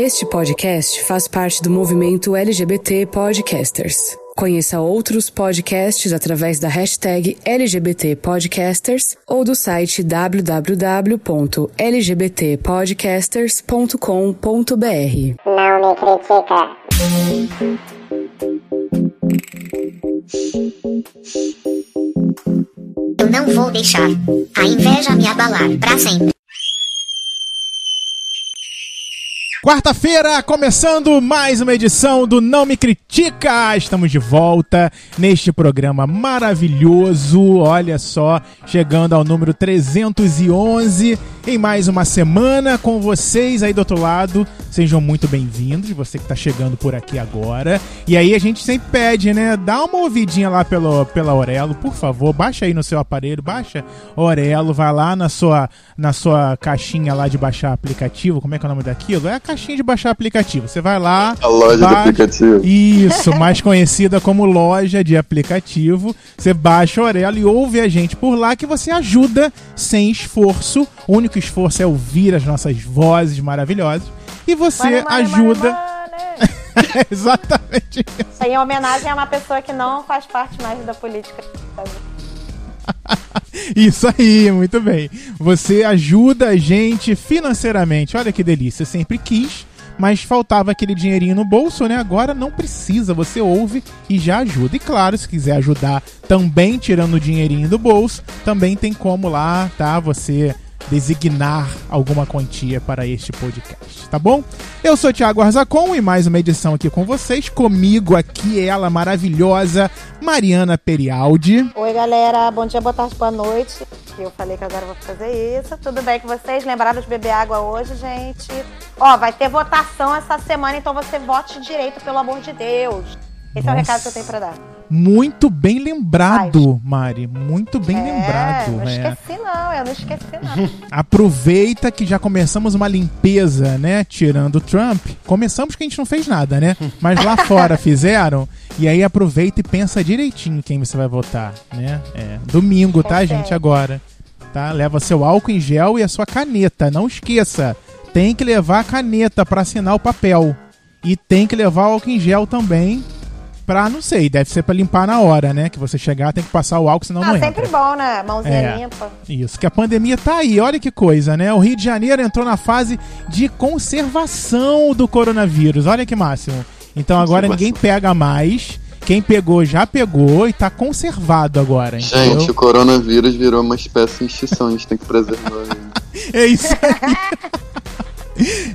Este podcast faz parte do movimento LGBT Podcasters. Conheça outros podcasts através da hashtag LGBT Podcasters ou do site www.lgbtpodcasters.com.br. Não me critica. Eu não vou deixar a inveja me abalar para sempre. Quarta-feira, começando mais uma edição do Não Me Critica. Estamos de volta neste programa maravilhoso. Olha só, chegando ao número 311 em mais uma semana com vocês aí do outro lado. Sejam muito bem-vindos, você que está chegando por aqui agora. E aí a gente sempre pede, né? Dá uma ouvidinha lá pelo, pela Aurelo, por favor. Baixa aí no seu aparelho, baixa Aurelo, vai lá na sua, na sua caixinha lá de baixar aplicativo. Como é que é o nome daquilo? É a caixinha de baixar aplicativo. Você vai lá. A loja baixa, de aplicativo. Isso, mais conhecida como loja de aplicativo. Você baixa a Aurelo e ouve a gente por lá que você ajuda sem esforço. O único esforço é ouvir as nossas vozes maravilhosas. E você Money, money, ajuda. money, money. Exatamente isso. Aí é homenagem a uma pessoa que não faz parte mais da política. Isso aí, muito bem. Você ajuda a gente financeiramente. Olha que delícia. Sempre quis, mas faltava aquele dinheirinho no bolso, né? Agora não precisa. Você ouve e já ajuda. E claro, se quiser ajudar também tirando o dinheirinho do bolso, também tem como lá, tá? Você designar alguma quantia para este podcast, tá bom? Eu sou Thiago Arzacon e mais uma edição aqui com vocês. Comigo aqui ela maravilhosa Mariana Perialdi. Oi, galera. Bom dia, boa tarde, boa noite. Eu falei que agora vou fazer isso. Tudo bem com vocês? Lembraram de beber água hoje, gente? Ó, vai ter votação essa semana, então você vote direito, pelo amor de Deus. Esse é o Nossa. recado que eu tenho pra dar. Muito bem lembrado, Mari. Muito bem é, lembrado. não é. esqueci não, eu não esqueci não. Aproveita que já começamos uma limpeza, né? Tirando o Trump. Começamos que a gente não fez nada, né? Mas lá fora fizeram. E aí aproveita e pensa direitinho quem você vai votar, né? É. Domingo, tá, gente? Agora. Tá? Leva seu álcool em gel e a sua caneta. Não esqueça. Tem que levar a caneta pra assinar o papel. E tem que levar o álcool em gel também. Pra, não sei, deve ser pra limpar na hora, né? Que você chegar tem que passar o álcool, senão não Ah, entra. sempre bom, né? Mãozinha É. limpa. Isso, que a pandemia tá aí, olha que coisa, né? O Rio de Janeiro entrou na fase de conservação do coronavírus, olha que máximo. Então agora ninguém pega mais. Quem pegou já pegou e tá conservado agora, Gente, entendeu? o coronavírus virou uma espécie de extinção, a gente tem que preservar ele. É isso aí.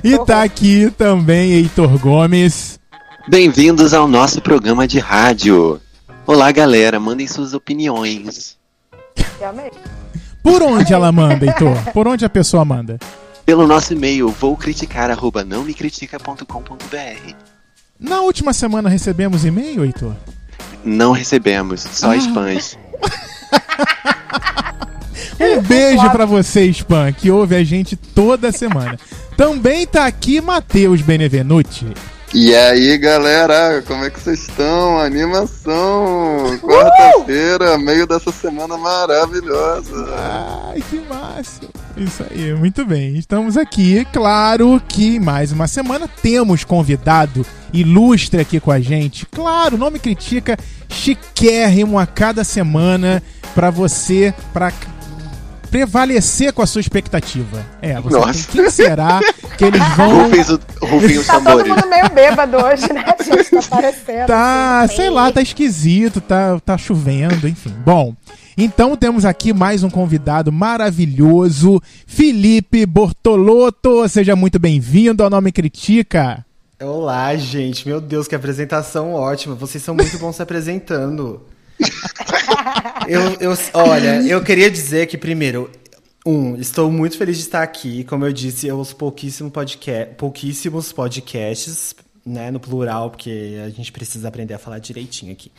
e tá aqui também Heitor Gomes. Bem-vindos ao nosso programa de rádio. Olá, galera, mandem suas opiniões. Eu amei. Por onde ela manda, Heitor? Por onde a pessoa manda? Pelo nosso e-mail, vou criticar, arroba não me critica.com.br. Na última semana recebemos e-mail, Heitor? Não recebemos, só Ah. spams. Um beijo pra você, Spam, que ouve a gente toda semana. Também tá aqui Matheus Benevenuti. E aí, galera, como é que vocês estão? Animação! Quarta-feira, meio dessa semana maravilhosa. Ai, que máximo. Isso aí, muito bem. Estamos aqui. Claro que mais uma semana temos convidado ilustre aqui com a gente. Claro, não me critica, chiquérrimo a cada semana pra você, pra prevalecer com a sua expectativa. É, você Nossa. tem quem será que eles vão Rufem, rufem os Tá todo mundo meio bêbado hoje, né, gente? Tá parecendo. Tá, assim, sei lá, tá esquisito, tá, tá chovendo, enfim. Bom, então temos aqui mais um convidado maravilhoso, Felipe Bortolotto. Seja muito bem-vindo ao Nome Critica. Olá, gente. Meu Deus, que apresentação ótima. Vocês são muito bons se apresentando. Eu, eu, olha, eu queria dizer que, primeiro, um, estou muito feliz de estar aqui. Como eu disse, eu ouço pouquíssimo podca pouquíssimos podcasts, né, no plural, porque a gente precisa aprender a falar direitinho aqui.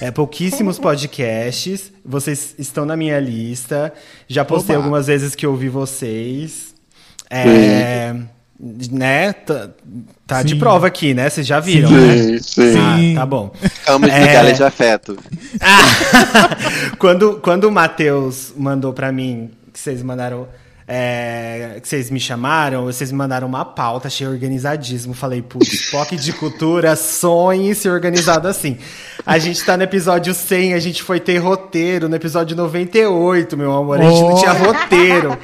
É, pouquíssimos podcasts. Vocês estão na minha lista. Já postei Oba. algumas vezes que eu ouvi vocês. É, né? Tá, tá de Sim. prova aqui, né? Vocês já viram, né? Sim, sim. Sim. Ah, tá bom. Amo de É. migalha de afeto. quando, quando o Matheus mandou pra mim, que vocês mandaram é, que vocês me chamaram, vocês me mandaram uma pauta, achei organizadíssimo. Falei, putz, POC de cultura, sonhe ser organizado assim. A gente tá no episódio 100, a gente foi ter roteiro no episódio 98, meu amor. A gente não tinha roteiro.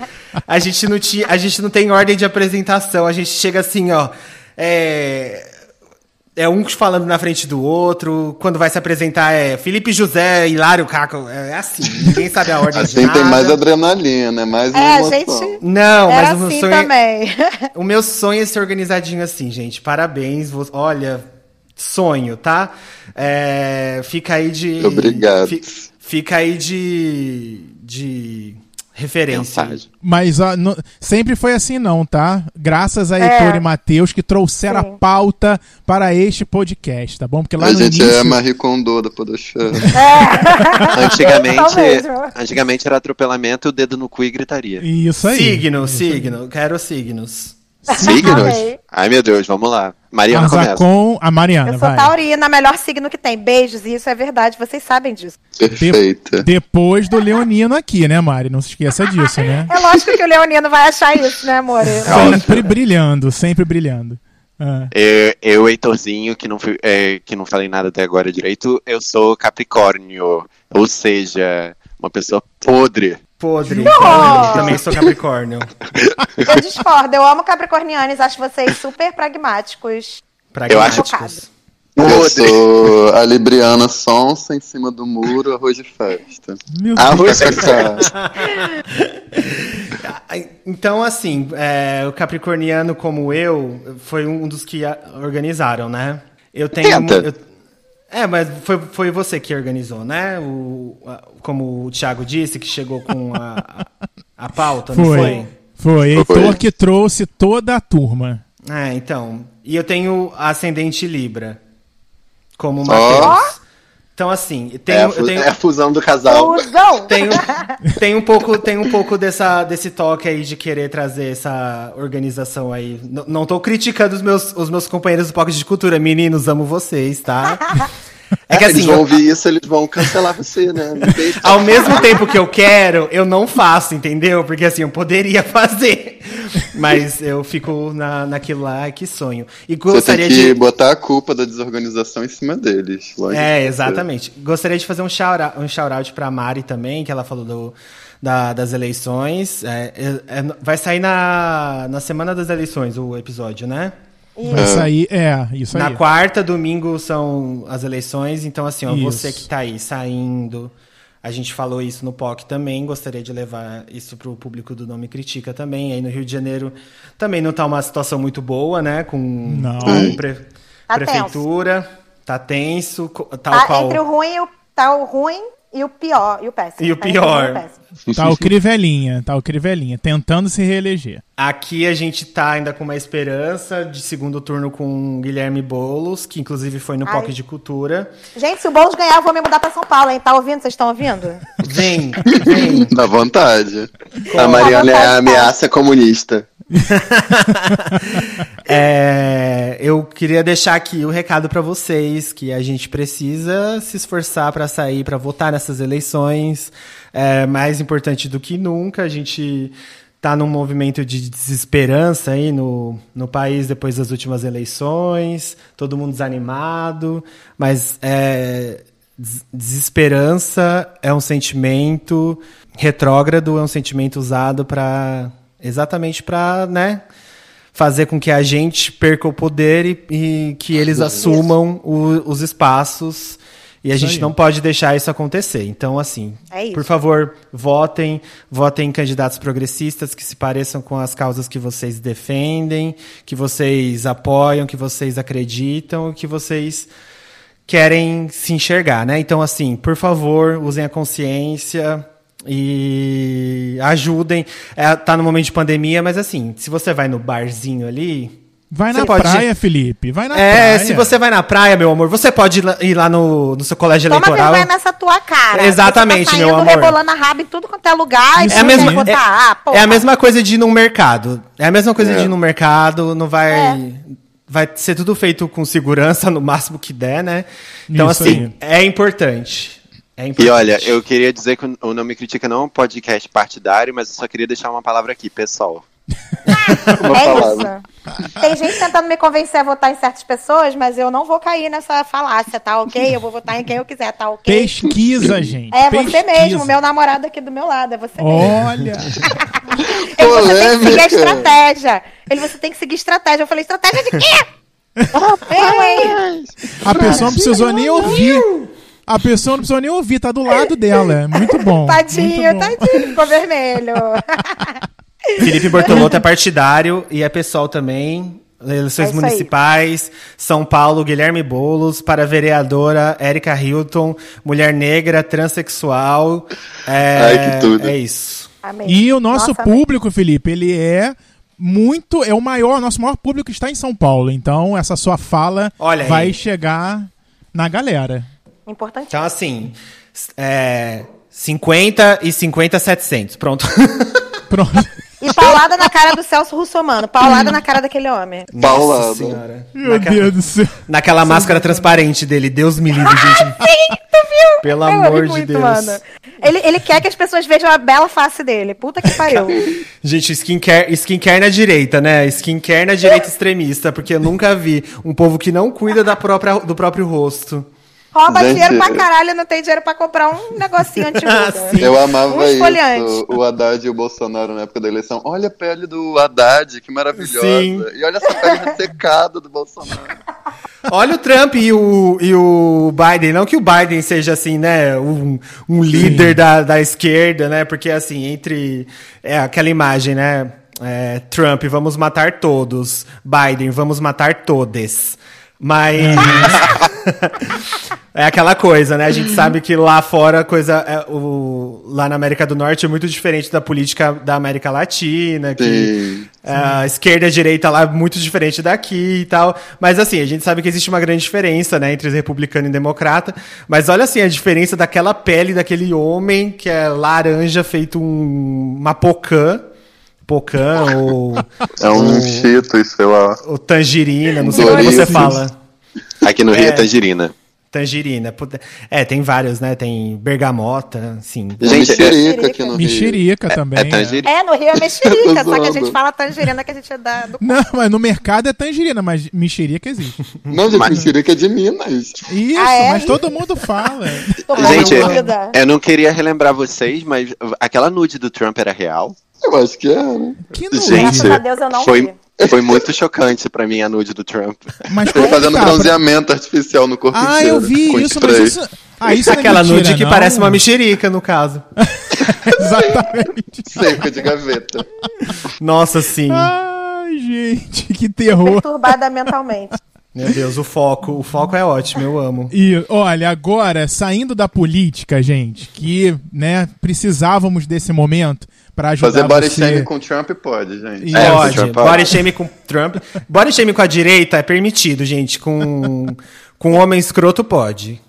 A gente não, tinha, a gente não tem ordem de apresentação. A gente chega assim, ó. É, é um falando na frente do outro. Quando vai se apresentar é Felipe José, Hilário Caco. É assim, ninguém sabe a ordem de Assim nada. tem mais adrenalina, mais É, a emoção. gente. Não, Era mas o meu assim sonho é- também. o meu sonho é ser organizadinho assim, gente. Parabéns. vo- Olha, sonho, tá? É, fica aí de. Obrigado. fi- fica aí de. de referência. Mensagem. Mas ó, não- sempre foi assim não, tá? Graças a É. Heitor e Matheus que trouxeram Sim. a pauta para este podcast, tá bom? Porque lá A no gente início... é Marie Kondo da Podosfera. Antigamente, Então mesmo. antigamente era atropelamento, o dedo no cu e gritaria. Isso aí. Signo, signo. Quero signos. Signos? Ai meu Deus, vamos lá. Mariana Arrasar começa. com a Mariana, Eu sou vai. taurina, melhor signo que tem. Beijos, e isso é verdade, vocês sabem disso. Perfeita. Depois do Leonino aqui, né, Mari? Não se esqueça disso, né? É lógico que o Leonino vai achar isso, né, amor? Sempre brilhando, sempre brilhando. Ah, Eu, eu, Heitorzinho, que não, fui- é, que não falei nada até agora direito, eu sou Capricórnio. Ou seja, uma pessoa podre. Podre. horror! Eu também sou Capricórnio. Eu discordo, eu amo capricornianos, acho vocês super pragmáticos. Eu acho- Pragmáticos. Eu Podre. sou a Libriana sonsa em cima do muro, arroz de festa. meu Arroz de festa. Então, assim, é, o Capricorniano, como eu, foi um dos que organizaram, né? Eu tenho. Eu- é, mas foi, foi você que organizou, né? O, a- como o Thiago disse, que chegou com a, a, a pauta, não Foi. foi? Foi. Heitor Foi. que trouxe toda a turma. É, então. E eu tenho ascendente Libra, como o. Matheus. Então, assim, tenho, É a, tenho, é a fusão do casal. Usão! Tem, tem um pouco, tem um pouco dessa, desse toque aí de querer trazer essa organização aí. N- não tô criticando os meus, os meus companheiros do Pocket de Cultura. Meninos, amo vocês, tá? É que eles assim, vão eu- ouvir isso, eles vão cancelar você, né? Ao mesmo tempo que eu quero, eu não faço, entendeu? Porque assim, eu poderia fazer. Mas eu fico na, naquilo lá, que sonho. E Você tem gostaria que de. botar a culpa da desorganização em cima deles. lógico. É, exatamente. Gostaria de fazer um shout-out um shout pra Mari também, que ela falou do, da- das eleições. É, é, é, vai sair na, na semana das eleições o episódio, né? Vai sair, é, isso aí. Na quarta, domingo são as eleições. Então, assim, ó, você que tá aí saindo. A gente falou isso no POC também. Gostaria de levar isso pro público do Nome Critica também. Aí no Rio de Janeiro também não tá uma situação muito boa, né? Com, Não. com pre- Tá prefeitura. Tá tenso. co- Tal Tá qual. entre o ruim e o, tá o ruim e o pior, e o péssimo. E o Tá pior. péssimo. Tá o Crivelinha, tá o Crivelinha, tentando se reeleger. Aqui a gente tá ainda com uma esperança de segundo turno com o Guilherme Boulos, que inclusive foi no Ai. POC de Cultura. Gente, se o Boulos ganhar, eu vou me mudar pra São Paulo, hein? Tá ouvindo? Vocês estão ouvindo? Vem, vem. Dá vontade. A Mariana é a tá? ameaça comunista. É, eu queria deixar aqui o recado pra vocês que a gente precisa se esforçar pra sair, pra votar nessas eleições. É mais importante do que nunca. A gente tá num movimento de desesperança aí no, no país depois das últimas eleições. Todo mundo desanimado, mas é, des- desesperança é um sentimento retrógrado, é um sentimento usado para exatamente para, né? fazer com que a gente perca o poder e, e que eles assumam o- os espaços. E a Isso gente aí. não pode deixar isso acontecer. Então, assim, É por favor, votem. Votem em candidatos progressistas que se pareçam com as causas que vocês defendem, que vocês apoiam, que vocês acreditam, que vocês querem se enxergar, né? Então, assim, por favor, usem a consciência e ajudem. É, tá no momento de pandemia, mas assim, se você vai no barzinho ali. Vai na pode- praia, Felipe, vai na é, praia. se você vai na praia, meu amor, você pode ir lá, no, no seu colégio Toma eleitoral. vergonha nessa tua cara. Exatamente, Você tá meu amor. rebolando a raba em tudo quanto é lugar. Isso e É a, você mesma, votar. Ah, porra. é, é a mesma coisa de ir num mercado. É a mesma coisa É. de ir num mercado, não vai. É. Vai ser tudo feito com segurança, no máximo que der, né? Então, Isso assim, aí. é importante. É importante. E olha, eu queria dizer que o Não Me Critica não é um podcast partidário, mas eu só queria deixar uma palavra aqui, pessoal. Uma é palavra. isso. Tem gente tentando me convencer a votar em certas pessoas, mas eu não vou cair nessa falácia, tá ok? Eu vou votar em quem eu quiser, tá ok? Pesquisa, gente. É você pesquisa. mesmo, meu namorado aqui do meu lado, é você mesmo. Olha, Ele, você tem que seguir a estratégia. Ele, você tem que seguir estratégia. Eu falei, estratégia de quê? Eu, hein? a pessoa não precisou nem ouvir. A pessoa não precisou nem ouvir, tá do lado dela. É Muito bom. Tadinho, muito bom. tadinho, ficou vermelho. Felipe Bortolotto é partidário e é pessoal também. Eleições É isso aí. municipais, São Paulo, Guilherme Boulos, para vereadora Érica Hilton, mulher negra, transexual. É, Ai, que tudo. É isso. Amei. E o nosso Nossa, público, Felipe, ele é muito. É o maior, nosso maior público está em São Paulo. Então, essa sua fala Olha aí. vai chegar na galera. Importante. Então, assim, é, 50 e 50, 700. Pronto. Pronto. E paulada na cara do Celso Russomano. Paulada na cara daquele homem. Paulada. Senhora. Meu Naquela- Deus do céu. Naquela máscara transparente dele. Deus me livre, gente. Sim, tu viu? Pelo Eu amor de muito, Deus. mano. Ele, ele quer que as pessoas vejam a bela face dele. Puta que pariu. Gente, skincare, skincare na direita, né? Skincare na direita extremista, porque eu nunca vi um povo que não cuida da própria, do próprio rosto. Rouba Gente, dinheiro pra caralho não tem dinheiro pra comprar um negocinho antigo. Sim. Eu amava Um isso, o Haddad e o Bolsonaro na época da eleição. Olha a pele do Haddad, que maravilhosa. Sim. E olha essa pele ressecada do Bolsonaro. Olha o Trump e o, e o Biden. Não que o Biden seja, assim, né, um, um líder da, da esquerda, né? Porque, assim, entre. É aquela imagem, né? é, Trump, vamos matar todos. Biden, vamos matar todes. Mas. É aquela coisa, né? A gente sabe que lá fora a coisa. é, o, lá na América do Norte é muito diferente da política da América Latina, que Sim. é, a esquerda e a direita lá é muito diferente daqui e tal. Mas assim, a gente sabe que existe uma grande diferença, né, entre republicano e democrata. Mas olha assim, a diferença daquela pele daquele homem que é laranja feito um, uma pocã. Pocã ou, É um Cheetos, sei lá. ou tangerina, não sei como você fala. Aqui no Rio é É. tangerina. Tangerina. É, tem vários, né? Tem bergamota, sim. Gente, mexerica aqui no Rio. Mexerica também. É tangerina. É, no Rio é mexerica, só que a gente fala tangerina que a gente é da, do... Não, mas no mercado é tangerina, mas mexerica existe. Não, gente, Mas- mexerica é de Minas. Isso, Ah, é? mas todo mundo fala. Gente, eu não queria relembrar vocês, mas aquela nude do Trump era real? Eu acho que é, né? Que não Gente, Graças a Deus eu não foi, vi. foi muito chocante pra mim a nude do Trump. Mas Ele como fazendo tá? bronzeamento artificial no corpo Ah, inteiro. eu vi isso, mas spray. isso. Ah, isso é Aquela mentira, nude que não. parece uma mexerica, no caso. Exatamente. Seco de gaveta. Nossa, sim. Ai, gente, que terror. Perturbada mentalmente. Meu Deus, o foco. O foco é ótimo, eu amo. E olha, agora saindo da política, gente, que, né, precisávamos desse momento pra ajudar Fazer body você. shaming com Trump pode, gente. E- É, pode. Trump pode. Body shaming com Trump. Body shaming com a direita é permitido, gente. Com, com homem escroto pode.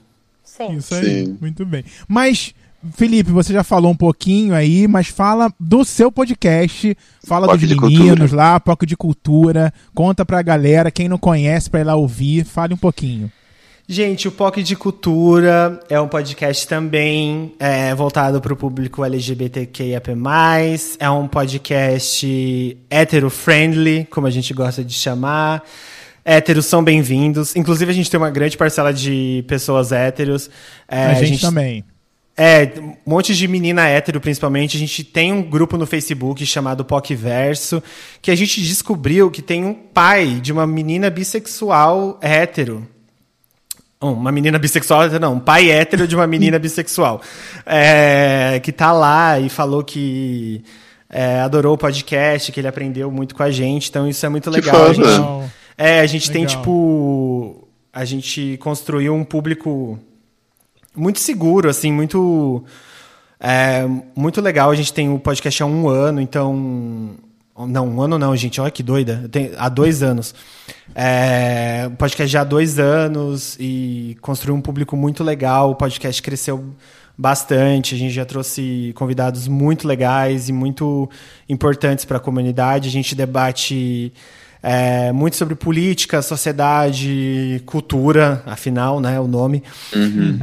Sim. Isso aí, Sim. muito bem. Mas, Felipe, você já falou um pouquinho aí, mas fala do seu podcast, fala Poc dos de meninos Cultura. lá, Poco de Cultura, conta pra galera, quem não conhece pra ir lá ouvir, fale um pouquinho. Gente, o POC de Cultura é um podcast também é, voltado para o público LGBTQIAP+. É um podcast hétero-friendly, como a gente gosta de chamar. Héteros são bem-vindos. Inclusive, a gente tem uma grande parcela de pessoas héteros. É, a, gente também. É, um monte de menina hétero, principalmente. A gente tem um grupo no Facebook chamado Verso, que a gente descobriu que tem um pai de uma menina bissexual hétero. Uma menina bissexual, não, um pai hétero de uma menina bissexual. É, que tá lá e falou que é, adorou o podcast, que ele aprendeu muito com a gente. Então isso é muito Que legal. A gente, é, a gente tem, Legal. tipo. A gente construiu um público muito seguro, assim, muito. é, muito legal. A gente tem o podcast há um ano, então. Não, um ano não, gente. Olha que doida. Tem, há dois anos. É, o podcast já há dois anos e construiu um público muito legal. O podcast cresceu bastante. A gente já trouxe convidados muito legais e muito importantes para a comunidade. A gente debate É, muito sobre política, sociedade, cultura, afinal, né, o nome.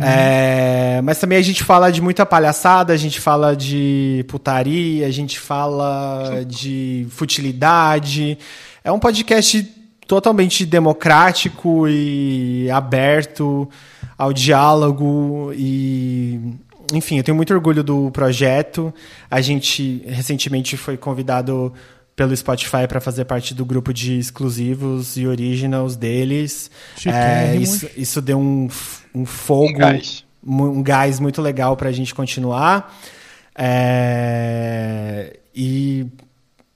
É, mas também a gente fala de muita palhaçada, a gente fala de putaria, a gente fala de futilidade. É um podcast totalmente democrático e aberto ao diálogo e enfim, eu tenho muito orgulho do projeto. A gente recentemente foi convidado pelo Spotify para fazer parte do grupo de exclusivos e originals deles. É, isso, isso deu um, um fogo, Um gás. Um gás muito legal para a gente continuar. É, e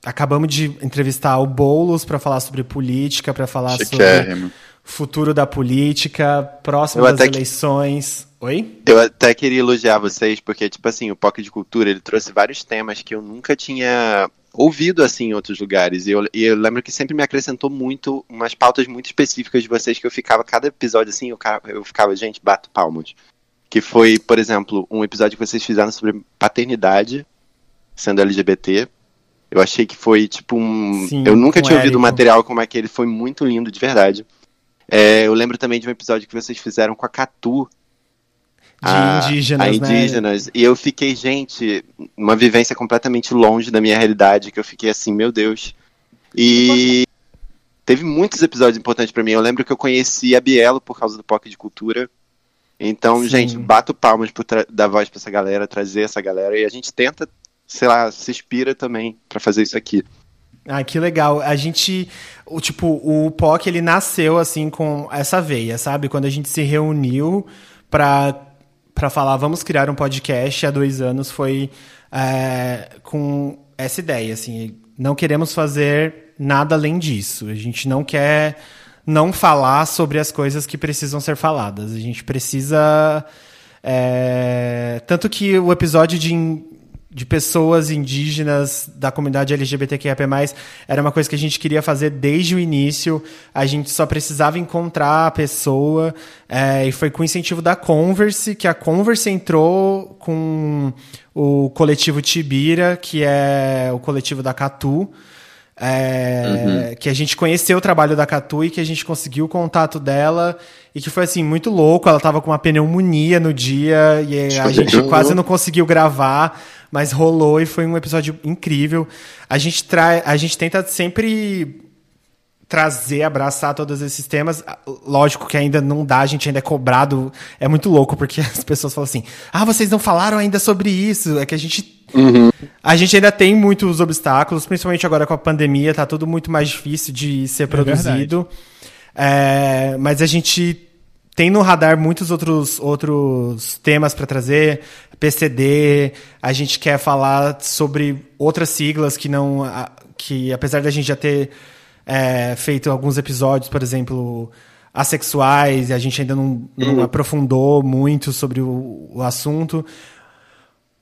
acabamos de entrevistar o Boulos para falar sobre política, para falar sobre Chiquérrimo. futuro da política, próximo das até que- eleições. Oi? Eu até queria elogiar vocês, porque, tipo assim, o POC de Cultura, ele trouxe vários temas que eu nunca tinha ouvido, assim, em outros lugares. E eu, e eu lembro que sempre me acrescentou muito, umas pautas muito específicas de vocês, que eu ficava, cada episódio, assim, eu, eu ficava, gente, bato palmas. Que foi, por exemplo, um episódio que vocês fizeram sobre paternidade, sendo LGBT. Eu achei que foi, tipo, um... Sim, eu nunca tinha ouvido um material como aquele, foi muito lindo, de verdade. É, eu lembro também de um episódio que vocês fizeram com a Catu, De a- indígenas, a né? indígenas. E eu fiquei, gente, uma vivência completamente longe da minha realidade, que eu fiquei assim, meu Deus. E teve muitos episódios importantes pra mim. Eu lembro que eu conheci a Bielo por causa do POC de Cultura. Então, Sim. gente, bato palmas por dar voz pra essa galera, trazer essa galera. E a gente tenta, sei lá, se inspira também pra fazer isso aqui. Ah, que legal. A gente, o tipo, o POC ele nasceu assim com essa veia, sabe? Quando a gente se reuniu pra para falar, vamos criar um podcast há dois anos, foi é, com essa ideia, assim, não queremos fazer nada além disso. A gente não quer não falar sobre as coisas que precisam ser faladas. A gente precisa é, tanto que o episódio de de pessoas indígenas da comunidade LGBTQIA+, era uma coisa que a gente queria fazer desde o início. A gente só precisava encontrar a pessoa. é, e foi com o incentivo da Converse, que a Converse entrou com o coletivo Tibira, que é o coletivo da Catu. É, que a gente conheceu o trabalho da Catu e que a gente conseguiu o contato dela e que foi assim muito louco. Ela tava com uma pneumonia no dia e a gente Legal. quase não conseguiu gravar, mas rolou e foi um episódio incrível. A gente trai, a gente tenta sempre trazer, abraçar todos esses temas. Lógico que ainda não dá, a gente ainda é cobrado. É muito louco, porque as pessoas falam assim: ah, vocês não falaram ainda sobre isso. É que a gente. A gente ainda tem muitos obstáculos, principalmente agora com a pandemia, tá tudo muito mais difícil de ser produzido. É, mas a gente tem no radar muitos outros, outros temas para trazer. PCD, a gente quer falar sobre outras siglas que não. a- que apesar da gente já ter é, feito alguns episódios, por exemplo, assexuais, e a gente ainda não, não aprofundou muito sobre o, o assunto.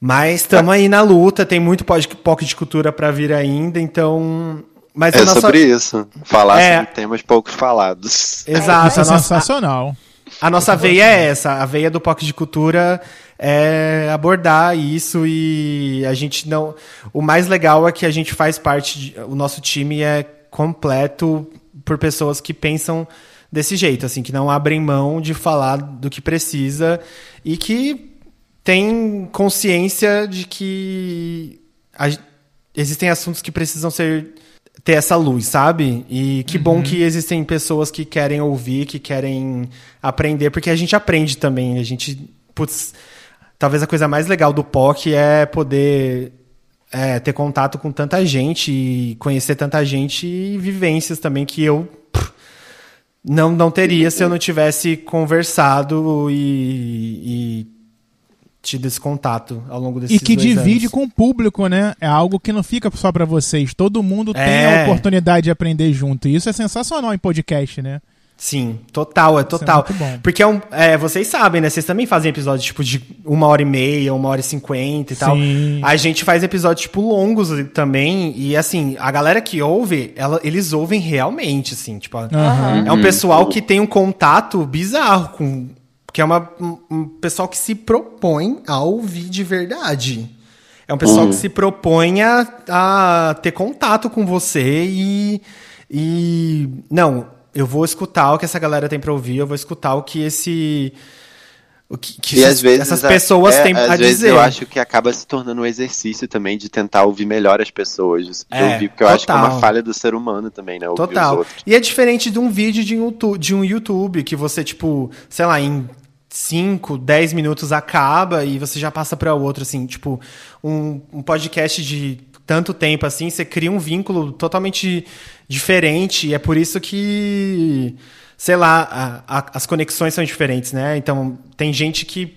Mas estamos aí na luta, tem muito pod- POC de cultura para vir ainda, então. Mas É nossa- sobre isso. Falar É. sobre temas poucos falados. Exato, Isso a é nossa, sensacional. a nossa veia é essa, a veia do POC de cultura é abordar isso e a gente não. O mais legal é que a gente faz parte, de- o nosso time é completo por pessoas que pensam desse jeito, assim, que não abrem mão de falar do que precisa e que tem consciência de que a- existem assuntos que precisam ser ter essa luz, sabe? E que bom que existem pessoas que querem ouvir, que querem aprender, porque a gente aprende também. A gente, putz, talvez a coisa mais legal do POC é poder é, ter contato com tanta gente e conhecer tanta gente e vivências também que eu pff, não, não teria se eu não tivesse conversado e, e tido esse contato ao longo desses E que divide anos. com o público, né? É algo que não fica só pra vocês. Todo mundo tem É. a oportunidade de aprender junto. E isso é sensacional em podcast, né? Sim, total, é total. muito bom. Porque é um, é, vocês sabem, né? Vocês também fazem episódios tipo de uma hora e meia, uma hora e cinquenta e tal. Sim. A gente faz episódios tipo longos também. E assim, a galera que ouve, ela, eles ouvem realmente, assim, tipo. Aham. É um pessoal que tem um contato bizarro com. Que é uma, um, pessoal que se propõe a ouvir de verdade. É um pessoal que se propõe a, a ter contato com você e, E não, eu vou escutar o que essa galera tem pra ouvir, eu vou escutar o que esse o que, que essas, vezes essas pessoas é, têm às a vezes dizer. eu acho que acaba se tornando um exercício também de tentar ouvir melhor as pessoas, É, ouvir, porque eu acho que é total. uma falha do ser humano também, né? Ouvir os Total. E é diferente de um vídeo de um, YouTube, de um YouTube que você, tipo, sei lá, em 5, 10 minutos acaba e você já passa para outro, assim, tipo, um, um podcast de tanto tempo assim, você cria um vínculo totalmente diferente e é por isso que, sei lá, a- a- as conexões são diferentes, né? Então, tem gente que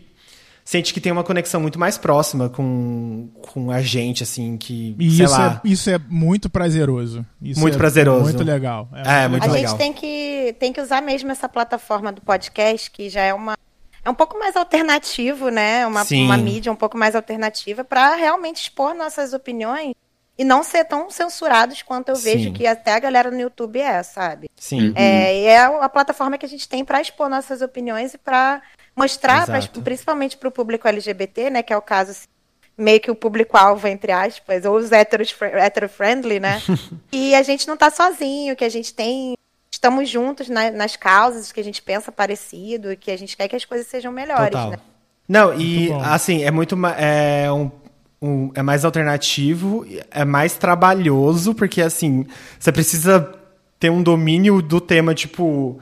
sente que tem uma conexão muito mais próxima com, com a gente, assim, que, E sei isso lá... é, isso é muito prazeroso. Isso Muito é prazeroso. Muito legal. É, muito a legal. gente tem que, tem que usar mesmo essa plataforma do podcast, que já é uma. É um pouco mais alternativo, né? Uma, Sim. uma mídia um pouco mais alternativa para realmente expor nossas opiniões e não ser tão censurados quanto eu Sim. vejo que até a galera no YouTube é, sabe? Sim. É, e é a plataforma que a gente tem para expor nossas opiniões e para mostrar, pra- principalmente para o público LGBT, né? Que é o caso assim, meio que o público-alvo, entre aspas, ou os heteros, hetero-friendly, né? e a gente não tá sozinho, que a gente tem. Estamos juntos na- nas causas, que a gente pensa parecido, e que a gente quer que as coisas sejam melhores, Total. né? Não, e assim, é muito é um, um- é mais alternativo, é mais trabalhoso, porque assim, você precisa ter um domínio do tema, tipo,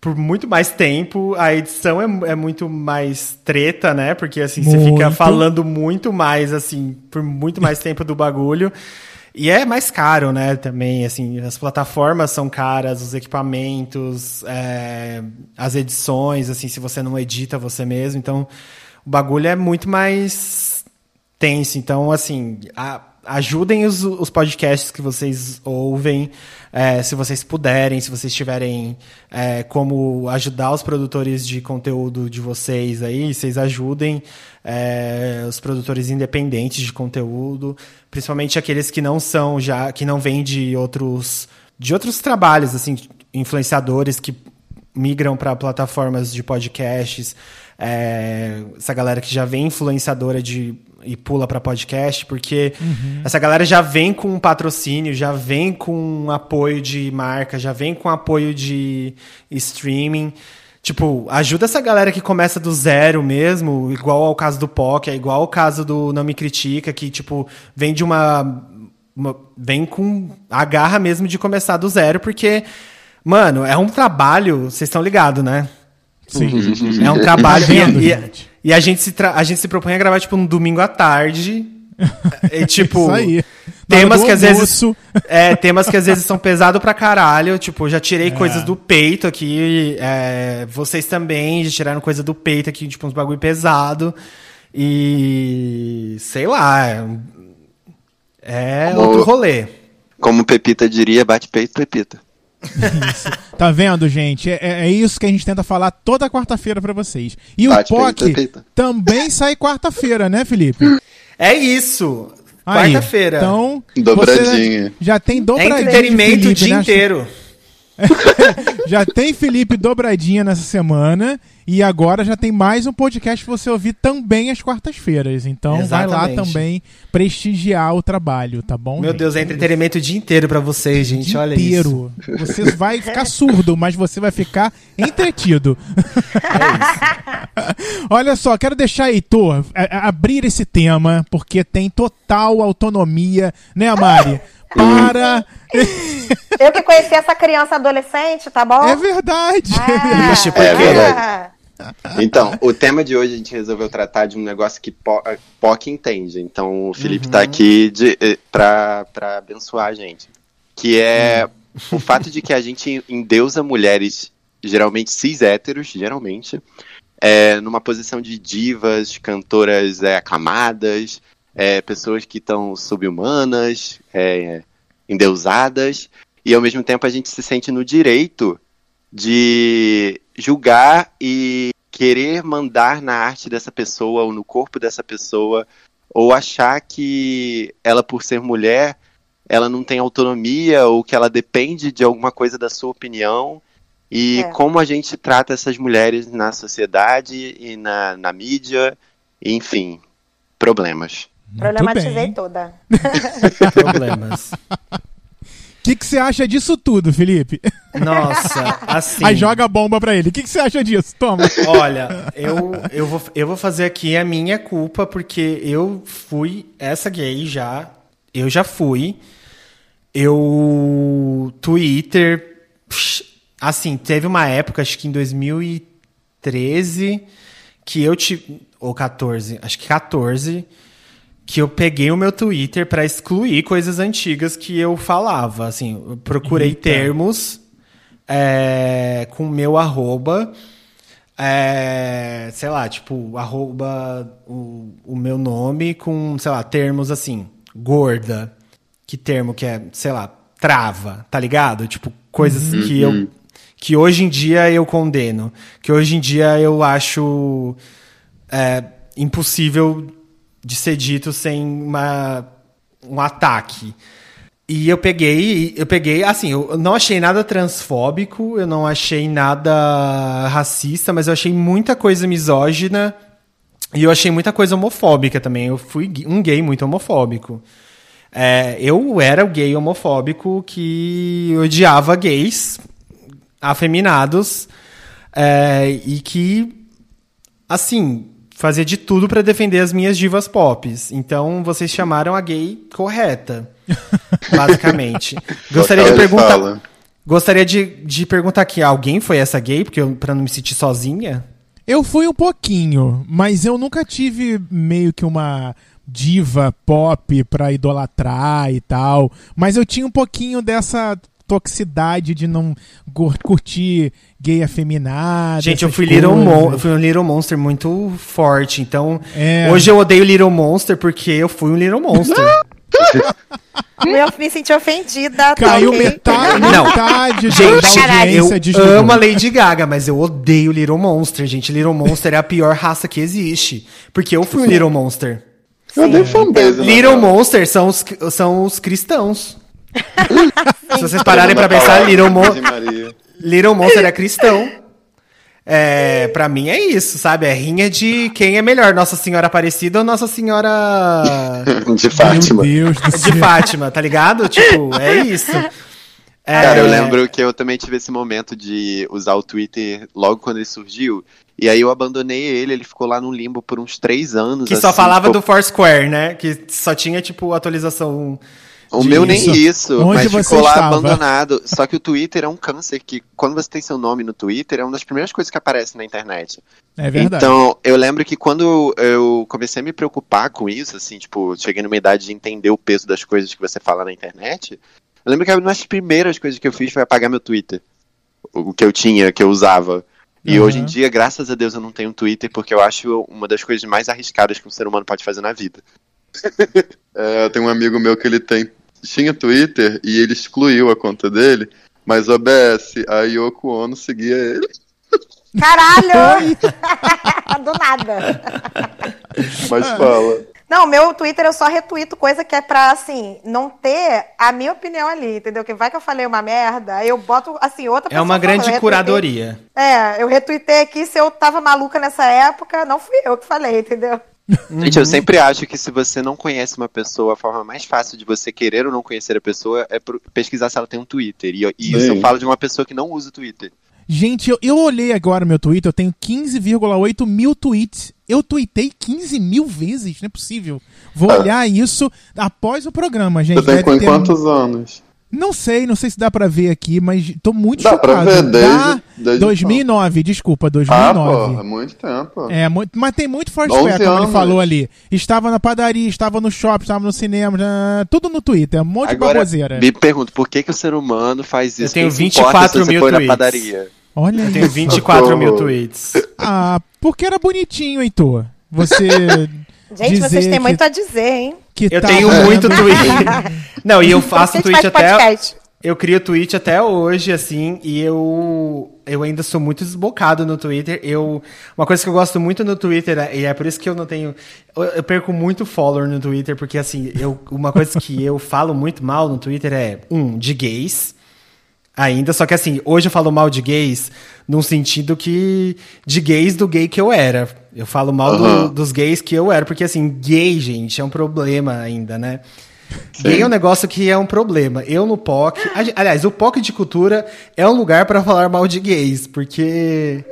por muito mais tempo. A edição é, é muito mais treta, né? Porque assim, você fica Muito. falando muito mais, assim, por muito mais tempo do bagulho. E é mais caro, né, também, assim, as plataformas são caras, os equipamentos, é, as edições, assim, se você não edita você mesmo, então o bagulho é muito mais tenso. Então, assim, a- ajudem os, os podcasts que vocês ouvem, é, se vocês puderem, se vocês tiverem é, como ajudar os produtores de conteúdo de vocês aí, vocês ajudem é, os produtores independentes de conteúdo, principalmente aqueles que não são já, que não vêm de outros de outros trabalhos, assim, influenciadores que migram para plataformas de podcasts, é, essa galera que já vem influenciadora de e pula para podcast, porque essa galera já vem com um patrocínio, já vem com um apoio de marca, já vem com apoio de streaming. Tipo, ajuda essa galera que começa do zero mesmo, igual ao caso do POC, é igual ao caso do Não Me Critica, que, tipo, vem de uma. uma- vem com a garra mesmo de começar do zero, porque, mano, é um trabalho, vocês estão ligados, né? Sim. É um trabalho. E, gente? E a, gente se tra- a gente se propõe a gravar, tipo, um domingo à tarde. E, tipo, Isso aí. Temas que às vezes. É, temas que às vezes são pesados pra caralho. Tipo, já É. tirei coisas do peito aqui. é, vocês também já tiraram coisa do peito aqui, tipo, uns bagulho pesado. E. sei lá. é- É Como- outro rolê. Como Pepita diria, bate peito, Pepita. Tá vendo, gente? É, é isso que a gente tenta falar toda quarta-feira pra vocês. E Bate, o peita, POC peita. também sai quarta-feira, né, Felipe? É isso. Quarta-feira. Então, Dobradinha. já tem é dobradinha. de entretenimento o dia né? inteiro. Já tem Felipe dobradinha nessa semana. E agora já tem mais um podcast pra você ouvir também às quartas-feiras. Então vai lá Exatamente. também prestigiar o trabalho, tá bom? Meu gente? Deus, é entretenimento o dia inteiro pra vocês, gente. dia Olha isso. inteiro. Você vai ficar surdo, mas você vai ficar entretido. Olha só, quero deixar Heitor abrir esse tema, porque tem total autonomia, né, Mari? Para. Eu que conheci essa criança adolescente, tá bom? É verdade. Ah, Vixe, por É verdade. Então, o tema de hoje a gente resolveu tratar de um negócio que Po- POC entende. Então, o Felipe tá aqui de, eh, pra, pra abençoar a gente. Que é o fato de que a gente endeusa mulheres, geralmente cis héteros, geralmente, é, numa posição de divas, cantoras é, aclamadas, é, pessoas que estão subhumanas, endeusadas, e ao mesmo tempo a gente se sente no direito de julgar e querer mandar na arte dessa pessoa ou no corpo dessa pessoa, ou achar que ela, por ser mulher, ela não tem autonomia ou que ela depende de alguma coisa da sua opinião. E É. como a gente trata essas mulheres na sociedade e na, na mídia, enfim, problemas. Problematizei bem. toda. Problemas. Que, que você acha disso tudo, Felipe? Nossa, assim. Aí joga a bomba pra ele. O que, que você acha disso? Toma. Olha, eu, eu, vou, eu vou fazer aqui a minha culpa, porque eu fui essa gay já. Eu já fui. Eu. Twitter. Assim, teve uma época, acho que em 2013, que eu tive. Ou 14, acho que 14, que eu peguei o meu Twitter pra excluir coisas antigas que eu falava. Assim, eu procurei Eita. termos é, com o meu arroba. é, sei lá, tipo, arroba o, o meu nome com, sei lá, termos assim, gorda. Que termo que é, sei lá, trava, tá ligado? Tipo, coisas que eu. Que hoje em dia eu condeno. Que hoje em dia eu acho é, impossível de ser dito sem uma, um ataque. E eu peguei, eu peguei, assim, eu não achei nada transfóbico, eu não achei nada racista, mas eu achei muita coisa misógina e eu achei muita coisa homofóbica também. Eu fui um gay muito homofóbico. É, eu era o gay homofóbico que odiava gays afeminados é, e que, assim, fazia de tudo pra defender as minhas divas pop. Então vocês chamaram a gay correta, basicamente. Gostaria de perguntar. fala. Gostaria de, de perguntar aqui, alguém foi essa gay? Porque eu, pra não me sentir sozinha? Eu fui um pouquinho, mas eu nunca tive meio que uma diva pop pra idolatrar e tal. Mas eu tinha um pouquinho dessa toxicidade de não cur- curtir gay afeminado. Gente, eu fui, Little. Mon eu fui um Little Monster muito forte. Então, É. hoje eu odeio Little Monster porque eu fui um Little Monster. Eu me senti ofendida. tá Caiu ok? metade, Não. metade Gente, da audiência eu desligou. amo a Lady Gaga, mas eu odeio Little Monster, gente. Little Monster é a pior raça que existe. Porque eu fui um Little Monster. Eu dei fanbase. né, Little? Monster são os, são os cristãos. Se vocês pararem pra pensar, Little, Mon Ave Maria. Little Monster é cristão. É, pra mim é isso, sabe? É rinha de quem é melhor, Nossa Senhora Aparecida ou Nossa Senhora De Meu Fátima. Deus do de. Fátima, tá ligado? Tipo, é isso. É, Cara, eu lembro que eu também tive esse momento de usar o Twitter logo quando ele surgiu. E aí eu abandonei ele, ele ficou lá no limbo por uns três anos. Que só assim, falava ficou- do Foursquare, né? Que só tinha, tipo, atualização. O de- meu nem Isso. Onde mas você ficou lá estava? abandonado. Só que o Twitter é um câncer que, quando você tem seu nome no Twitter, é uma das primeiras coisas que aparece na internet. É verdade. Então, eu lembro que quando eu comecei a me preocupar com isso, assim, tipo, cheguei numa idade de entender o peso das coisas que você fala na internet, eu lembro que uma das primeiras coisas que eu fiz foi apagar meu Twitter. O que eu tinha, que eu usava. E Aham. hoje em dia, graças a Deus, eu não tenho Twitter, porque eu acho uma das coisas mais arriscadas que um ser humano pode fazer na vida. É, eu tenho um amigo meu que ele tem, tinha Twitter e ele excluiu a conta dele, mas OBS, a Yoko Ono seguia ele. Caralho! Do nada. Mas fala. Não, meu Twitter eu só retuito coisa que é pra, assim, não ter a minha opinião ali, entendeu? Que vai que eu falei uma merda, aí eu boto, assim, outra É pessoa uma falou, eu grande retuitei. curadoria. É, eu retuitei aqui, se eu tava maluca nessa época, não fui eu que falei, entendeu? Gente, eu sempre acho que se você não conhece uma pessoa, a forma mais fácil de você querer ou não conhecer a pessoa é pesquisar se ela tem um Twitter. E, e isso eu falo de uma pessoa que não usa o Twitter. Gente, eu, eu olhei agora meu Twitter, eu tenho 15,8 mil tweets. Eu tuitei 15 mil vezes, não é possível. Vou Ah. olhar isso após o programa, gente. Você tem quantos anos? Não sei, não sei se dá pra ver aqui, mas tô muito Dá pra chocado. ver desde- Dá desde 2009, desculpa, Ah, 2009. pô, é muito tempo. É, muito, mas tem muito Foursquare, 11 como ele falou ali. Estava na padaria, estava no shopping, estava no cinema, já- tudo no Twitter, um monte de Agora, baboseira. me pergunto, por que, que o ser humano faz isso? Eu tenho Quem se importa 24 se você mil for na tweets. padaria? Olha Eu tenho isso. 24 mil tweets. Ah, porque era bonitinho, Heitor. Você. Gente, dizer vocês têm que- muito a dizer, hein? que Eu tá tenho vendo- muito tweet. Não, e eu faço tweet faz até. podcast? Eu crio tweet até hoje, assim, e eu eu ainda sou muito desbocado no Twitter. Eu uma coisa que eu gosto muito no Twitter e é por isso que eu não tenho eu, eu perco muito follower no Twitter porque assim eu uma coisa que eu falo muito mal no Twitter é um de gays ainda só que assim hoje eu falo mal de gays num sentido que de gays do gay que eu era. Eu falo mal do- Aham. dos gays que eu era porque assim gay gente é um problema ainda, né? Gay é um negócio que é um problema. Eu no POC. Aliás, o POC de cultura é um lugar para falar mal de gays, porque.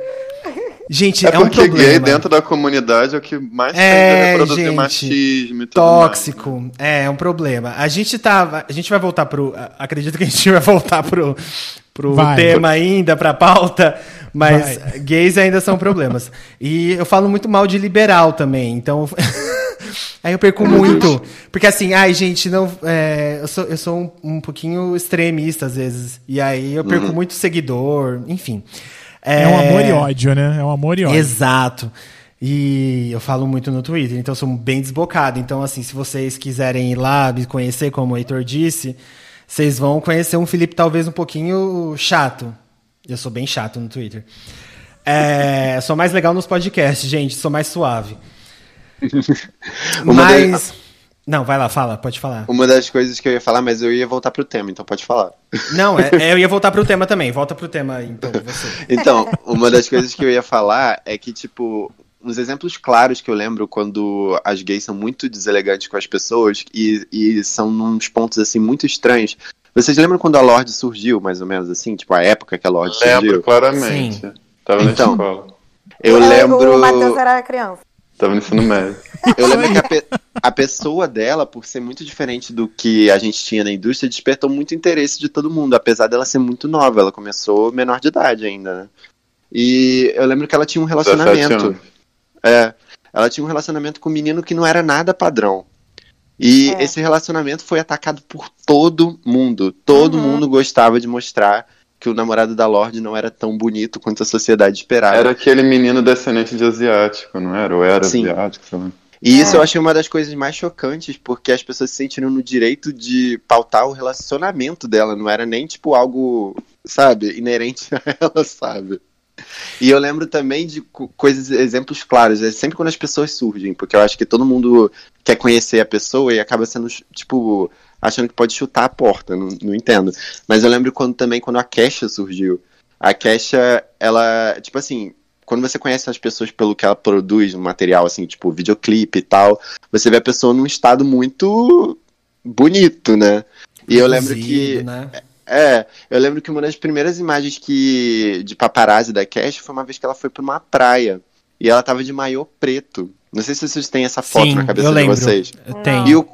Gente, é, é um problema. porque gay dentro da comunidade é o que mais é, tende a reproduzir gente, machismo e tudo Tóxico. mais, né? É, é um problema. A gente tá. A gente vai voltar pro. Acredito que a gente vai voltar pro, pro Vai. tema ainda, pra pauta. Mas Vai. gays ainda são problemas. E eu falo muito mal de liberal também, então. Aí eu perco muito. Porque assim, ai, gente, não. é, eu sou, eu sou um, um pouquinho extremista às vezes. E aí eu perco muito seguidor, enfim. É um amor e ódio, né? É um amor e ódio. Exato. E eu falo muito no Twitter, então eu sou bem desbocado. Então, assim, se vocês quiserem ir lá me conhecer, como o Heitor disse, vocês vão conhecer um Felipe talvez um pouquinho chato. Eu sou bem chato no Twitter. É, sou mais legal nos podcasts, gente, sou mais suave. Uma Mas. Não, vai lá, fala, pode falar. Uma das coisas que eu ia falar, mas eu ia voltar pro tema, então pode falar. Não, é- é, eu ia voltar pro tema também. Volta pro tema, então, você. Então, uma das coisas que eu ia falar é que, tipo, uns exemplos claros que eu lembro quando as gays são muito deselegantes com as pessoas e, e são nos pontos, assim, muito estranhos. Vocês lembram quando a Lorde surgiu, mais ou menos, assim? Tipo, a época que a Lorde Lembro surgiu? claramente. Sim. Tava Então. na escola. Eu O lembro... Matheus era criança. Tava no ensino médio. Eu lembro que a, pe- a pessoa dela, por ser muito diferente do que a gente tinha na indústria, despertou muito interesse de todo mundo, apesar dela ser muito nova. Ela começou menor de idade ainda, né? E eu lembro que ela tinha um 17 relacionamento. É. Ela tinha um relacionamento com um menino que não era nada padrão. E É. esse relacionamento foi atacado por todo mundo. Todo Uhum. mundo gostava de mostrar que o namorado da Lorde não era tão bonito quanto a sociedade esperava. Era aquele menino descendente de asiático, não era? Ou era Sim. asiático, sei lá. E isso É. eu achei uma das coisas mais chocantes, porque as pessoas se sentiram no direito de pautar o relacionamento dela, não era nem tipo algo, sabe, inerente a ela, sabe? E eu lembro também de co- coisas, exemplos claros, é sempre quando as pessoas surgem, porque eu acho que todo mundo quer conhecer a pessoa e acaba sendo, tipo, achando que pode chutar a porta, não, não entendo. Mas eu lembro quando também quando a Kesha surgiu. A Kesha, ela, tipo assim, quando você conhece as pessoas pelo que ela produz, um material assim, tipo videoclipe e tal, você vê a pessoa num estado muito bonito, né? E eu lembro que. Né? É, eu lembro que uma das primeiras imagens que de paparazzi da Cash foi uma vez que ela foi pra uma praia. E ela tava de maiô preto. Não sei se vocês têm essa foto Sim, na cabeça de vocês. Eu tenho. E o,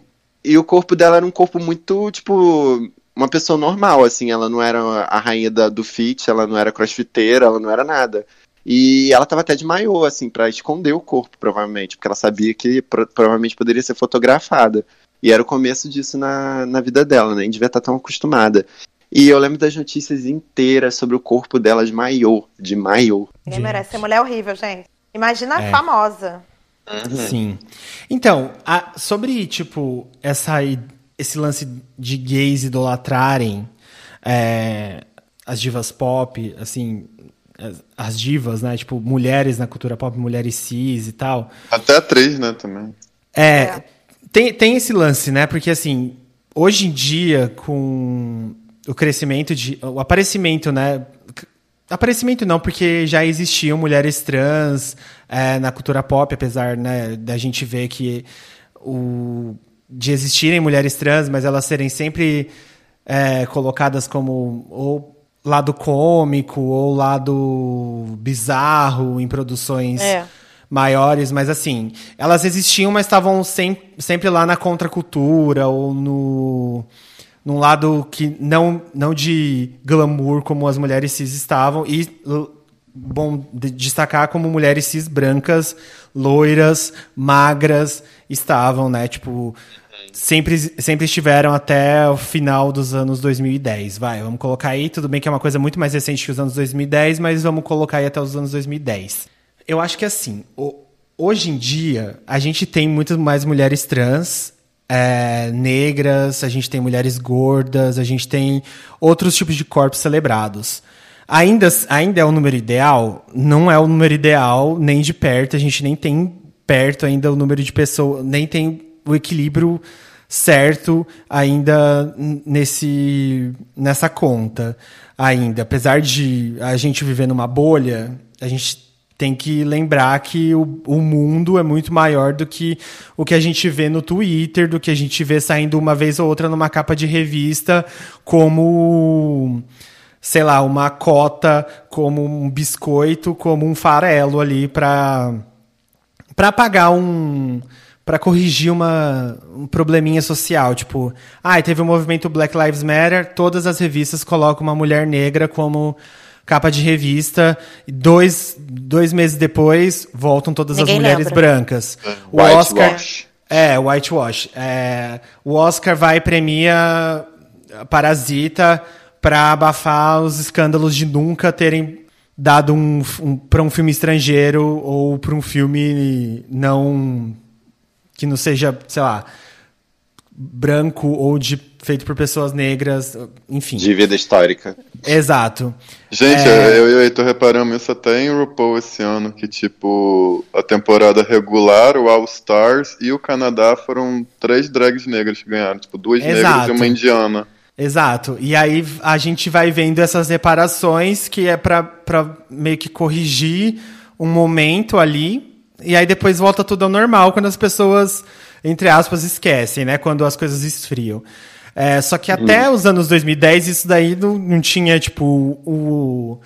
e o corpo dela era um corpo muito, tipo, uma pessoa normal, assim. Ela não era a rainha da- do fit, ela não era crossfiteira, ela não era nada. E ela tava até de maiô, assim, pra esconder o corpo, provavelmente, porque ela sabia que pro- provavelmente poderia ser fotografada. E era o começo disso na, na vida dela, nem devia estar tão acostumada. E eu lembro das notícias inteiras sobre o corpo dela de maiô, de maiô. Ninguém merece. Ser mulher é horrível, gente. Imagina a É. famosa. Sim. Então, a- sobre, tipo, essa, esse lance de gays idolatrarem é, as divas pop, assim, as, as divas, né? Tipo, mulheres na cultura pop, mulheres cis e tal. Até atriz, né, também. É, Tem, tem esse lance, né? Porque, assim, hoje em dia, com o crescimento de. O aparecimento, né? Aparecimento não, porque já existiam mulheres trans é, na cultura pop, apesar né, da gente ver que o, de existirem mulheres trans, mas elas serem sempre é, colocadas como ou lado cômico ou lado bizarro em produções É. maiores, mas assim, elas existiam, mas estavam sem, sempre lá na contracultura ou no num lado que não não de glamour como as mulheres cis estavam e bom de- destacar como mulheres cis brancas, loiras, magras estavam, né? Tipo, sempre, sempre estiveram até o final dos anos 2010. Vai, vamos colocar aí. Tudo bem que é uma coisa muito mais recente que os anos 2010, mas vamos colocar aí até os anos 2010. Eu acho que assim, hoje em dia, a gente tem muito mais mulheres trans, é, negras, a gente tem mulheres gordas, a gente tem outros tipos de corpos celebrados. Ainda, ainda é o número ideal? Não é o número ideal, nem de perto. A gente nem tem perto ainda o número de pessoas, nem tem o equilíbrio certo ainda nesse, nessa conta ainda. Apesar de a gente viver numa bolha, a gente tem que lembrar que o, o mundo é muito maior do que o que a gente vê no Twitter, do que a gente vê saindo uma vez ou outra numa capa de revista, como sei lá, uma cota, como um biscoito, como um farelo ali para para pagar um para corrigir uma, um probleminha social, tipo, ah, teve o um movimento Black Lives Matter, todas as revistas colocam uma mulher negra como capa de revista, e dois, dois meses depois voltam todas Ninguém as mulheres lembra. brancas. O Whitewash. Oscar é, whitewash. É, o Oscar vai e premia Parasita para abafar os escândalos de nunca terem dado um, um para um filme estrangeiro ou para um filme não que não seja, sei lá, branco ou de feito por pessoas negras, enfim. De vida histórica. Exato. Gente, É. eu e o Heitor reparamos isso até em RuPaul esse ano, que tipo, a temporada regular, o All Stars e o Canadá foram três drags negras que ganharam, tipo, duas negras Exato. e uma indiana. Exato. E aí a gente vai vendo essas reparações que é pra meio que corrigir um momento ali. E aí depois volta tudo ao normal quando as pessoas, entre aspas, esquecem, né? Quando as coisas esfriam. É, só que até os anos 2010 isso daí não, não tinha, tipo, o,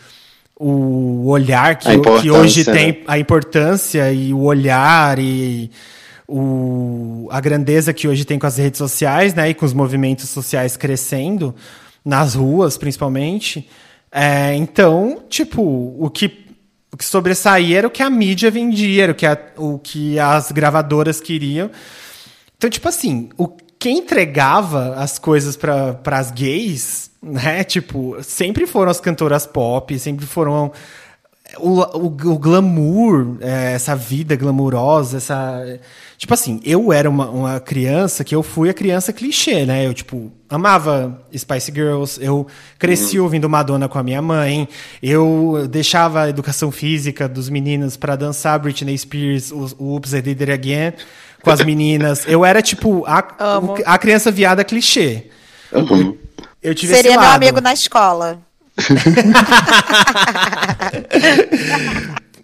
o olhar que, que hoje tem, né? a importância e o olhar e o, a grandeza que hoje tem com as redes sociais, né, e com os movimentos sociais crescendo, nas ruas principalmente. É, então, tipo, o que, o que sobressaía era o que a mídia vendia, era o que, a- o que as gravadoras queriam. Então, tipo assim, o, quem entregava as coisas para as gays, né? Tipo, sempre foram as cantoras pop, sempre foram o, o, o glamour, é, essa vida glamurosa, essa. Tipo assim, eu era uma, uma criança que eu fui a criança clichê, né? Eu, tipo, amava Spice Girls, eu cresci ouvindo Madonna com a minha mãe, eu deixava a educação física dos meninos para dançar Britney Spears, o, Oops, I Did It Again com as meninas. Eu era, tipo, a, a criança viada clichê. Eu tive Seria esse meu amigo na escola.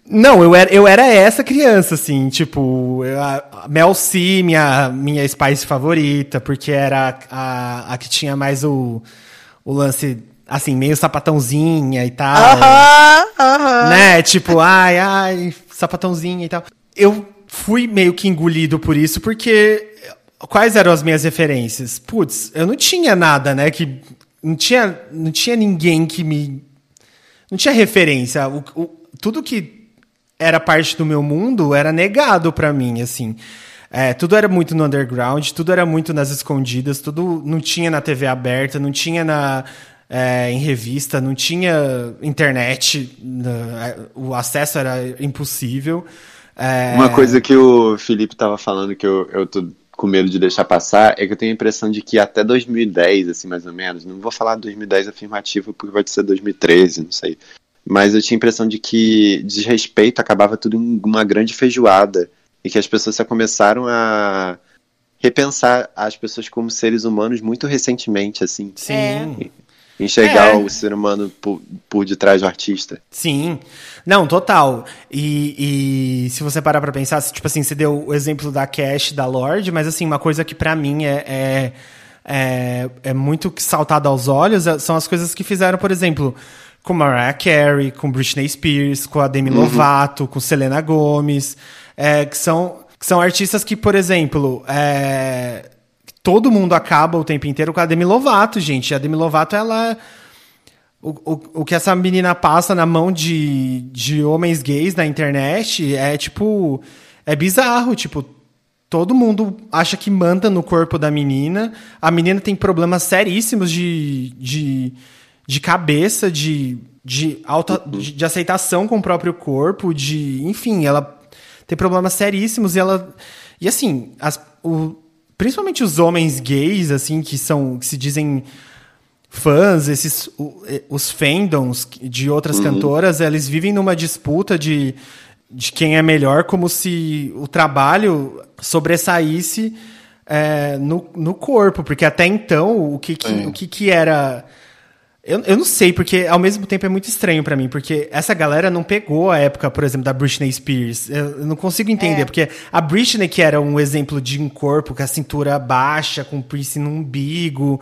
Não, eu era, eu era essa criança, assim, tipo, eu- a a Mel C, minha, minha Spice favorita, porque era a, a que tinha mais o, o lance, assim, meio sapatãozinha e tal. Aham, aham. Né? Tipo, ai, ai, sapatãozinha e tal. Eu fui meio que engolido por isso, porque quais eram as minhas referências? Putz, eu não tinha nada, né? Que não tinha, não tinha ninguém que me não tinha referência. O, o- tudo que era parte do meu mundo era negado pra mim, assim. É, tudo era muito no underground, tudo era muito nas escondidas, tudo não tinha na TV aberta, não tinha na é, em revista, não tinha internet, na- o acesso era impossível. É, Uma coisa que o Felipe tava falando que eu, eu tô com medo de deixar passar é que eu tenho a impressão de que até 2010, assim, mais ou menos, não vou falar 2010 afirmativo porque pode ser 2013, não sei. Mas eu tinha a impressão de que desrespeito acabava tudo em uma grande feijoada e que as pessoas só começaram a repensar as pessoas como seres humanos muito recentemente, assim. Sim. Enxergar É. o ser humano por, por detrás do artista. Sim. Não, total. E, e se você parar pra pensar, tipo assim, você deu o exemplo da Cash, da Lorde, mas assim, uma coisa que pra mim é, é, é, é muito saltada aos olhos é- são as coisas que fizeram, por exemplo, com Mariah Carey, com Britney Spears, com a Demi Lovato, com Selena Gomez, é, que, são, que são artistas que, por exemplo, é, todo mundo acaba o tempo inteiro com a Demi Lovato, gente. A Demi Lovato, ela o, o, o que essa menina passa na mão de, de homens gays na internet é tipo. É bizarro. Tipo, todo mundo acha que manda no corpo da menina. A menina tem problemas seríssimos de, de, de cabeça, de, de, alta, de, de aceitação com o próprio corpo, de. Enfim, ela tem problemas seríssimos e ela. E assim, as, o, principalmente os homens gays, assim, que são. que se dizem fãs, esses eh, os fandoms de outras cantoras, eles vivem numa disputa de, de quem é melhor, como se o trabalho sobressaísse eh, no, no corpo, porque até então o que, que- Sim. o que, que era Eu, eu não sei, porque ao mesmo tempo é muito estranho pra mim, porque essa galera não pegou a época, por exemplo, da Britney Spears. Eu, eu não consigo entender, É. porque a Britney, que era um exemplo de um corpo com a cintura baixa, com piercing no umbigo,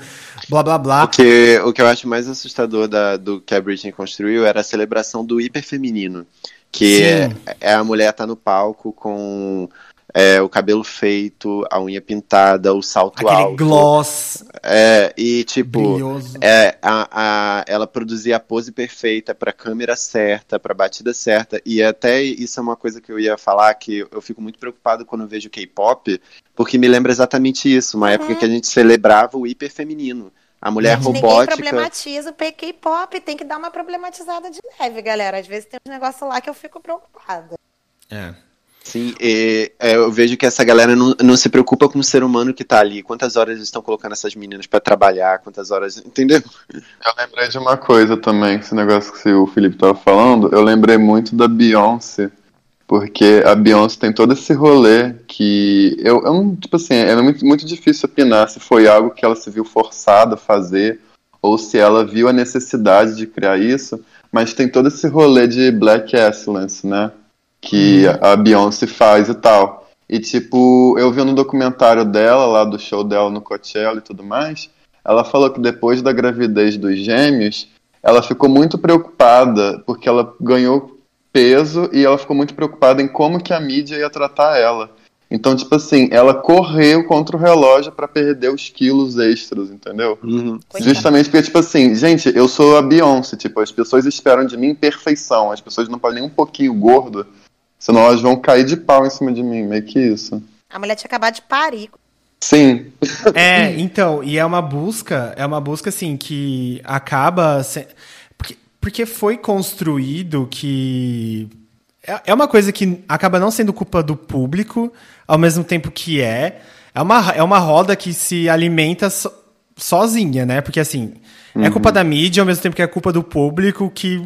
blá blá blá. O que, o que eu acho mais assustador da, do que a Britney construiu era a celebração do hiperfeminino. Que é, é a mulher tá no palco com é, o cabelo feito, a unha pintada, o salto Aquele alto. gloss É, e tipo, brilhoso. é, a, a- ela produzia a pose perfeita pra câmera certa, pra batida certa, e até isso é uma coisa que eu ia falar que eu fico muito preocupado quando eu vejo K-pop, porque me lembra exatamente isso, uma época que a gente celebrava o hiperfeminino. A mulher Ninguém robótica. problematiza o K-pop, tem que dar uma problematizada de leve, galera. Às vezes tem uns negócios lá que eu fico preocupada. É. Sim, e, é, eu vejo que essa galera não, não se preocupa com o ser humano que tá ali. Quantas horas eles estão colocando essas meninas pra trabalhar, quantas horas. Entendeu? Eu lembrei de uma coisa também, esse negócio que o Felipe tava falando, eu lembrei muito da Beyoncé, porque a Beyoncé tem todo esse rolê que eu, eu tipo assim, é muito, muito difícil opinar se foi algo que ela se viu forçada a fazer ou se ela viu a necessidade de criar isso, mas tem todo esse rolê de Black Excellence, né, que a Beyoncé faz e tal. E tipo, eu vi no documentário dela, lá do show dela no Coachella e tudo mais, ela falou que depois da gravidez dos gêmeos, ela ficou muito preocupada porque ela ganhou peso e ela ficou muito preocupada em como que a mídia ia tratar ela. Então, tipo assim, ela correu contra o relógio pra perder os quilos extras, entendeu? Coitada. Justamente porque, tipo assim, gente, eu sou a Beyoncé, tipo, as pessoas esperam de mim perfeição, as pessoas não podem nem um pouquinho gordo, senão elas vão cair de pau em cima de mim, meio que isso. A mulher tinha acabado de parir. Sim, É, então, e é uma busca, é uma busca assim que acaba se- porque, porque foi construído que é, é uma coisa que acaba não sendo culpa do público, ao mesmo tempo que é. É uma, é uma roda que se alimenta so- sozinha, né? Porque assim, é culpa da mídia, ao mesmo tempo que é culpa do público que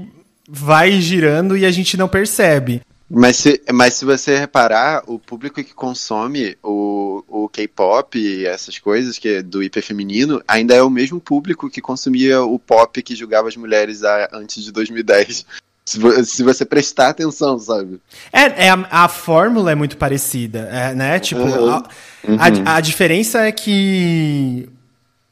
vai girando e a gente não percebe. Mas se, mas se você reparar, o público que consome o, o K-pop e essas coisas, que do hiperfeminino, ainda é o mesmo público que consumia o pop que julgava as mulheres a- antes de 2010. Se, se você prestar atenção, sabe? É, é a, a fórmula é muito parecida, é, né? Tipo, Uhum. a, a, a diferença é que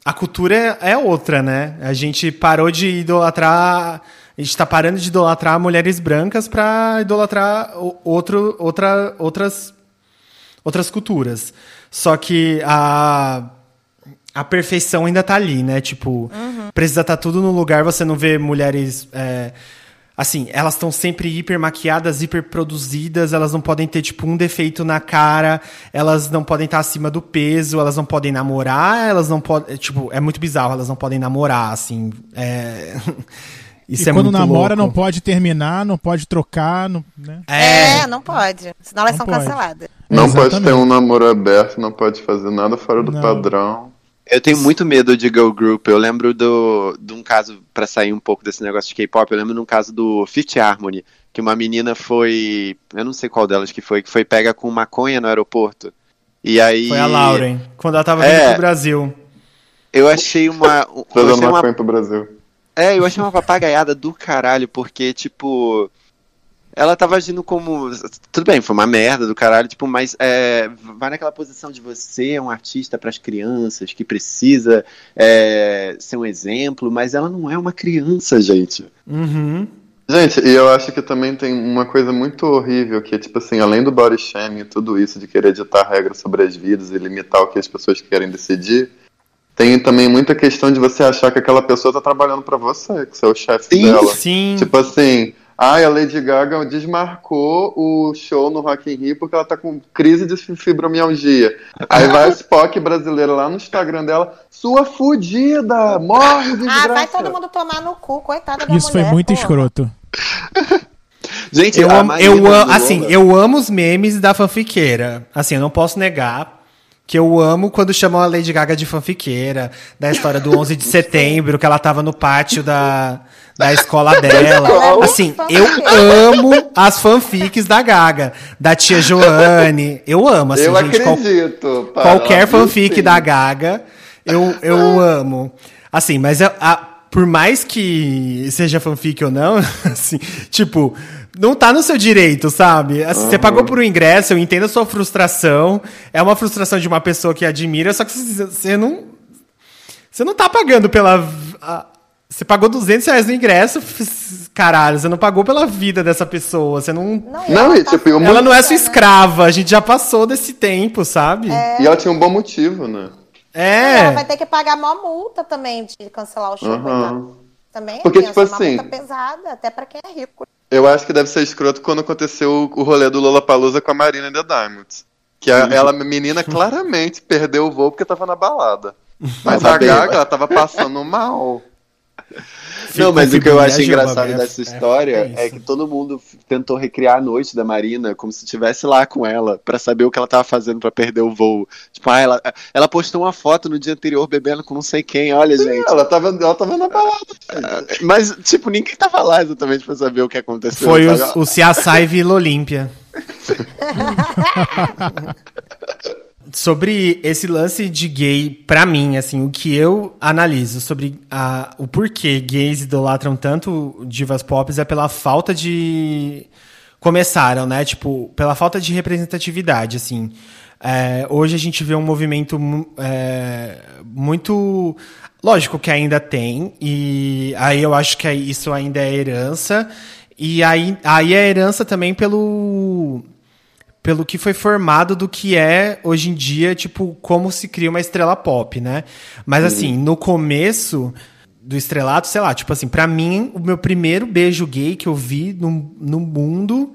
a cultura é, é outra, né? A gente parou de idolatrar. A gente tá parando de idolatrar mulheres brancas pra idolatrar outro, outra, outras, outras culturas. Só que a, a perfeição ainda tá ali, né? Tipo, precisa estar tudo no lugar, você não vê mulheres. é, assim, elas estão sempre hiper maquiadas, hiper produzidas, elas não podem ter, tipo, um defeito na cara, elas não podem estar acima do peso, elas não podem namorar, elas não podem. Tipo, é muito bizarro, elas não podem namorar, assim. É. Isso e é quando muito namora, louco. não pode terminar, não pode trocar, não, né? É, não pode. Senão elas Não são pode. canceladas. não pode ter um namoro aberto, não pode fazer nada fora do Não. padrão. Eu tenho muito medo de girl group. Eu lembro do, de um caso, pra sair um pouco desse negócio de K-pop, eu lembro de um caso do Fifth Harmony, que uma menina foi. Eu não sei qual delas que foi, que foi pega com maconha no aeroporto. E aí. Foi a Lauren, quando ela tava vindo É. pro Brasil. Eu achei uma. Uma maconha pro Brasil. É, eu achei uma papagaiada do caralho, porque, tipo. Ela tava agindo como. Tudo bem, foi uma merda do caralho, tipo, mas é, vai naquela posição de você é um artista pras crianças que precisa é, ser um exemplo, mas ela não é uma criança, gente. Uhum. Gente, e eu acho que também tem uma coisa muito horrível, que é tipo assim, além do body shaming e tudo isso, de querer ditar regras sobre as vidas e limitar o que as pessoas querem decidir, tem também muita questão de você achar que aquela pessoa tá trabalhando pra você, que você é o chefe Sim, dela. Sim. Tipo assim, ai, a Lady Gaga desmarcou o show no Rock in Rio porque ela tá com crise de fi- fibromialgia. Aí vai a Spock brasileira lá no Instagram dela, sua fudida, morre, desgraça. Ah, vai todo mundo tomar no cu, coitada da Isso foi mulher, muito porra. escroto. Gente, Eu amo, eu amo, assim, eu amo os memes da fanfiqueira. Assim, eu não posso negar que eu amo quando chamam a Lady Gaga de fanfiqueira, da história do 11 de setembro, que ela tava no pátio da, da escola dela. Ela é Assim, eu amo as fanfics da Gaga, da tia Joane. Eu amo, assim, Eu gente. acredito. qualquer fanfic sim. da Gaga, eu, eu amo. Assim, mas a, a- por mais que seja fanfic ou não, assim, tipo, não tá no seu direito, sabe? Assim, Você pagou por um ingresso, eu entendo a sua frustração. É uma frustração de uma pessoa que admira, só que você não. Você não tá pagando pela. a- você pagou 200 reais no ingresso, caralho, você não pagou pela vida dessa pessoa, você não... Não, Não, ela tá tipo, Ela não é sua escrava, a gente já passou desse tempo, sabe? E ela tinha um bom motivo, né? É. Ela vai ter que pagar mó multa também de cancelar o show. Coitada. Também Porque, é tipo tenso, é uma assim- multa pesada, até pra quem é rico. Eu acho que deve ser escroto quando aconteceu o rolê do Lollapalooza com a Marina the Diamonds. Que a, ela, a menina, claramente perdeu o voo porque tava na balada. Mas Tava a. Gaga, ela tava passando mal. Não, mas o que eu acho Confibulagia, engraçado é- dessa é- história é é, que todo mundo tentou recriar a noite da Marina como se estivesse lá com ela, pra saber o que ela tava fazendo pra perder o voo. Tipo, ah, ela, ela postou uma foto no dia anterior bebendo com não sei quem, olha, gente. Ela tava, ela tava na balada. Mas, tipo, ninguém tava lá exatamente pra saber o que aconteceu. Foi o, o Ciaçai Vila Olímpia. sobre esse lance de gay, pra mim, assim, o que eu analiso sobre a, o porquê gays idolatram tanto divas pop é pela falta de. Começaram, né? Tipo, pela falta de representatividade, assim. É, hoje a gente vê um movimento é, muito. Lógico que ainda tem, e aí eu acho que aí isso ainda é herança. E aí, aí é herança também pelo pelo que foi formado do que é hoje em dia, tipo, como se cria uma estrela pop, né? Mas assim, no começo do estrelato, sei lá, tipo assim, pra mim, o meu primeiro beijo gay que eu vi no, no mundo,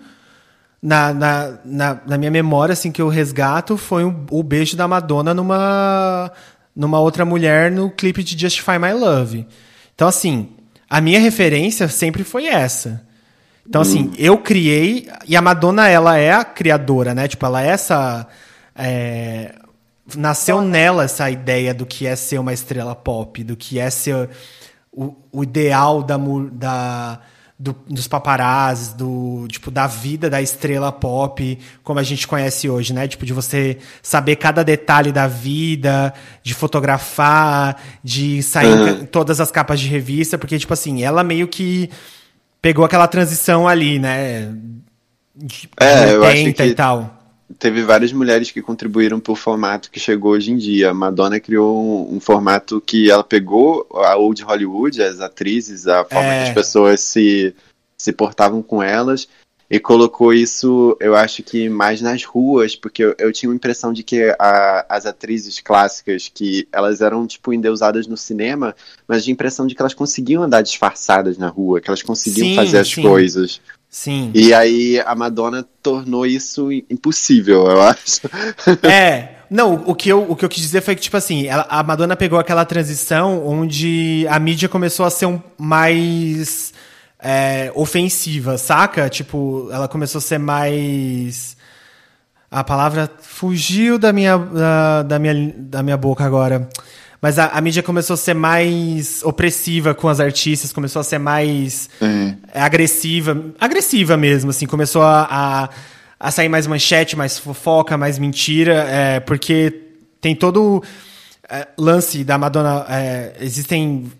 na, na, na, na minha memória, assim, que eu resgato, foi o, o beijo da Madonna numa, numa outra mulher no clipe de Justify My Love. Então, assim, a minha referência sempre foi essa. Então, assim, eu criei. E a Madonna, ela é a criadora, né? Tipo, ela é essa. é, nasceu nela essa ideia do que é ser uma estrela pop, do que é ser o, o ideal da, da, do- dos paparazzis, do, tipo, da vida da estrela pop, como a gente conhece hoje, né? Tipo, de você saber cada detalhe da vida, de fotografar, de sair em ca- todas as capas de revista, porque, tipo assim, ela meio que pegou aquela transição ali, né? De, É, eu acho 80 que- e tal. Teve várias mulheres que contribuíram para o formato que chegou hoje em dia. A Madonna criou um, um formato que ela pegou a old Hollywood, as atrizes, a forma É. que as pessoas se, se portavam com elas, e colocou isso, eu acho que mais nas ruas, porque eu, eu tinha a impressão de que a- as atrizes clássicas, que elas eram, tipo, endeusadas no cinema, mas tinha a impressão de que elas conseguiam andar disfarçadas na rua, que elas conseguiam Sim, fazer as sim. coisas. Sim. E aí a Madonna tornou isso impossível, eu acho. É. Não, o que, eu, o que eu quis dizer foi que, tipo assim, a Madonna pegou aquela transição onde a mídia começou a ser um, mais é, ofensiva, saca? Tipo, ela começou a ser mais. A palavra fugiu da minha, da, da minha, da minha boca agora. Mas a, a mídia começou a ser mais opressiva com as artistas, começou a ser mais é, agressiva, agressiva mesmo, assim, começou a, a, a sair mais manchete, mais fofoca, mais mentira, é, porque tem todo é, lance da Madonna, é, existem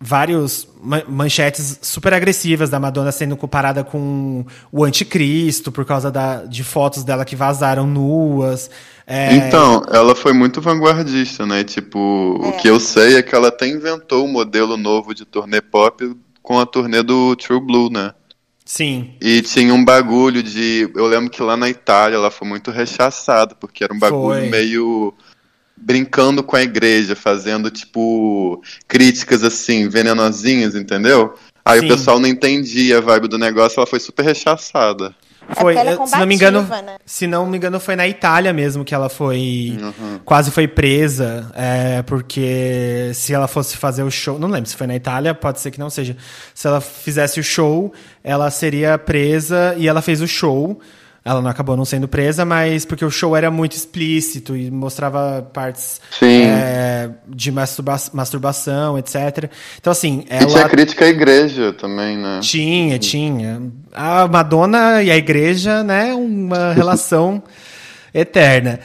vários ma- manchetes super agressivas da Madonna sendo comparada com o anticristo por causa da, de fotos dela que vazaram nuas. é, Então, ela foi muito vanguardista, né? Tipo, o que eu sei é que ela até inventou o modelo novo de turnê pop com a turnê do True Blue, né? Sim. E tinha um bagulho de. Eu lembro que lá na Itália ela foi muito rechaçada, porque era um bagulho Foi. meio. Brincando com a igreja, fazendo, tipo, críticas assim, venenosinhas, entendeu? Aí Sim. o pessoal não entendia a vibe do negócio, ela foi super rechaçada. Foi, porque ela é eu- se não me engano, né? se não me engano, foi na Itália mesmo que ela foi Uhum. quase foi presa, é, porque se ela fosse fazer o show, não lembro se foi na Itália, pode ser que não seja. Se ela fizesse o show, ela seria presa e ela fez o show. Ela não acabou não sendo presa, mas porque o show era muito explícito e mostrava partes é, de masturba masturbação, etc. Então assim, E tinha ela crítica à igreja também, né? tinha, tinha. A Madonna e a igreja, né, uma relação eterna.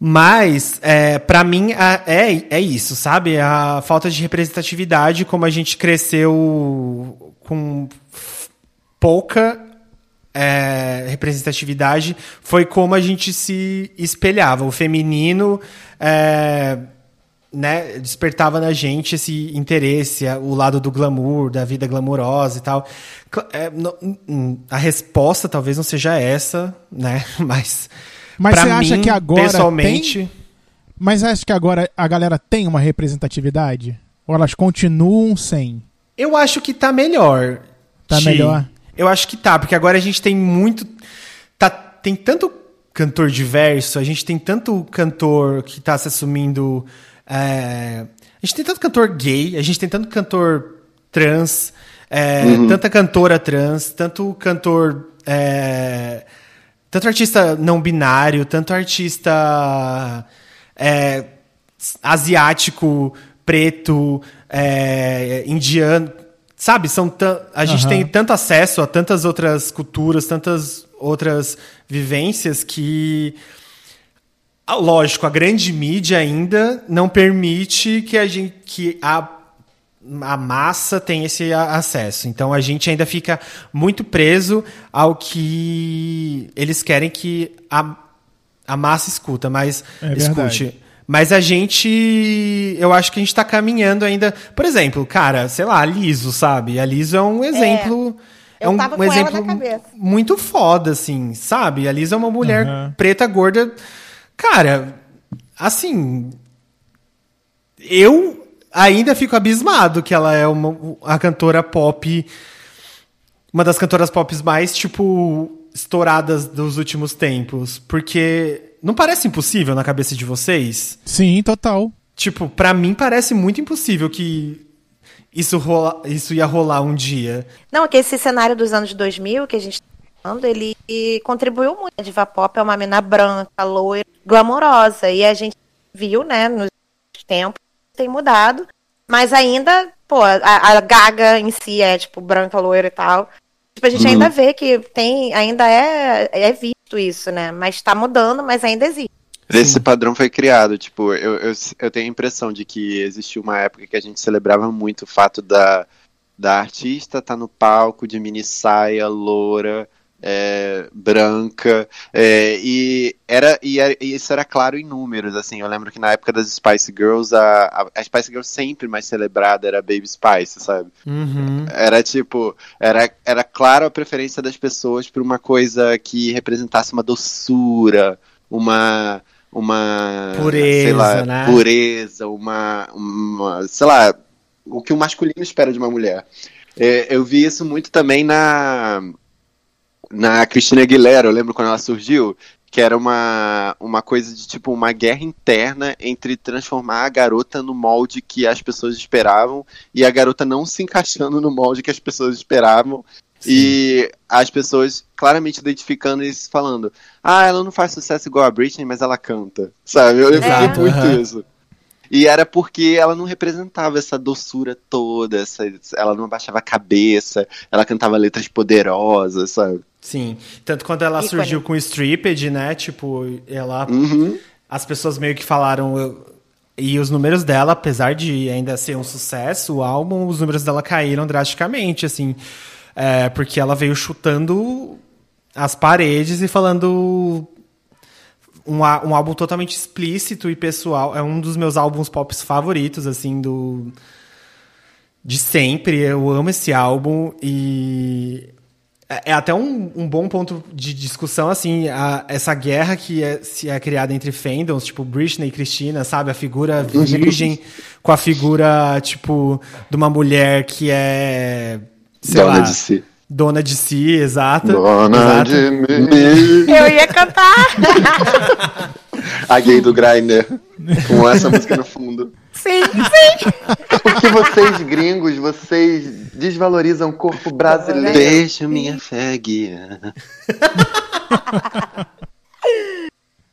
Mas, é, para mim, a- é, é isso, sabe? A falta de representatividade, como a gente cresceu com pouca é, representatividade, foi como a gente se espelhava. O feminino é, né, despertava na gente esse interesse, o lado do glamour, da vida glamourosa e tal. É, hum, a resposta talvez não seja essa, né? Mas, Mas você acha mim, que agora pessoalmente, tem? Mas você acha que agora a galera tem uma representatividade? Ou elas continuam sem? eu acho que tá melhor. Tá melhor? Eu acho que tá, porque agora a gente tem muito. Tá, tem tanto cantor diverso, a gente tem tanto cantor que tá se assumindo. é, a gente tem tanto cantor gay, a gente tem tanto cantor trans, é, tanta cantora trans, tanto cantor. é, tanto artista não binário, tanto artista é, asiático, preto, é, indiano. Sabe, são a gente Aham. tem tanto acesso a tantas outras culturas, tantas outras vivências que. Lógico, a grande mídia ainda não permite que a gente que a, a massa tenha esse acesso. Então a gente ainda fica muito preso ao que eles querem que a, a massa escuta, mas É escute. Mas a gente. Eu acho que a gente tá caminhando ainda. Por exemplo, cara, sei lá, a Liso, sabe? A Liso é um exemplo. Eu um, tava um com ela exemplo na cabeça. muito foda, assim, sabe? A Liso é uma mulher Aham. preta, gorda. Cara, assim. Eu ainda fico abismado que ela é uma, a cantora pop. Uma das cantoras pop mais, tipo, estouradas dos últimos tempos. Porque não parece impossível na cabeça de vocês? Sim, total. Tipo, pra mim parece muito impossível que isso, rola, isso ia rolar um dia. Não, que esse cenário dos anos 2000 que a gente tá falando, ele contribuiu muito. A diva pop é uma mina branca, loira, glamourosa. E a gente viu, né, nos tempos, tem mudado. Mas ainda, pô, a, a Gaga em si é, tipo, branca, loira e tal. Tipo, a gente ainda vê que tem, ainda é, é visto isso, né? Mas tá mudando, mas ainda existe. Esse padrão foi criado, tipo, eu, eu, eu tenho a impressão de que existiu uma época que a gente celebrava muito o fato da, da artista estar no palco de mini saia, loura, é, branca, é, e, era, e, era- e isso era claro em números, assim, eu lembro que na época das Spice Girls, a, a, a Spice Girls sempre mais celebrada era a Baby Spice, sabe? Uhum. Era tipo, era, era claro a preferência das pessoas por uma coisa que representasse uma doçura, uma uma Pureza, lá, né? pureza, uma, uma sei lá, o que o masculino espera de uma mulher. É, eu vi isso muito também na na Cristina Aguilera, eu lembro quando ela surgiu, que era uma, uma coisa de tipo uma guerra interna entre transformar a garota no molde que as pessoas esperavam e a garota não se encaixando no molde que as pessoas esperavam. E as pessoas claramente identificando isso, falando: Ah, ela não faz sucesso igual a Britney, mas ela canta. Sabe? Eu, Exato, muito isso. E era porque ela não representava essa doçura toda, essa, ela não abaixava a cabeça, ela cantava letras poderosas, sabe? Sim. Tanto quando ela Ícone. surgiu com o Stripped, né? Tipo, ela. Uhum. As pessoas meio que falaram. eu- E os números dela, apesar de ainda ser um sucesso, o álbum, os números dela caíram drasticamente, assim. É, porque ela veio chutando as paredes e falando. Um, um álbum totalmente explícito e pessoal. É um dos meus álbuns pop favoritos, assim, do. De sempre. Eu amo esse álbum e. É é até um, um bom ponto de discussão, assim, a- essa guerra que é, se é criada entre fandoms, tipo Britney e Christina, sabe? A figura virgem com a figura, tipo, de uma mulher que é. Sei Dona lá, de si. Dona de si, exata. Dona exata. de mim. Eu ia cantar. A gay do Grindr. Com essa música no fundo. sim, sim. Porque vocês gringos, vocês desvalorizam o corpo brasileiro. Deixa minha fé.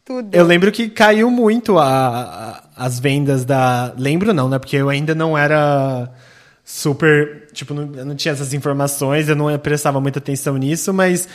Tudo. Eu lembro que caiu muito a, a- as vendas da. Lembro não, né? Porque eu ainda não era super. Tipo, não, eu não tinha essas informações, eu não prestava muita atenção nisso, mas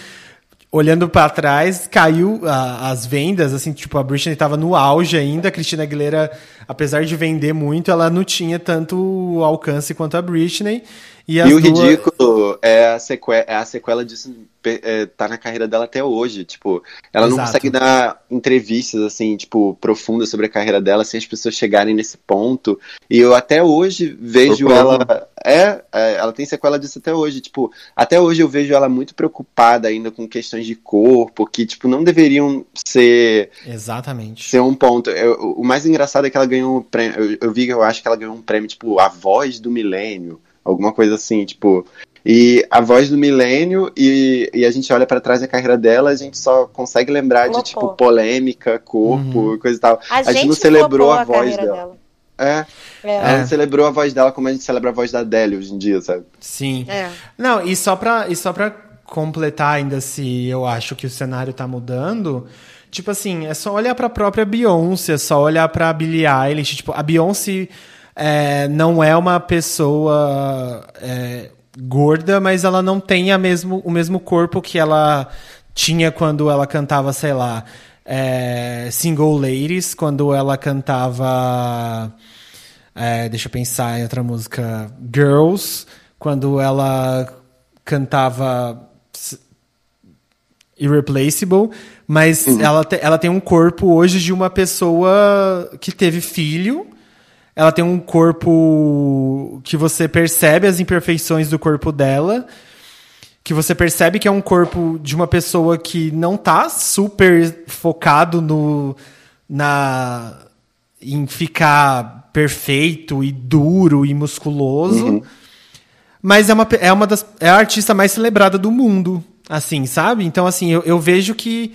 olhando para trás, caiu a, as vendas, assim, tipo, a Britney estava no auge ainda, a Cristina Aguilera, apesar de vender muito, ela não tinha tanto alcance quanto a Britney. E, e o duas... ridículo é a, sequela, é a sequela disso é, tá na carreira dela até hoje. Tipo, ela Exato. não consegue dar entrevistas, assim, tipo, profundas sobre a carreira dela sem as pessoas chegarem nesse ponto. E eu até hoje vejo ela. É, é, ela tem sequela disso até hoje. Tipo, até hoje eu vejo ela muito preocupada ainda com questões de corpo, que, tipo, não deveriam ser. Exatamente. Ser um ponto. Eu, o mais engraçado é que ela ganhou um prêmio. Eu, eu vi que eu acho que ela ganhou um prêmio, tipo, a voz do milênio alguma coisa assim, tipo. E a voz do milênio, e, e a gente olha para trás da carreira dela, a gente só consegue lembrar de, tipo, polêmica, corpo, uhum. coisa e tal. A, a gente, gente não celebrou a, a voz dela. dela. É. é. Ela não celebrou a voz dela como a gente celebra a voz da Adele hoje em dia, sabe? Sim. É. Não, e só pra, e só pra completar ainda se eu acho que o cenário tá mudando, tipo assim, é só olhar pra própria Beyoncé, é só olhar pra Billie Eilish, tipo, a Beyoncé é, não é uma pessoa é, gorda, mas ela não tem a mesmo, o mesmo corpo que ela tinha quando ela cantava, sei lá, é, Single Ladies, quando ela cantava. É, deixa eu pensar em outra música. Girls, quando ela cantava Irreplaceable, mas uhum. ela, te, ela tem um corpo hoje de uma pessoa que teve filho ela tem um corpo que você percebe as imperfeições do corpo dela, que você percebe que é um corpo de uma pessoa que não tá super focado no na em ficar perfeito e duro e musculoso. Uhum. Mas é uma, é uma das é a artista mais celebrada do mundo, assim, sabe? Então assim, eu, eu vejo que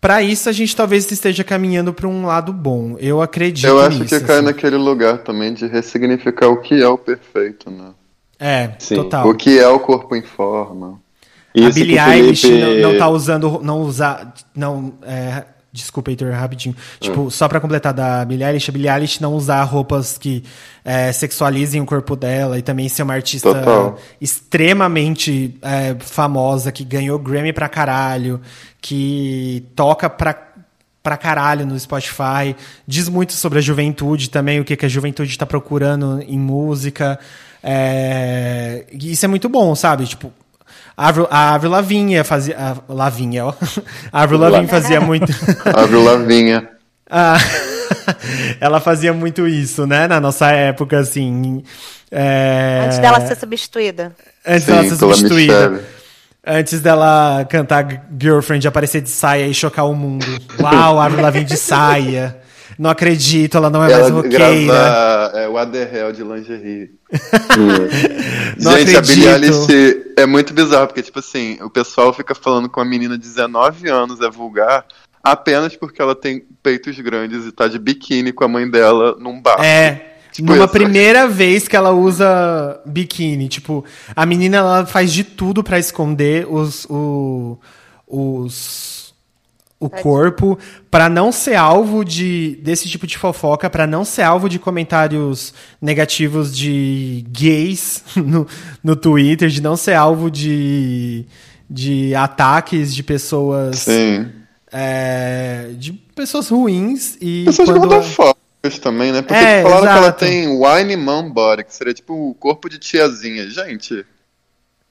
para isso a gente talvez esteja caminhando para um lado bom. Eu acredito Eu acho nisso, que cai assim. naquele lugar também de ressignificar o que é o perfeito, né? É, Sim. total. O que é o corpo em forma. Isso a Billie Eilish Felipe... não, não tá usando, não usar, não, é, Desculpa, Heitor, rapidinho. Tipo, hum. só pra completar da Billie Eilish, a Billie Eilish não usar roupas que é, sexualizem o corpo dela e também ser uma artista Total. extremamente é, famosa, que ganhou Grammy pra caralho, que toca pra, pra caralho no Spotify. Diz muito sobre a juventude também, o que, que a juventude tá procurando em música. É, isso é muito bom, sabe? Tipo, a Avril Lavinha fazia. A Lavinha, ó. A Avril Lavinha fazia muito. Avril Lavinha. ah, ela fazia muito isso, né? Na nossa época, assim. É... Antes dela ser substituída. Antes Sim, dela ser substituída. Antes dela cantar Girlfriend, aparecer de saia e chocar o mundo. Uau, Avril Lavinha de saia. Não acredito, ela não é ela mais roqueira. Grava, é, o Aderrell de lingerie. Não Gente, acredito. a Billie Eilish é muito bizarro, porque, tipo assim, o pessoal fica falando com a menina de 19 anos é vulgar apenas porque ela tem peitos grandes e tá de biquíni com a mãe dela num bar. É. Tipo Numa primeira vez que ela usa biquíni, tipo, a menina ela faz de tudo para esconder os, o, os o corpo para não ser alvo de desse tipo de fofoca, para não ser alvo de comentários negativos de gays no, no Twitter, de não ser alvo de, de ataques de pessoas Sim. É, de pessoas ruins e pessoas quando gordofóbicas também, né? Porque é, falaram exato. que ela tem wine mom body, que seria tipo o corpo de tiazinha, gente.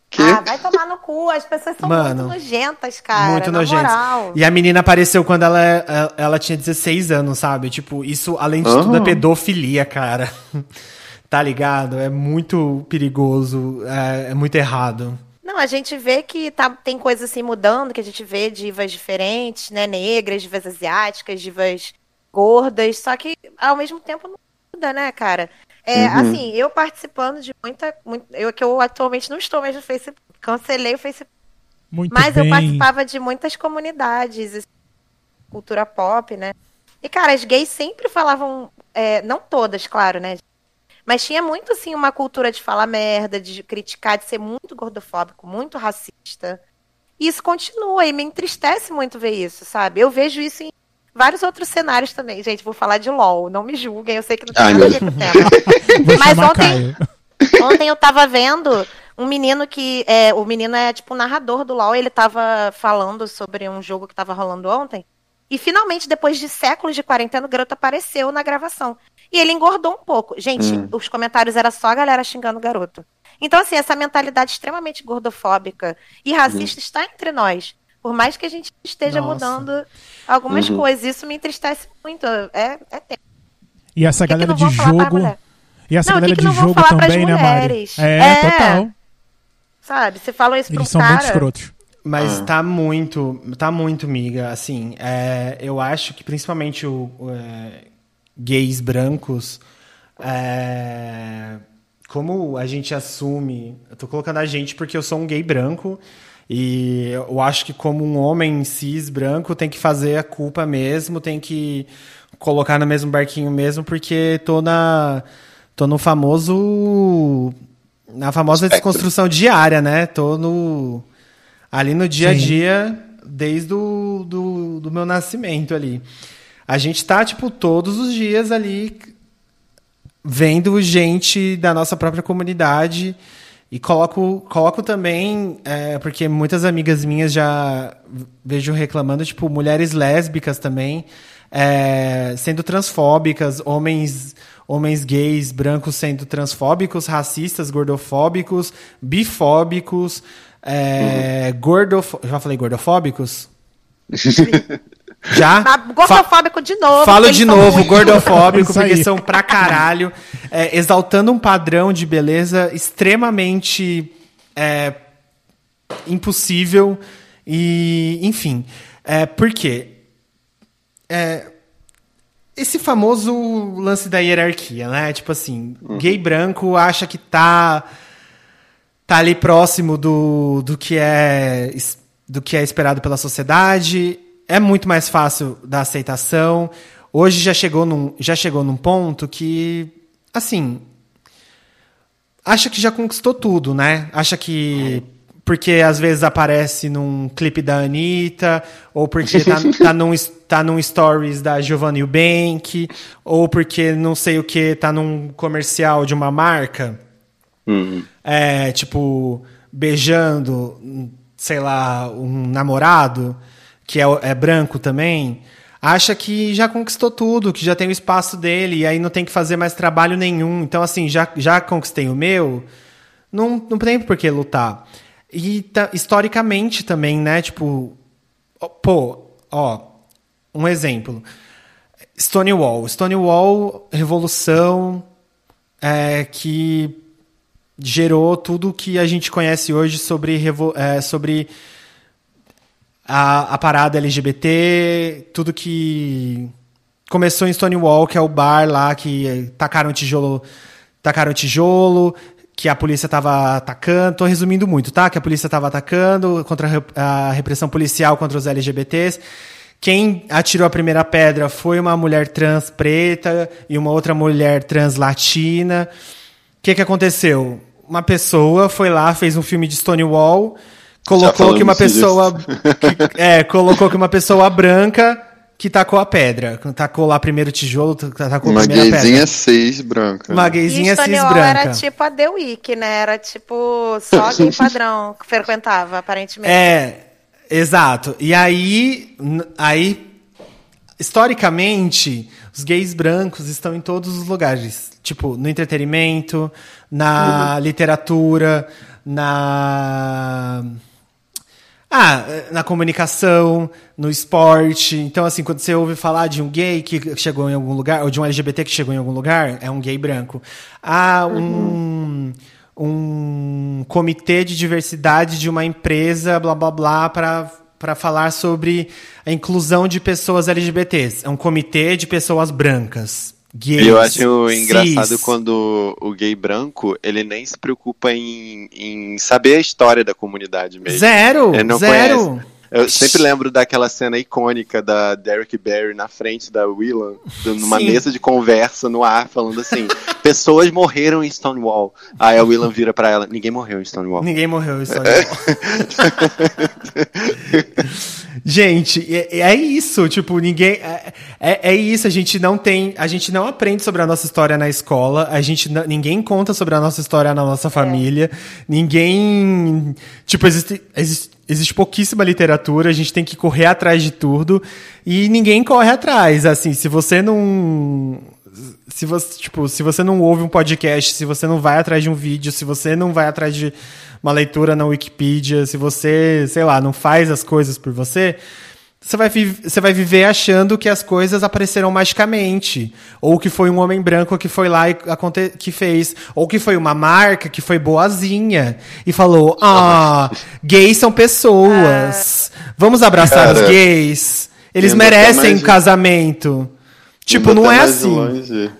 Que? Ah, vai tomar no cu. As pessoas são Mano, muito nojentas, cara. Muito nojentas. Moral. E a menina apareceu quando ela, ela, ela, tinha 16 anos, sabe? Tipo, isso, além de uhum. tudo, é pedofilia, cara. tá ligado? É muito perigoso. É, é, muito errado. Não, a gente vê que tá, tem coisas assim mudando, que a gente vê divas diferentes, né? Negras, divas asiáticas, divas gordas. Só que, ao mesmo tempo, não muda, né, cara? É, uhum. assim, eu participando de muita. Muito, eu que eu atualmente não estou mais no Facebook. Cancelei o Facebook. Muito mas bem. eu participava de muitas comunidades, assim, cultura pop, né? E, cara, as gays sempre falavam. É, não todas, claro, né? Mas tinha muito, assim, uma cultura de falar merda, de criticar, de ser muito gordofóbico, muito racista. E isso continua e me entristece muito ver isso, sabe? Eu vejo isso em vários outros cenários também. Gente, vou falar de LOL. Não me julguem, eu sei que não tem Ai, nada a ver com o tema. Mas ontem, ontem eu tava vendo Um menino que. É, o menino é tipo o narrador do LOL, ele tava falando sobre um jogo que tava rolando ontem. E finalmente, depois de séculos de quarentena, o garoto apareceu na gravação. E ele engordou um pouco. Gente, Hum. os comentários era só a galera xingando o garoto. Então, assim, essa mentalidade extremamente gordofóbica e racista está entre nós. Por mais que a gente esteja Nossa. mudando algumas Uhum. coisas, isso me entristece muito. É, é tempo. E essa que que galera não vão de jogo. E essa Não, que galera que de jogo também, né, Mari? É, É. total. Sabe? Você fala isso pra um Eles são cara. muito escrotos. Mas Ah. tá muito, tá muito, miga. Assim, é, eu acho que principalmente o, o, é, gays brancos, é, como a gente assume, eu tô colocando a gente porque eu sou um gay branco e eu acho que como um homem cis branco tem que fazer a culpa mesmo, tem que colocar no mesmo barquinho mesmo porque tô na tô no famoso na famosa Espectro. desconstrução diária, né? Tô no ali no dia a dia desde o do, do meu nascimento ali. A gente tá, tipo, todos os dias ali vendo gente da nossa própria comunidade e coloco, coloco também, é, porque muitas amigas minhas já vejo reclamando, tipo, mulheres lésbicas também, é, sendo transfóbicas, homens, homens gays brancos sendo transfóbicos, racistas, gordofóbicos, bifóbicos, é, gordofo- já falei gordofóbicos? Já? Mas Gordofóbico de novo. Falo de novo, muito- gordofóbico, porque são pra caralho, é, exaltando um padrão de beleza extremamente é, impossível e, enfim, é, por quê? É, esse famoso lance da hierarquia, né? Tipo assim, gay branco acha que tá tá ali próximo do, do que é do que é esperado pela sociedade. É muito mais fácil da aceitação. Hoje já chegou num, já chegou num ponto que assim acha que já conquistou tudo, né? Acha que porque às vezes aparece num clipe da Anitta, ou porque tá, tá, num, tá num stories da Giovanna Eubank, ou porque não sei o que, tá num comercial de uma marca Hum. é, tipo, beijando, sei lá, um namorado, que é, é branco também, acha que já conquistou tudo, que já tem o espaço dele, e aí não tem que fazer mais trabalho nenhum. Então, assim, já, já conquistei o meu, não, não tem por que lutar. E historicamente também, né? Tipo, pô, ó, um exemplo. Stonewall. Stonewall, revolução é, que gerou tudo que a gente conhece hoje sobre, é, sobre a, a parada LGBT, tudo que começou em Stonewall, que é o bar lá que tacaram tijolo, tacaram tijolo, que a polícia estava atacando. Tô resumindo muito, tá? Que a polícia estava atacando contra a rep- a repressão policial contra os LGBTs. Quem atirou a primeira pedra foi uma mulher trans preta e uma outra mulher trans latina. O que, que aconteceu? Uma pessoa foi lá, fez um filme de Stonewall, colocou que uma pessoa. que- é, colocou que uma pessoa branca que tacou a pedra. Tacou lá primeiro o tijolo, tacou a Uma primeira gayzinha pedra. seis branca. Uma gayzinha cis branca. era tipo a The Week, né? Era tipo só quem padrão que frequentava, aparentemente. É, exato. E aí, aí, historicamente, os gays brancos estão em todos os lugares. Tipo, no entretenimento, na literatura, na. Ah, na comunicação, no esporte. Então, assim, quando você ouve falar de um gay que chegou em algum lugar, ou de um LGBT que chegou em algum lugar, é um gay branco. Ah, um, um comitê de diversidade de uma empresa, blá blá blá, para para falar sobre a inclusão de pessoas LGBTs. É um comitê de pessoas brancas. Gays, E eu acho engraçado cis. quando o gay branco, ele nem se preocupa em, em saber a história da comunidade mesmo. Zero! Ele não zero! conhece. Eu sempre lembro daquela cena icônica da Derek Barry na frente da Willan, numa Sim. mesa de conversa no ar, falando assim: pessoas morreram em Stonewall. Aí a Willan vira pra ela: ninguém morreu em Stonewall. Ninguém morreu em Stonewall. Gente, é, é isso, tipo, ninguém. É, é, é isso, a gente não tem. A gente não aprende sobre a nossa história na escola, a gente ninguém conta sobre a nossa história na nossa família, ninguém. Tipo, existe, existe, existe pouquíssima literatura, a gente tem que correr atrás de tudo e ninguém corre atrás. Assim, se você não. Se você, tipo, se você não ouve um podcast, se você não vai atrás de um vídeo, se você não vai atrás de uma leitura na Wikipedia, se você, sei lá, não faz as coisas por você, você vai, você vai viver achando que as coisas apareceram magicamente. Ou que foi um homem branco que foi lá e aconte que fez. Ou que foi uma marca que foi boazinha e falou: Ah, gays são pessoas. Vamos abraçar Cara, os gays. Eles merecem um casamento. Tipo, não é assim. Longe.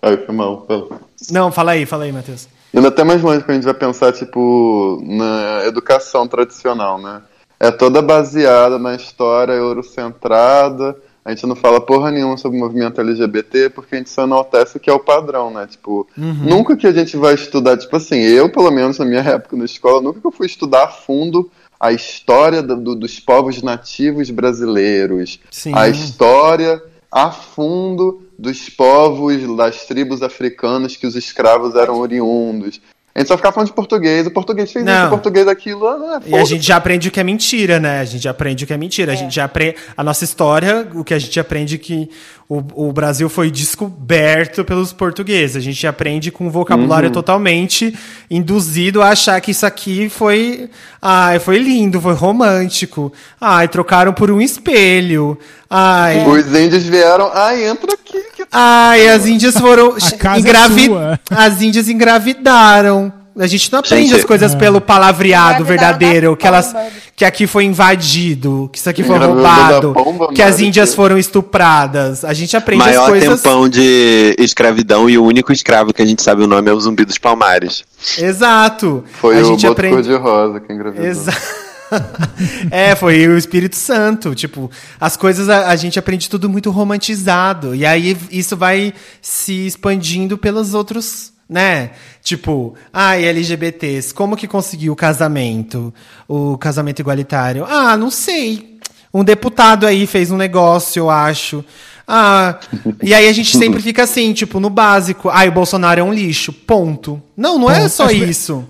Ai, foi mal. fala. Não, fala aí, fala aí, Matheus. Indo até mais longe, quando a gente vai pensar, tipo, na educação tradicional, né? É toda baseada na história eurocentrada. A gente não fala porra nenhuma sobre o movimento LGBT porque a gente só enaltece o que é o padrão, né? Tipo, nunca que a gente vai estudar, tipo assim, eu, pelo menos na minha época na escola, nunca que eu fui estudar a fundo a história do- dos povos nativos brasileiros, Sim. a história a fundo dos povos, das tribos africanas que os escravos eram oriundos. A gente só ficava falando de português, o português fez Não. isso, o português aquilo. Ah, E a gente já aprende o que é mentira, né? A gente já aprende o que é mentira. A gente já aprende. A nossa história, o que a gente aprende é que o, o Brasil foi descoberto pelos portugueses. A gente aprende com um vocabulário totalmente induzido a achar que isso aqui foi. Ai, foi lindo, foi romântico. Ai, trocaram por um espelho. Ai. Os índios vieram, ah, entra aqui. Ai, as índias foram casa é engravi... sua. As índias engravidaram. A gente não aprende Gente, as coisas pelo palavreado verdadeiro, da que elas pomba. que aqui foi invadido, que isso aqui foi roubado, pomba, que as índias que- foram estupradas. A gente aprende as Maior coisas. tempão de escravidão e o único escravo que a gente sabe o nome é o Zumbi dos Palmares. Exato. Foi a o gente aprende. Cor-de-Rosa que engravidou. Exato. é, foi o Espírito Santo. Tipo, as coisas a, a gente aprende tudo muito romantizado. E aí isso vai se expandindo pelos outros, né? Tipo, ai, LGBTs, como que conseguiu o casamento? O casamento igualitário? Ah, não sei. Um deputado aí fez um negócio, eu acho. Ah, e aí a gente sempre fica assim, tipo, no básico. Ai, o Bolsonaro é um lixo. Ponto. Não, não é só isso.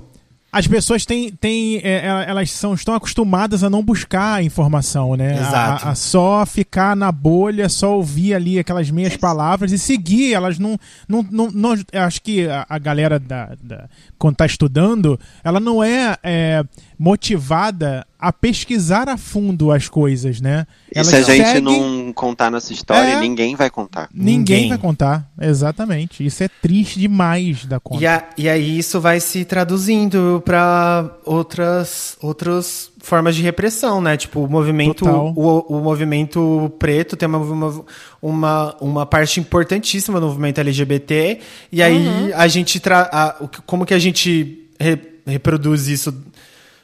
As pessoas têm, têm é, ela- elas são, estão acostumadas a não buscar informação, né? Exato. A, a só ficar na bolha, só ouvir ali aquelas meias palavras e seguir. Elas não. não, não, não- acho que a, a galera, da, da- quando está estudando, ela não é, é, motivada a pesquisar a fundo as coisas, né? E Elas se a gente seguem- não contar nossa história, É. ninguém vai contar. Ninguém, Ninguém. vai contar, exatamente. Isso é triste demais da conta. E, a- e aí isso vai se traduzindo para outras, outras formas de repressão, né? Tipo, o movimento, o, o movimento preto tem uma, uma, uma, uma parte importantíssima no movimento LGBT. E aí a gente tra a- o que- como que a gente re- reproduz isso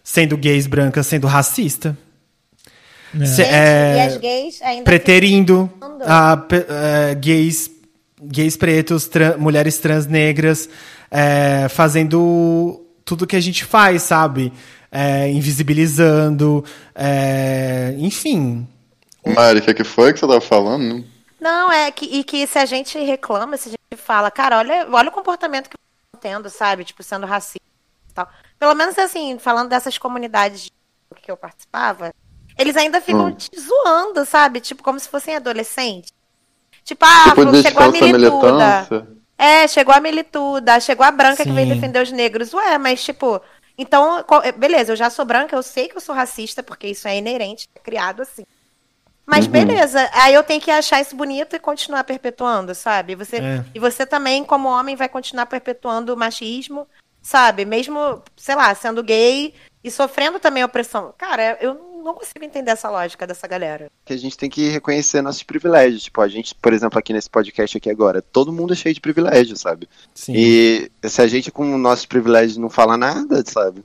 sendo gays brancas, sendo racista? É. Se- é, e as gays ainda preterindo a, é, gays, gays pretos, tran- mulheres trans negras, é, fazendo tudo que a gente faz, sabe? É, invisibilizando, é, enfim. Mari, o que, que foi que você tava falando? Não, é que, e que se a gente reclama, se a gente fala, cara, olha, olha o comportamento que estão tendo, sabe? Tipo, sendo racista e tal. Pelo menos assim, falando dessas comunidades que eu participava, eles ainda ficam Hum. te zoando, sabe? Tipo, como se fossem adolescentes. Tipo, ah, tipo, falou, chegou a milituda. É, chegou a milituda, chegou a branca que veio Sim. defender os negros. Ué, mas tipo, então, co- beleza, eu já sou branca, eu sei que eu sou racista, porque isso é inerente, é criado assim. Mas Uhum. beleza, aí eu tenho que achar isso bonito e continuar perpetuando, sabe? Você, É. E você também, como homem, vai continuar perpetuando o machismo, sabe? Mesmo, sei lá, sendo gay e sofrendo também opressão. Cara, eu não consigo entender essa lógica dessa galera. Que a gente tem que reconhecer nossos privilégios. Tipo, a gente, por exemplo, aqui nesse podcast aqui agora, todo mundo é cheio de privilégios, sabe? Sim. E se a gente com nossos privilégios não fala nada, sabe?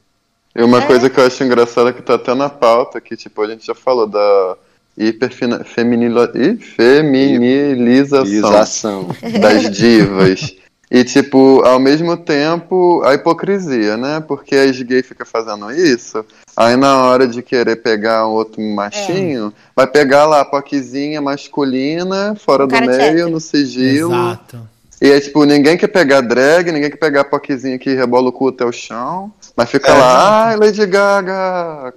E uma É. coisa que eu acho engraçada que tá até na pauta, que tipo, a gente já falou da hiperfeminilização Ização. das divas. E, tipo, ao mesmo tempo, a hipocrisia, né? Porque as gays ficam fazendo isso, aí na hora de querer pegar um outro machinho, vai pegar lá a poquezinha masculina, fora Um do meio, hétero. no sigilo. Exato. E é tipo, ninguém quer pegar drag, ninguém quer pegar a poquezinha que rebola o cu até o chão, mas fica É. lá, ai, Lady Gaga.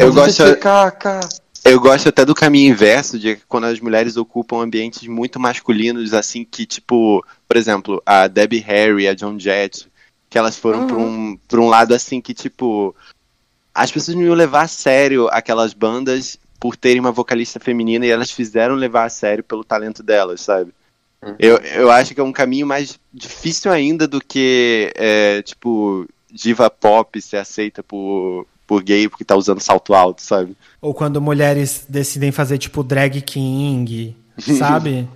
Eu gosto- Caca. Eu gosto até do caminho inverso, de quando as mulheres ocupam ambientes muito masculinos, assim, que, tipo, por exemplo, a Debbie Harry, a John Jett, que elas foram pra, um, pra um lado assim que, tipo, as pessoas não iam levar a sério aquelas bandas por terem uma vocalista feminina e elas fizeram levar a sério pelo talento delas, sabe? Eu, eu acho que é um caminho mais difícil ainda do que, é, tipo, diva pop ser aceita por, por gay porque tá usando salto alto, sabe? Ou quando mulheres decidem fazer, tipo, drag king, sabe?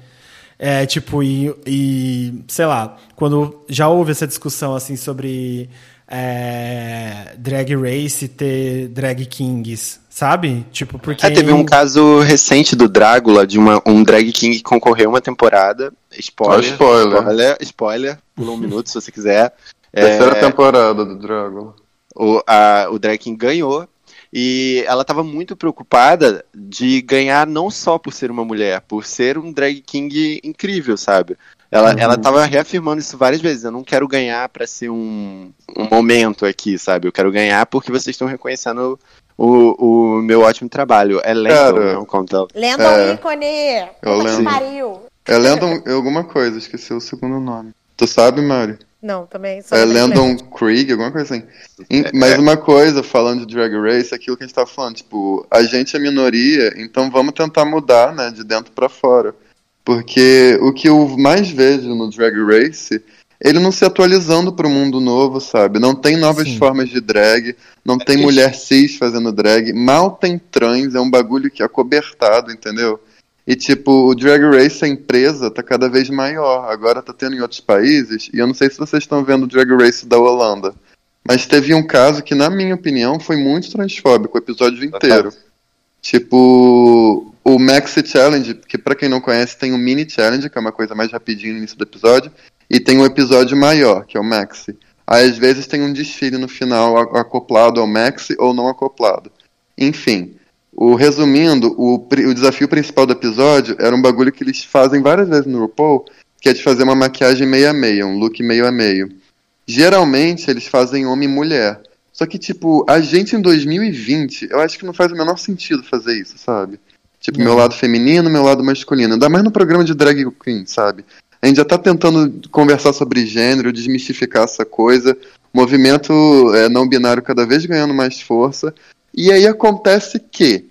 É, tipo, e, e, sei lá, quando já houve essa discussão, assim, sobre é, drag race ter drag kings, sabe? Tipo, porque... É, teve um caso recente do Drácula, de uma, um drag king que concorreu uma temporada. Spoiler. Ó, spoiler. Spoiler, spoiler. Pula um minuto se você quiser. Terceira É, temporada do Dragon. O, a, o drag king ganhou. E ela estava muito preocupada de ganhar não só por ser uma mulher, por ser um drag king incrível, sabe? Ela, ela tava reafirmando isso várias vezes. Eu não quero ganhar para ser um, um momento aqui, sabe? Eu quero ganhar porque vocês estão reconhecendo o, o meu ótimo trabalho. É Cara, não conta. Lendo É. um ícone. Lembro. pariu. É Landon alguma coisa, esqueci o segundo nome. Tu sabe, Mari? Não, também. Só É. Landon Krieg, alguma coisa assim. Em- Mas uma coisa, falando de Drag Race, é aquilo que a gente tava falando, tipo, a gente é minoria, então vamos tentar mudar, né, de dentro pra fora. Porque o que eu mais vejo no Drag Race, ele não se atualizando pro mundo novo, sabe? Não tem novas Sim. formas de drag, não tem triste. mulher cis fazendo drag, mal tem trans, é um bagulho que é cobertado, entendeu? E tipo, o Drag Race, a empresa, tá cada vez maior. Agora tá tendo em outros países, e eu não sei se vocês estão vendo o Drag Race da Holanda. Mas teve um caso que, na minha opinião, foi muito transfóbico o episódio inteiro. Tipo, o Maxi Challenge, que pra quem não conhece, tem o Mini Challenge, que é uma coisa mais rapidinho no início do episódio, e tem um episódio maior, que é o Maxi. Aí, às vezes tem um desfile no final acoplado ao Maxi ou não acoplado. Enfim, o resumindo, o, o desafio principal do episódio era um bagulho que eles fazem várias vezes no RuPaul, que é de fazer uma maquiagem meio a meio, um look meio a meio. Geralmente eles fazem homem e mulher. Só que, tipo, a gente em 2020, eu acho que não faz o menor sentido fazer isso, sabe? Tipo, meu lado feminino, meu lado masculino. Ainda mais no programa de drag queen, sabe? A gente já tá tentando conversar sobre gênero, desmistificar essa coisa. Movimento é, não binário cada vez ganhando mais força. E aí acontece que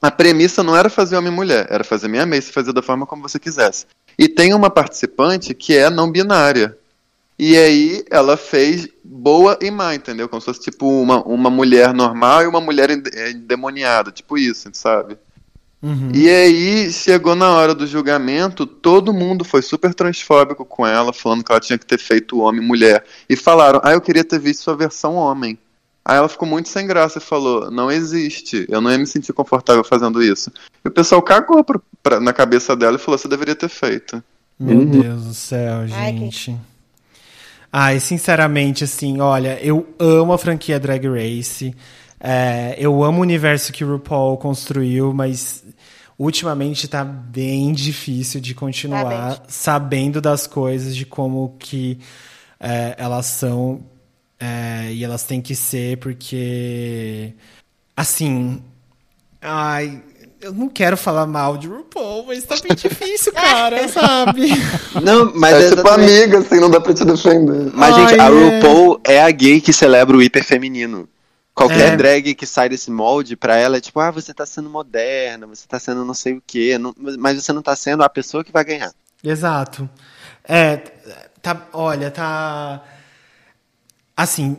a premissa não era fazer homem e mulher, era fazer meia meia, se fazer da forma como você quisesse. E tem uma participante que é não binária. E aí ela fez boa e má, entendeu? Como se fosse tipo uma, uma mulher normal e uma mulher eh, endemoniada, tipo isso, sabe? Uhum. E aí chegou na hora do julgamento, todo mundo foi super transfóbico com ela, falando que ela tinha que ter feito homem e mulher. E falaram, ah, eu queria ter visto sua versão homem. Aí ela ficou muito sem graça e falou, não existe, eu não ia me sentir confortável fazendo isso. E o pessoal cagou pro- pra- na cabeça dela e falou, você deveria ter feito. Meu Deus do céu, Ai, que- gente. Ai, sinceramente, assim, olha, eu amo a franquia Drag Race. É, eu amo o universo que o RuPaul construiu, mas ultimamente tá bem difícil de continuar Tá sabendo das coisas, de como que é, elas são é, e elas têm que ser, porque assim. Ai, eu não quero falar mal de RuPaul, mas tá bem difícil, cara, sabe? Não, mas é é tipo exatamente- amiga, assim, não dá pra te defender. Mas, Ai, gente, a é. RuPaul é a gay que celebra o hiper feminino. Qualquer É. drag que sai desse molde, pra ela é tipo, ah, você tá sendo moderna, você tá sendo não sei o quê, não- mas você não tá sendo a pessoa que vai ganhar. Exato. É, tá, olha, tá. Assim,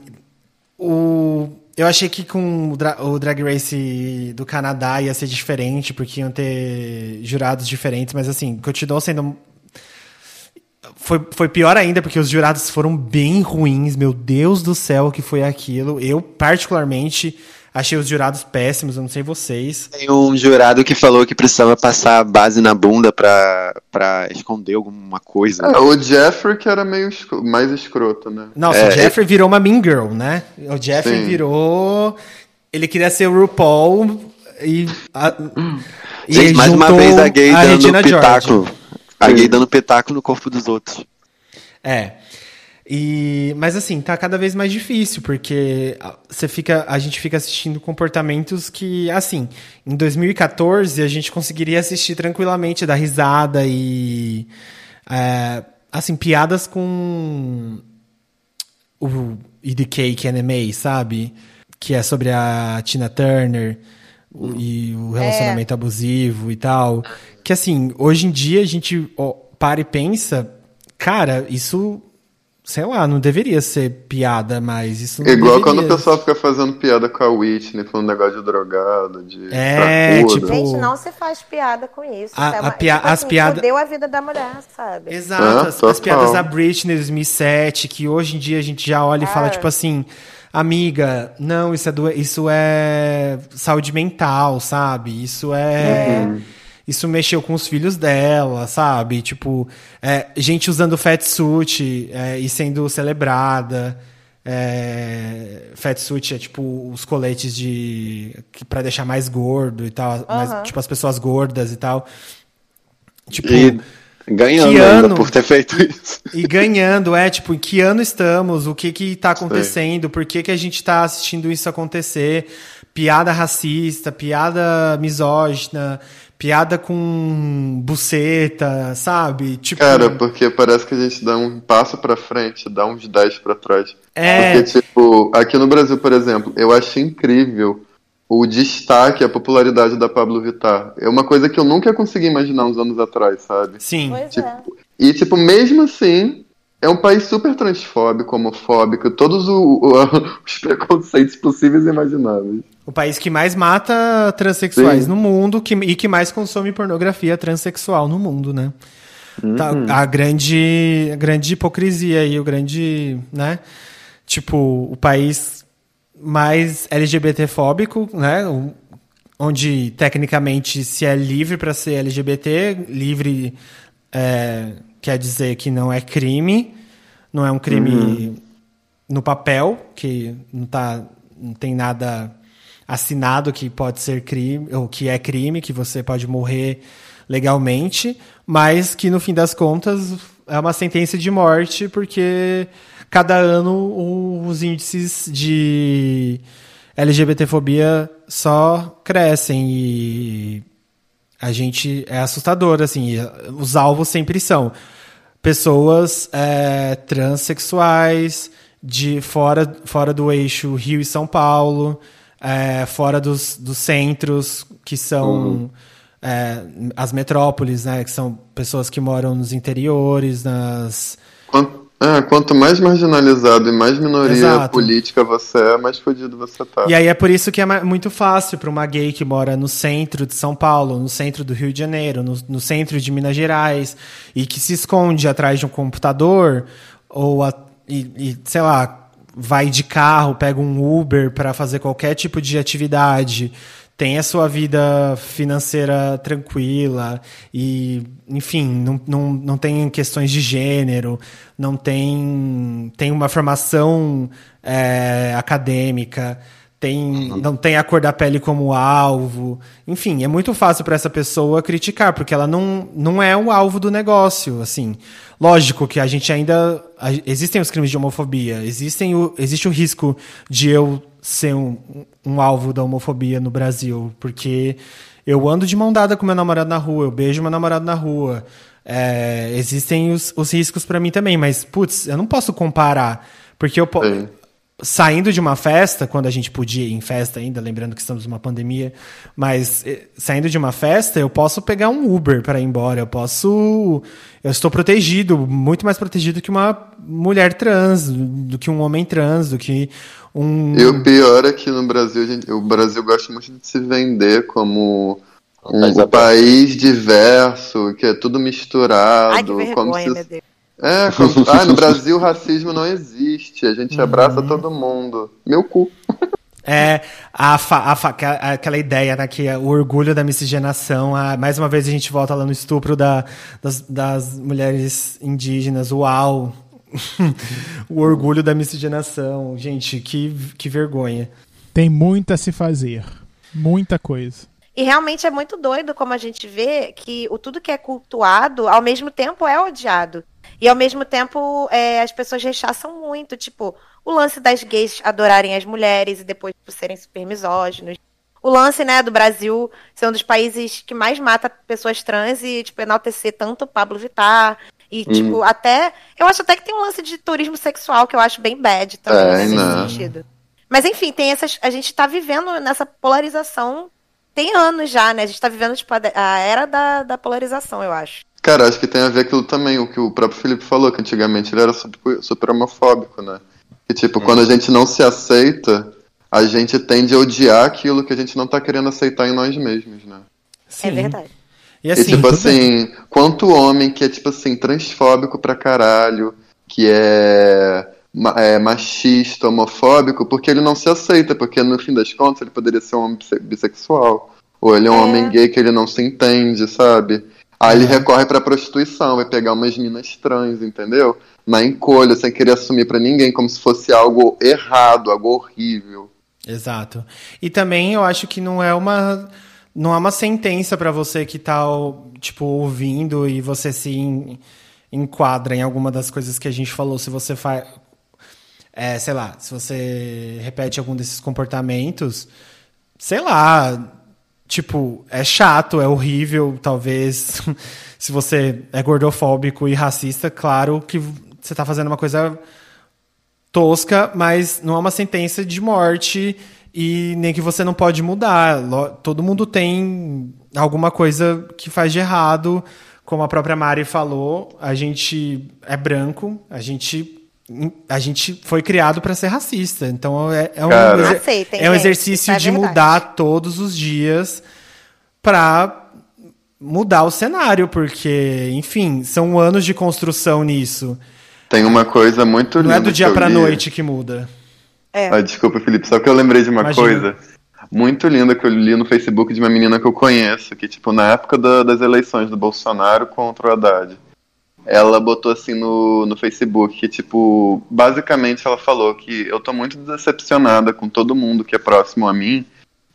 o, eu achei que com o, Dra- o Drag Race do Canadá ia ser diferente, porque iam ter jurados diferentes, mas assim, continuou sendo. Foi, foi pior ainda, porque os jurados foram bem ruins. Meu Deus do céu, o que foi aquilo. Eu, particularmente, Achei os jurados péssimos, eu não sei vocês. Tem um jurado que falou que precisava passar base na bunda pra, pra esconder alguma coisa. É, o Jeffrey que era meio escro- mais escroto, né? Nossa, É, o Jeffrey virou uma Mean Girl, né? O Jeffrey Sim. virou. Ele queria ser o RuPaul e. a- e Gente, mais uma vez a gay a dando Regina pitaco. George. A gay dando pitaco no corpo dos outros. É. E, mas assim, tá cada vez mais difícil, porque a- você fica, a gente fica assistindo comportamentos que, assim, em 2014 a gente conseguiria assistir tranquilamente, dar risada e. é, assim, piadas com o Eat Cake Anime, sabe? Que é sobre a Tina Turner o- e o relacionamento abusivo e tal. Que assim, hoje em dia a gente ó, para e pensa, cara, isso, sei lá, não deveria ser piada, mas isso não Igual deveria. quando o pessoal fica fazendo piada com a Whitney, falando negócio de drogado, de É, cracuda. tipo- Gente, não se faz piada com isso. A- é a uma- pia- tipo as assim, piada- Fudeu a vida da mulher, sabe? Exato, Ah, as, as piadas da Britney 2007, que hoje em dia a gente já olha e fala, Ah. tipo assim, amiga, não, isso é, do, isso é saúde mental, sabe? Isso é. Isso mexeu com os filhos dela, sabe? Tipo, é, gente usando fatsuit é, e sendo celebrada. É, fatsuit é tipo os coletes de para deixar mais gordo e tal, mais, tipo as pessoas gordas e tal. Tipo, E ganhando ano? por ter feito isso. e ganhando, é, tipo, em que ano estamos? O que que tá acontecendo? Por que que a gente tá assistindo isso acontecer? Piada racista, piada misógina, piada com buceta, sabe? Tipo, Cara, porque parece que a gente dá um passo pra frente, dá uns 10 pra trás. é, Porque, tipo, aqui no Brasil, por exemplo, eu acho incrível o destaque, a popularidade da Pablo Vittar. É uma coisa que eu nunca consegui imaginar uns anos atrás, sabe? sim. Pois é. Tipo, e, tipo, mesmo assim, é um país super transfóbico, homofóbico, todos o- o- os preconceitos possíveis e imagináveis. O país que mais mata transexuais Sim. no mundo que, e que mais consome pornografia transexual no mundo, né? Tá, Uhum. a grande a grande hipocrisia aí, o grande, né? Tipo, o país mais LGBTfóbico, né? Onde tecnicamente se é livre para ser LGBT, livre é, quer dizer que não é crime, não é um crime no papel, que não, tá, não tem nada assinado que pode ser crime, ou que é crime, que você pode morrer legalmente, mas que no fim das contas é uma sentença de morte, porque cada ano os índices de LGBTfobia só crescem e a gente é assustador, assim, e os alvos sempre são pessoas é, transexuais de fora, fora do eixo Rio e São Paulo, é, fora dos, dos centros que são é, as metrópoles, né, que são pessoas que moram nos interiores, nas Quanto, é, quanto mais marginalizado e mais minoria Exato. política você é, mais fodido você tá. E aí é por isso que é muito fácil para uma gay que mora no centro de São Paulo, no centro do Rio de Janeiro, no, no centro de Minas Gerais, e que se esconde atrás de um computador, ou a- e, e, sei lá, vai de carro, pega um Uber para fazer qualquer tipo de atividade, tem a sua vida financeira tranquila e, enfim, não, não, não tem questões de gênero, não tem, tem uma formação é, acadêmica, tem, não tem a cor da pele como alvo. Enfim, é muito fácil para essa pessoa criticar, porque ela não, não é o alvo do negócio, assim. Lógico que a gente ainda... existem os crimes de homofobia, existem o, existe o risco de eu ser um, um alvo da homofobia no Brasil, porque eu ando de mão dada com meu namorado na rua, eu beijo meu namorado na rua. É, existem os, os riscos para mim também, mas, putz, eu não posso comparar, porque eu... po- Sim. Saindo de uma festa, quando a gente podia ir em festa ainda, lembrando que estamos numa pandemia, mas eh, saindo de uma festa, eu posso pegar um Uber para ir embora, eu posso. Eu estou protegido, muito mais protegido que uma mulher trans, do que um homem trans, do que um. E o pior é que no Brasil, gente- o Brasil gosta muito de se vender como um, país um país diverso, que é tudo misturado. Ai, que como vergonha, se- meu Deus. É, como... ah, no Brasil o racismo não existe, a gente abraça todo mundo. Meu cu. É, a, fa, a fa, aquela ideia, né, que é o orgulho da miscigenação, a, mais uma vez a gente volta lá no estupro da, das, das mulheres indígenas, uau! o orgulho da miscigenação. Gente, que, que vergonha. Tem muito a se fazer. Muita coisa. E realmente é muito doido como a gente vê que o tudo que é cultuado, ao mesmo tempo, é odiado. E ao mesmo tempo, é, as pessoas rechaçam muito. Tipo, o lance das gays adorarem as mulheres e depois tipo, serem super misóginos. O lance, né, do Brasil ser um dos países que mais mata pessoas trans e, tipo, enaltecer tanto o Pablo Vittar. E, hum. tipo, até. Eu acho até que tem um lance de turismo sexual que eu acho bem bad também é, nesse não. sentido. Mas enfim, tem essas. A gente tá vivendo nessa polarização tem anos já, né? A gente tá vivendo, tipo, a era da, da polarização, eu acho. Cara, acho que tem a ver aquilo também, o que o próprio Felipe falou, que antigamente ele era super, super homofóbico, né? E tipo, hum. quando a gente não se aceita, a gente tende a odiar aquilo que a gente não tá querendo aceitar em nós mesmos, né? Sim. É verdade. E, assim, e tipo assim, bem. quanto homem que é tipo assim, transfóbico pra caralho, que é, é, machista, homofóbico, porque ele não se aceita, porque no fim das contas ele poderia ser um homem bissexual. Ou ele é um é. homem gay que ele não se entende, sabe? Aí ele recorre pra prostituição, vai pegar umas minas trans, entendeu? Na encolha, sem querer assumir para ninguém, como se fosse algo errado, algo horrível. Exato. E também eu acho que não é uma não é uma sentença para você que tá tipo ouvindo e você se enquadra em alguma das coisas que a gente falou, se você faz é, sei lá, se você repete algum desses comportamentos, sei lá, tipo, é chato, é horrível, talvez. se você é gordofóbico e racista, claro que você está fazendo uma coisa tosca, mas não é uma sentença de morte e nem que você não pode mudar. Todo mundo tem alguma coisa que faz de errado. Como a própria Mari falou, a gente é branco, a gente a gente foi criado para ser racista. Então é, é um, exer é um exercício é de mudar todos os dias para mudar o cenário, porque, enfim, são anos de construção nisso. Tem uma coisa muito linda. Não é do dia para noite que muda. É. Ah, desculpa, Felipe, só que eu lembrei de uma Imagina. coisa muito linda que eu li no Facebook de uma menina que eu conheço, que, tipo, na época da, das eleições do Bolsonaro contra o Haddad, ela botou assim no, no Facebook que, tipo, basicamente ela falou que eu tô muito decepcionada com todo mundo que é próximo a mim,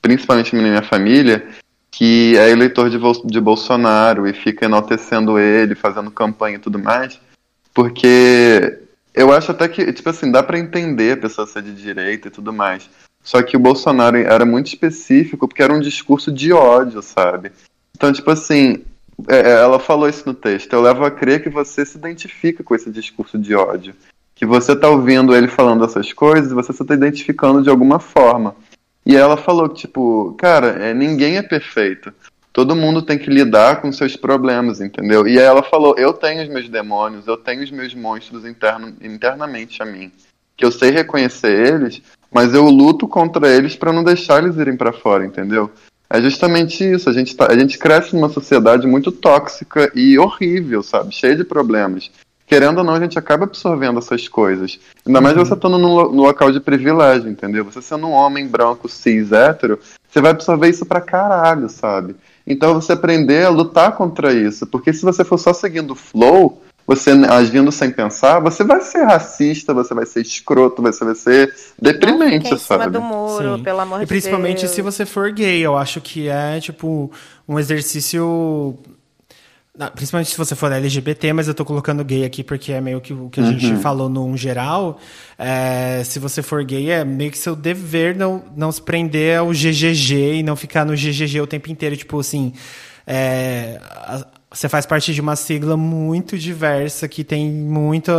principalmente minha família, que é eleitor de, de Bolsonaro e fica enaltecendo ele, fazendo campanha e tudo mais, porque eu acho até que, tipo assim, dá para entender a pessoa ser de direita e tudo mais. Só que o Bolsonaro era muito específico porque era um discurso de ódio, sabe? Então, tipo assim, é, é, ela falou isso no texto. Eu levo a crer que você se identifica com esse discurso de ódio. Que você tá ouvindo ele falando essas coisas e você se tá identificando de alguma forma. E ela falou que, tipo, cara, é, ninguém é perfeito. Todo mundo tem que lidar com seus problemas, entendeu? E aí ela falou: eu tenho os meus demônios, eu tenho os meus monstros interno, internamente a mim. Que eu sei reconhecer eles, mas eu luto contra eles para não deixar eles irem para fora, entendeu? É justamente isso. A gente, tá, a gente cresce numa sociedade muito tóxica e horrível, sabe? Cheia de problemas. Querendo ou não, a gente acaba absorvendo essas coisas. Ainda mais uhum. você estando no, no local de privilégio, entendeu? Você sendo um homem branco, cis, hétero, você vai absorver isso pra caralho, sabe? Então você aprender a lutar contra isso. Porque se você for só seguindo o flow, você agindo sem pensar, você vai ser racista, você vai ser escroto, você vai ser deprimente, Não em sabe? Cima do muro, Sim. pelo amor e principalmente Deus. se você for gay, eu acho que é tipo um exercício principalmente se você for LGBT, mas eu tô colocando gay aqui porque é meio que o que a uhum. gente falou no geral. É, se você for gay, é meio que seu dever não, não se prender ao GGG e não ficar no GGG o tempo inteiro. Tipo assim, é, você faz parte de uma sigla muito diversa que tem muito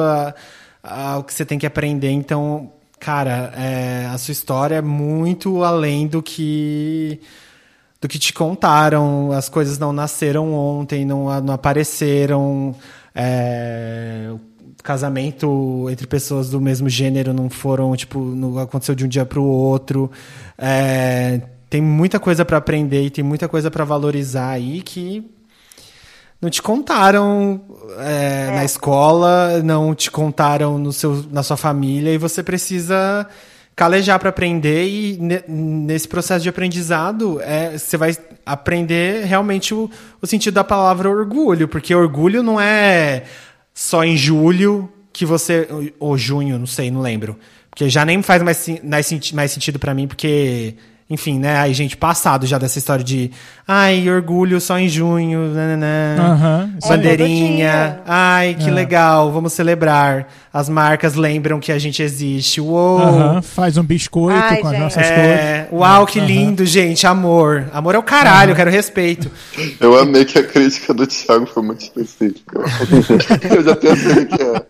o que você tem que aprender. Então, cara, é, a sua história é muito além do que do que te contaram. As coisas não nasceram ontem, não, não apareceram. É, casamento entre pessoas do mesmo gênero não foram tipo não aconteceu de um dia para o outro é, tem muita coisa para aprender e tem muita coisa para valorizar aí que não te contaram é, é. na escola, não te contaram no seu, na sua família, e você precisa calejar para aprender e ne- nesse processo de aprendizado é, você vai aprender realmente o, o sentido da palavra orgulho, porque orgulho não é só em julho que você ou, junho, não sei, não lembro, porque já nem faz mais, mais, mais sentido para mim, porque enfim, né, aí gente passado já dessa história de ai, orgulho só em junho, nananã, aí. bandeirinha, ai, que É. legal, vamos celebrar. As marcas lembram que a gente existe. Uou! Aham, faz um biscoito Ai, com as gente. nossas É, cores. uau, que lindo, gente. Amor. Amor é o caralho, eu quero respeito. Eu amei que a crítica do Thiago foi muito específica. eu já pensei o que é.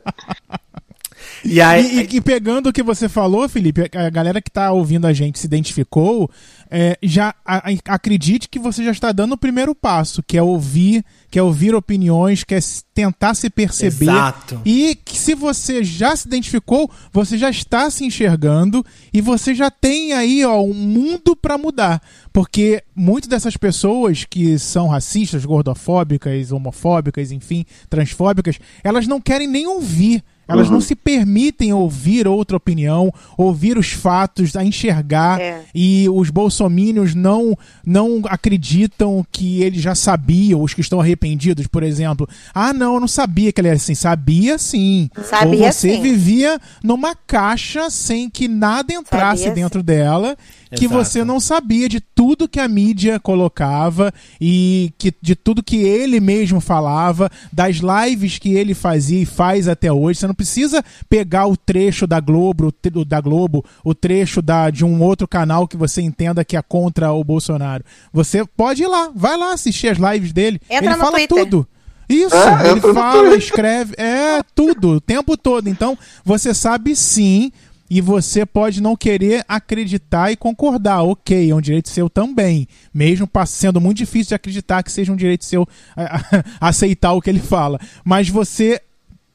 E aí. E, e- e pegando o que você falou, Felipe, a galera que tá ouvindo a gente se identificou, é, já a- a- acredite que você já está dando o primeiro passo, que é ouvir, que é ouvir opiniões, que é tentar se perceber. Exato. E que se você já se identificou, você já está se enxergando e você já tem aí ó, um mundo para mudar. Porque muitas dessas pessoas que são racistas, gordofóbicas, homofóbicas, enfim, transfóbicas, elas não querem nem ouvir. Elas não se permitem ouvir outra opinião, ouvir os fatos, a enxergar. É. E os bolsomínios não, não acreditam que eles já sabiam, os que estão arrependidos, por exemplo. Ah, não, eu não sabia que ele era assim. Sabia sim. Sabia Ou você sim. vivia numa caixa sem que nada entrasse Sabia dentro dela, que Exato. você não sabia de tudo que a mídia colocava e que, de tudo que ele mesmo falava, das lives que ele fazia e faz até hoje. Você não precisa pegar o trecho da Globo, o da Globo, o trecho da, de um outro canal que você entenda que é contra o Bolsonaro. Você pode ir lá, vai lá assistir as lives dele. Entra ele no fala Twitter. tudo. Isso, É, ele fala, escreve, é tudo, o tempo todo. Então, você sabe sim, e você pode não querer acreditar e concordar. Ok, é um direito seu também. Mesmo sendo muito difícil de acreditar que seja um direito seu aceitar o que ele fala. Mas você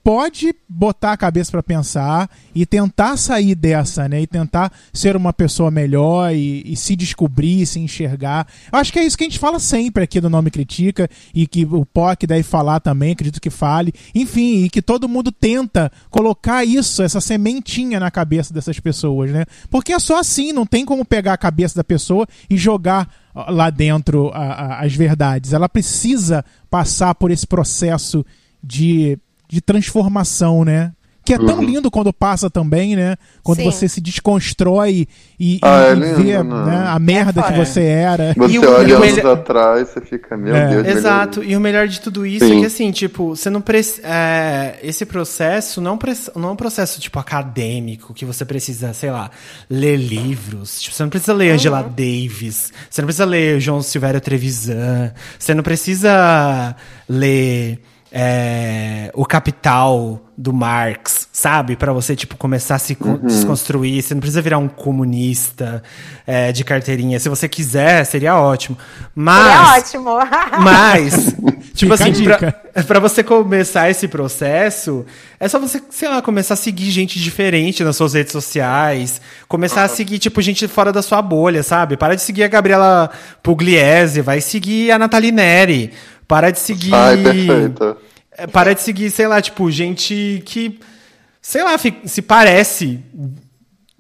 pode botar a cabeça pra pensar e tentar sair dessa, né? E tentar ser uma pessoa melhor e, e se descobrir, se enxergar. Eu acho que é isso que a gente fala sempre aqui do Nome Critica e que o POC deve falar também, acredito que fale. Enfim, e que todo mundo tenta colocar isso, essa sementinha na cabeça dessas pessoas, né? Porque é só assim, não tem como pegar a cabeça da pessoa e jogar lá dentro a- a- as verdades. Ela precisa passar por esse processo de de transformação, né? Que é tão Uhum. lindo quando passa também, né? Quando Sim. você se desconstrói e, Ah, e é lindo, vê né? né, a merda que foda. você era. Você E o- olha e anos melhor- atrás, você fica, meu É. Deus, Exato, melhorei. e o melhor de tudo isso Sim. é que assim, tipo, você não precisa. esse processo não, pre- não é um processo, tipo, acadêmico, que você precisa, sei lá, ler livros. Tipo, você não precisa ler Angela Davis, você não precisa ler João Silvério Trevisan, você não precisa ler. É, o Capital do Marx, sabe? Pra você, tipo, começar a se con- desconstruir. Você não precisa virar um comunista é, de carteirinha. Se você quiser, seria ótimo. Mas. É ótimo. Mas, tipo assim, pra, você começar esse processo, é só você, sei lá, começar a seguir gente diferente nas suas redes sociais. Começar a seguir, tipo, gente fora da sua bolha, sabe? Para de seguir a Gabriela Pugliese, vai seguir a Nathalie Neri. Para de seguir. Ai, perfeita. É, Para de seguir, sei lá, tipo, gente que, sei lá, se parece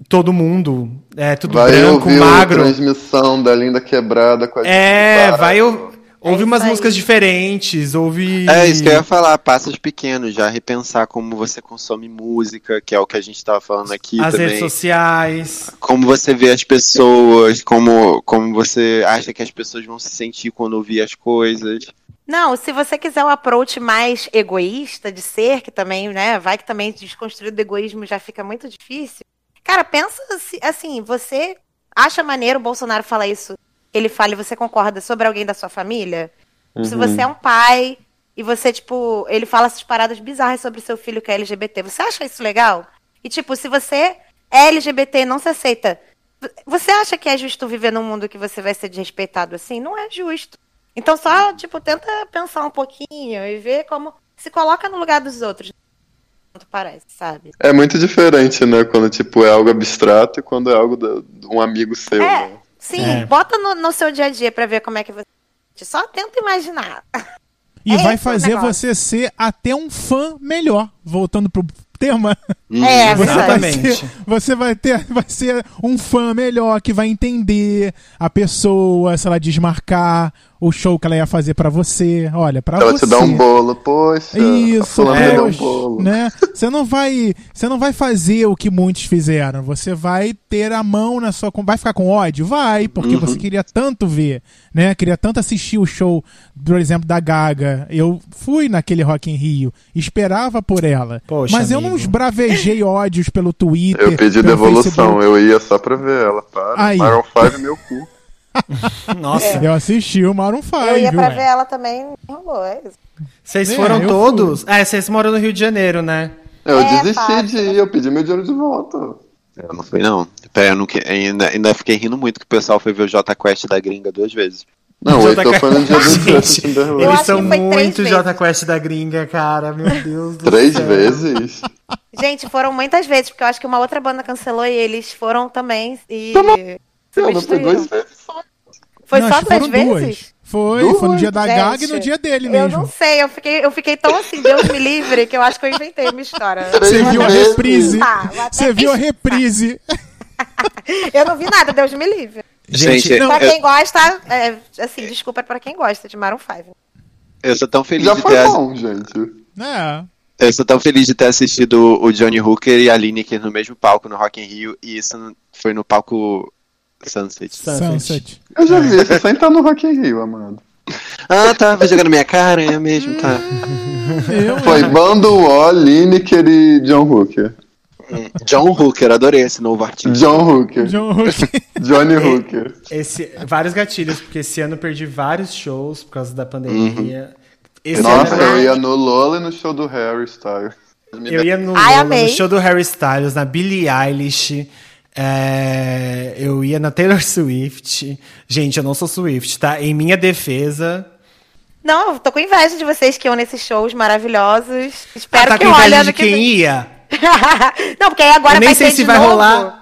todo mundo. É tudo Vai branco, ouvir a magro. transmissão da Linda Quebrada com a É, Gente vai ou- ouve É umas músicas diferentes, ouve. É isso que eu ia falar, passos pequenos, já repensar como você consome música, que é o que a gente tava falando aqui as também. redes sociais. Como você vê as pessoas, como, como você acha que as pessoas vão se sentir quando ouvir as coisas. Não, se você quiser um approach mais egoísta de ser, que também, né, vai que também desconstruir do egoísmo já fica muito difícil. Cara, pensa assim, você acha maneiro o Bolsonaro falar isso, ele fala e você concorda sobre alguém da sua família? Se você é um pai e você, tipo, ele fala essas paradas bizarras sobre seu filho que é LGBT, você acha isso legal? E, tipo, se você é LGBT e não se aceita, você acha que é justo viver num mundo que você vai ser desrespeitado assim? Não é justo. Então só, tipo, tenta pensar um pouquinho e ver como se coloca no lugar dos outros. Quanto parece, sabe? É muito diferente, né? Quando, tipo, é algo abstrato e quando é algo da- de um amigo seu, É, né? sim, É. bota no, no seu dia a dia pra ver como é que você. Só tenta imaginar. E É vai fazer você ser até um fã melhor. Voltando pro tema. É, Você vai, Exatamente. ser, você vai ter, vai ser um fã melhor que vai entender a pessoa, se ela desmarcar o show que ela ia fazer pra você. Olha, pra Ela você. te dá um bolo, poxa. a Isso, é. um bolo. né? Você não vai, você não vai fazer o que muitos fizeram. Você vai ter a mão na sua, vai ficar com ódio, vai, porque Uhum. você queria tanto ver, né? Queria tanto assistir o show, por exemplo, da Gaga. Eu fui naquele Rock in Rio, esperava por ela, Poxa, mas eu não amigo. Esbravejei ódios pelo Twitter. Eu pedi devolução, Facebook. eu ia só pra ver ela. Para. Aí. Maroon 5 meu cu. Nossa, Eu assisti o Maroon 5, Eu ia pra viu, ver ela também, rolou, é isso. vocês É, foram todos? Ah, vocês moram no Rio de Janeiro, né? Eu É, desisti fácil. de ir, eu pedi meu dinheiro de volta. Eu não fui, não. Pera, eu não que- ainda, ainda fiquei rindo muito que o pessoal foi ver o J Quest da gringa duas vezes. Não, o Jota Heitor foi no dia do Gente. Eu Eles acho são que foi três muito. Jota Quest da gringa, cara. Meu Deus do Três céu. vezes? Gente, foram muitas vezes, porque eu acho que uma outra banda cancelou e eles foram também e Eu não substituíram. duas vezes só. Foi Não, só foram vezes? duas. Foi, Duas? foi no dia da Gente, Gaga e no dia dele Eu mesmo. não sei, eu fiquei, eu fiquei tão assim, Deus me livre, que eu acho que eu inventei uma história. Três Você viu a reprise. Até Você viu a reprise. Eu não vi nada, Deus me livre. Gente, não, Pra eu, quem gosta, é, assim, desculpa pra quem gosta de Maroon 5. eu sou tão feliz Já de foi ter. bom, gente. É. Eu sou tão feliz de ter assistido o Johnny Hooker e a Lineker no mesmo palco no Rock in Rio, e isso foi no palco Sunset. Sunset. Sunset. Eu já vi, você sem estar no Rock in Rio, amado. Ah, tá, vai jogar na minha cara, é mesmo, tá. Eu, Foi Bando O, Lineker e John Hooker. John Hooker, adorei esse novo artista. John Hooker. John Hooker. Johnny Hooker. Esse, vários gatilhos, porque esse ano eu perdi vários shows por causa da pandemia. Esse Nossa, ano eu ia no Lola e no show do Harry Styles. eu ia no, Ai, Lola, no show do Harry Styles, na Billie Eilish. é, eu ia na Taylor Swift. Gente, eu não sou Swift, tá? Em minha defesa. Não, eu tô com inveja de vocês que iam nesses shows maravilhosos. Espero Ah, tá que com inveja de que quem ia? não, porque aí agora Eu nem sei se vai novo. rolar.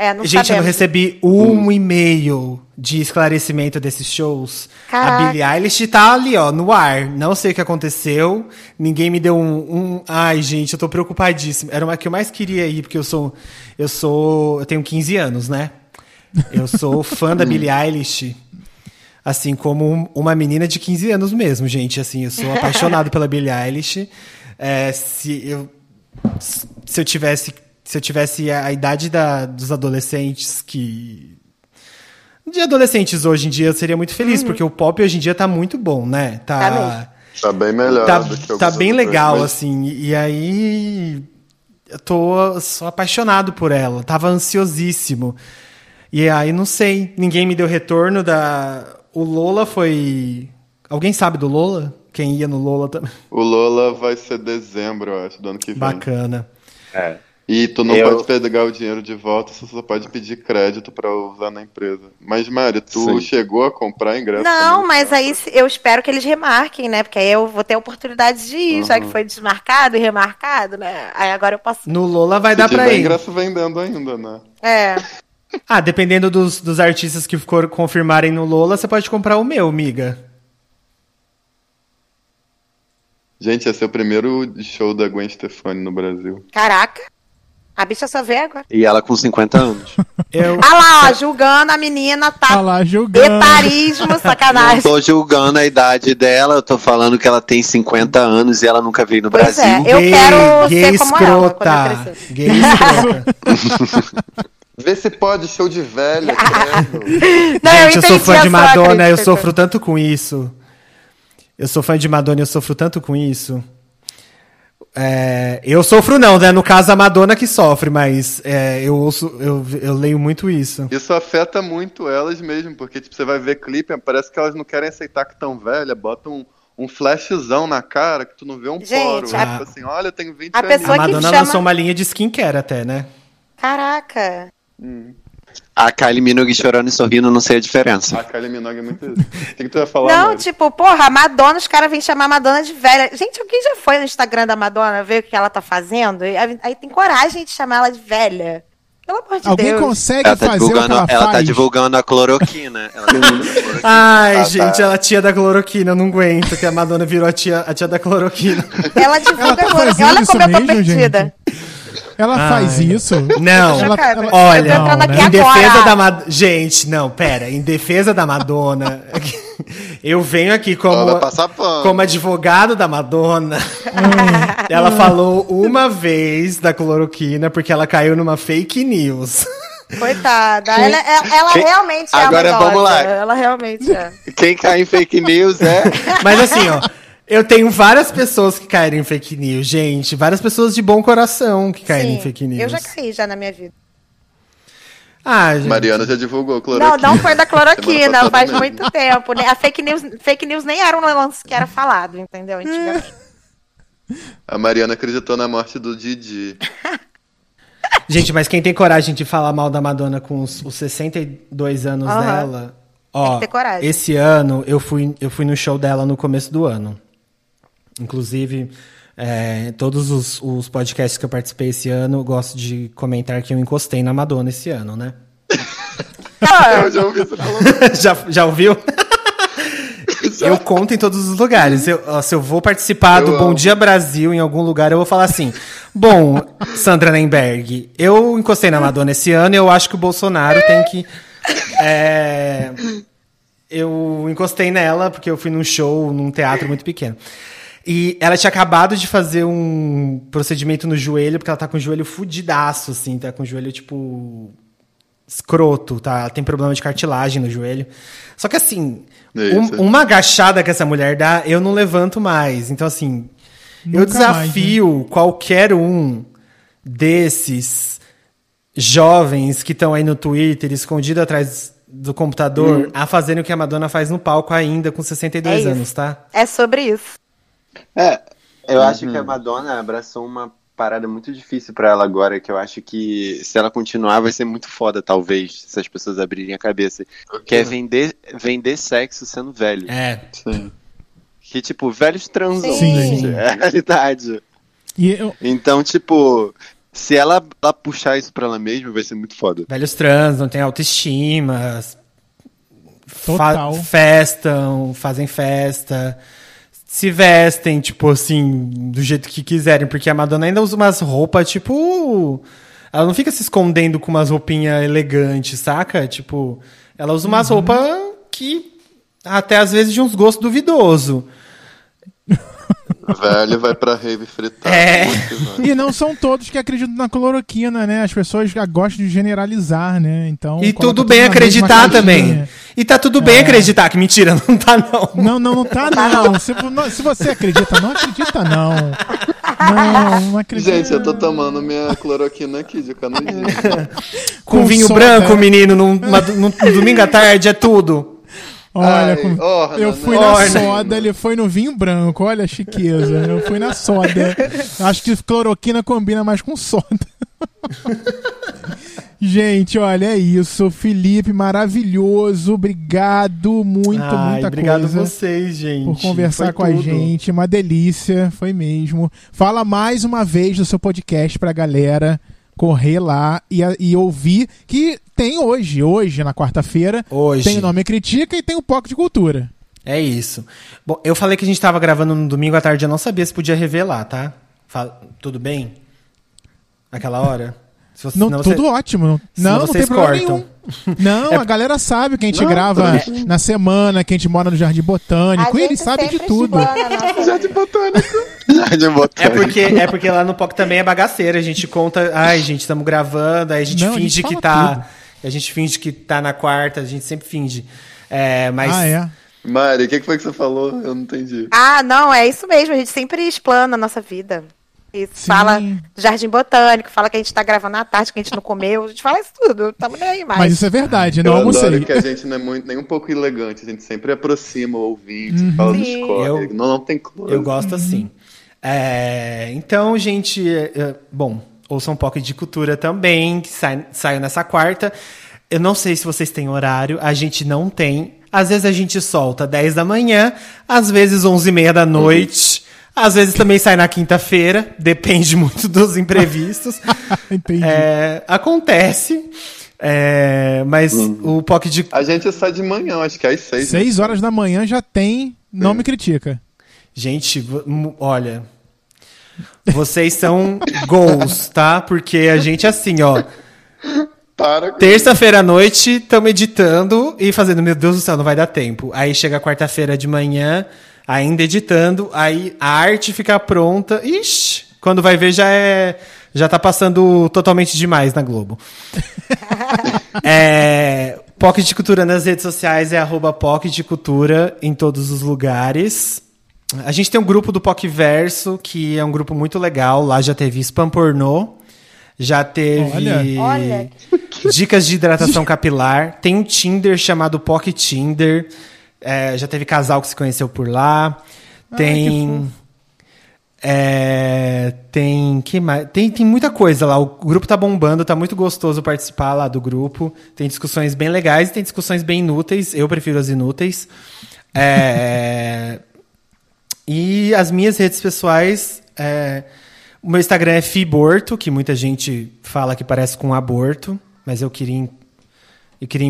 É, não Gente, eu não sabemos. recebi um e-mail de esclarecimento desses shows. Caraca. A Billie Eilish tá ali, ó, no ar. Não sei o que aconteceu. Ninguém me deu um, um- Ai, gente, eu tô preocupadíssimo. Era uma que eu mais queria ir, porque eu sou. Eu sou. Eu tenho 15 anos, né? Eu sou fã da Billie Eilish. Assim como um- uma menina de 15 anos mesmo, gente. Assim, eu sou apaixonado pela Billie Eilish. É, se eu se eu tivesse se eu tivesse a, a idade da, dos adolescentes que de adolescentes hoje em dia eu seria muito feliz porque o pop hoje em dia tá muito bom né? Tá tá. Tá bem melhor tá, do que tá bem legal assim e aí eu tô sou apaixonado por ela tava ansiosíssimo. E aí não sei ninguém me deu retorno da o Lola foi alguém sabe do Lola quem ia no Lola também O Lola vai ser dezembro, eu acho, do ano que vem. bacana E tu não Eu- pode pegar o dinheiro de volta, você só pode pedir crédito pra usar na empresa. Mas, Mari, tu Sim. chegou a comprar ingresso? Não, mas aí eu espero que eles remarquem, né? Porque aí eu vou ter a oportunidade de ir, já que Uhum. foi desmarcado e remarcado, né? Aí agora eu posso. no Lola vai Se dar pra ir ingresso vendendo ainda, né? É. Ah, dependendo dos, dos artistas que for, confirmarem no Lola, você pode comprar o meu, miga. Gente, esse é o primeiro show da Gwen Stefani no Brasil. Caraca. A bicha só vê agora. E ela com 50 anos. Eu, Ah lá, ó, julgando a menina, Tá tá. lá julgando. Etarismo, Não sacanagem. tô julgando a idade dela, eu tô falando que ela tem 50 anos e ela nunca veio no Pois Brasil. é, eu gay, quero gay ser como ela escrota. quando eu crescer. Gay escrota. Vê se pode, show de velha. Não, eu Gente, eu sou entendi fã de Madonna, eu sofro tanto com isso. Eu sou fã de Madonna, eu sofro tanto com isso. É, eu sofro não, né? No caso, a Madonna que sofre, mas é, eu ouço, eu, eu leio muito isso. Isso afeta muito elas mesmo, porque tipo, você vai ver clipe, parece que elas não querem aceitar que tão velha, botam um, um flashzão na cara que tu não vê um Gente, poro. a- Tipo assim, olha, eu tenho 20 a anos. pessoa A que Madonna chama- lançou uma linha de skincare até, né? Caraca. A Kylie Minogue chorando e sorrindo, não sei a diferença. A Kylie Minogue é muito isso. O que, que tu ia falar, Não, Mari? tipo, porra, a Madonna, os caras vêm chamar a Madonna de velha. Gente, alguém já foi no Instagram da Madonna ver o que ela tá fazendo? E aí tem coragem de chamar ela de velha. Pelo amor de Alguém Deus. consegue Ela tá, fazer o que divulgando, ela, ela, tá divulgando a cloroquina. Ela tá a cloroquina. Ai, Ah, gente, tá. ela tia da cloroquina, eu não aguento que a Madonna virou a tia, a tia da cloroquina. Ela divulga Ela tá agora. fazendo Olha como eu tô mesmo, perdida. Ela faz Ai. isso? Não, Ela- ela- olha, eu tô entrando aqui em agora. defesa da Madonna. Gente, não, pera. Em defesa da Madonna, eu venho aqui como, como advogado da Madonna. Hum. ela falou uma vez da cloroquina porque ela caiu numa fake news. Coitada. Ela, ela, ela Quem- realmente é Agora uma vamos lá. Ela realmente é. Quem cai em fake news é. Mas assim, ó. Eu tenho várias pessoas que caíram em fake news, gente. Várias pessoas de bom coração que caíram em Sim, fake news. Eu já caí já na minha vida. Ah, gente. Mariana já divulgou cloroquina. Não, não foi da cloroquina, faz mesmo. muito tempo. né? A fake news, fake news nem era um lance que era falado, entendeu? Antigamente. A Mariana acreditou na morte do Didi. Gente, mas quem tem coragem de falar mal da Madonna com os, os 62 anos Aham. dela, ó, que ter coragem. esse ano eu fui, eu fui no show dela no começo do ano. Inclusive, é, todos os, os podcasts que eu participei esse ano, eu gosto de comentar que eu encostei na Madonna esse ano, né? Eu já ouvi você falando. já, já ouviu? Eu conto em todos os lugares. Eu, se eu vou participar Eu do Bom amo. Dia Brasil em algum lugar, eu vou falar assim: Bom, Sandra Nemberg, eu encostei na Madonna esse ano e eu acho que o Bolsonaro tem que. é, eu encostei nela porque eu fui num show, num teatro muito pequeno. E ela tinha acabado de fazer um procedimento no joelho, porque ela tá com o joelho fudidaço, assim, tá com o joelho, tipo, escroto, tá? Ela tem problema de cartilagem no joelho. Só que assim, É um- isso. uma agachada que essa mulher dá, eu não levanto mais. Então, assim, eu Nunca mais, né? desafio qualquer um desses jovens que estão aí no Twitter, escondido atrás do computador, Hum. a fazerem o que a Madonna faz no palco ainda com 62 É anos, tá? É sobre isso. É, eu acho Uhum. que a Madonna abraçou uma parada muito difícil pra ela agora, que eu acho que se ela continuar vai ser muito foda, talvez, se as pessoas abrirem a cabeça. Que é vender, vender sexo sendo velho. É. Sim. Que, tipo, velhos transam, Sim. gente. É a realidade. E eu, Então, tipo, se ela, ela puxar isso pra ela mesma, vai ser muito foda. Velhos trans, não tem autoestima, Total. fa- festam, fazem festa, se vestem, tipo assim, do jeito que quiserem, porque a Madonna ainda usa umas roupas, tipo. Ela não fica se escondendo com umas roupinhas elegantes, saca? Tipo, ela usa umas roupas que até às vezes de uns gostos duvidoso. Velho vai pra rave fritar. É. E não são todos que acreditam na cloroquina, né? As pessoas já gostam de generalizar, né? Então. E tudo bem acreditar também. E tá tudo bem acreditar, que mentira, não tá não. Não, não, não tá não. Se, não- se você acredita, não acredita não. Não, não acredita. Gente, eu tô tomando minha cloroquina aqui de canudinho. Com, Com vinho soda. branco, menino, num- num domingo à tarde, é tudo. Olha, Ai, com- orna, eu né? fui na Orna. soda, ele foi no vinho branco. Olha a chiqueza. Eu fui na soda. Acho que cloroquina combina mais com soda. Gente, olha, é isso. Felipe, maravilhoso. Obrigado. Muito, Ai, muita obrigado coisa. a vocês, gente. por conversar Foi com a tudo. gente. Uma delícia, foi mesmo. Fala mais uma vez do seu podcast pra galera correr lá e, e ouvir que tem hoje, hoje, na quarta-feira. Hoje. Tem o Nome Critica e tem o Poco de Cultura. É isso. Bom, eu falei que a gente tava gravando no domingo à tarde, eu não sabia se podia revelar, tá? Fa- tudo bem? Aquela hora? Se você, Não, senão você- tudo ótimo. Não, não, tem problema cortam. nenhum. Não, É- a galera sabe que a gente Não, grava também. na semana, que a gente mora no Jardim Botânico. A E eles sabem de tudo. Jardim Botânico. Jardim É Botânico. porque, é porque lá no POC também é bagaceira. A gente conta, ai, gente, estamos gravando, aí a gente Não, a gente finge que tá. tudo. A gente finge que tá na quarta, a gente sempre finge. É, mas. Ah, é? Mari, o que, que foi que você falou? Eu não entendi. Ah, não, é isso mesmo. A gente sempre explana a nossa vida. Isso, Sim. fala do Jardim Botânico, fala que a gente tá gravando à tarde, que a gente não comeu. A gente fala isso tudo. Tamo nem aí mais. Mas isso é verdade, não eu almocei. que a gente não é muito, nem um pouco elegante. A gente sempre aproxima o ouvinte, fala dos Sim. códigos. Eu- Não, não tem close. Eu gosto assim. É, então, gente, é, é, bom, ouçam um pouco de cultura também, que sai, saiu nessa quarta. Eu não sei se vocês têm horário, a gente não tem. Às vezes a gente solta 10 da manhã, às vezes 11 e meia da noite, às vezes também sai na quinta-feira, depende muito dos imprevistos. Entendi. É, acontece, é, mas o POC de A gente sai de manhã, acho que é às seis. né? Seis horas da manhã já tem Não Me Critica. Gente, olha. Vocês são gols, tá? Porque a gente é assim, ó. Terça-feira à noite, estamos editando e fazendo, meu Deus do céu, não vai dar tempo. Aí chega quarta-feira de manhã, ainda editando, aí a arte fica pronta. Ixi, quando vai ver já é. Já tá passando totalmente demais na Globo. é, Pocket de Cultura nas redes sociais é arroba Pocket de Cultura em todos os lugares. A gente tem um grupo do POC Verso, que é um grupo muito legal. Lá já teve spam pornô, já teve Olha. Dicas de hidratação capilar. Tem um Tinder chamado POC Tinder. É, já teve casal que se conheceu por lá. Tem. É, tem que mais? Tem, tem muita coisa lá. O grupo tá bombando, tá muito gostoso participar lá do grupo. Tem discussões bem legais e tem discussões bem inúteis. Eu prefiro as inúteis. É, e as minhas redes pessoais. é, o meu Instagram é Fiborto, que muita gente fala que parece com aborto, mas eu queria, eu queria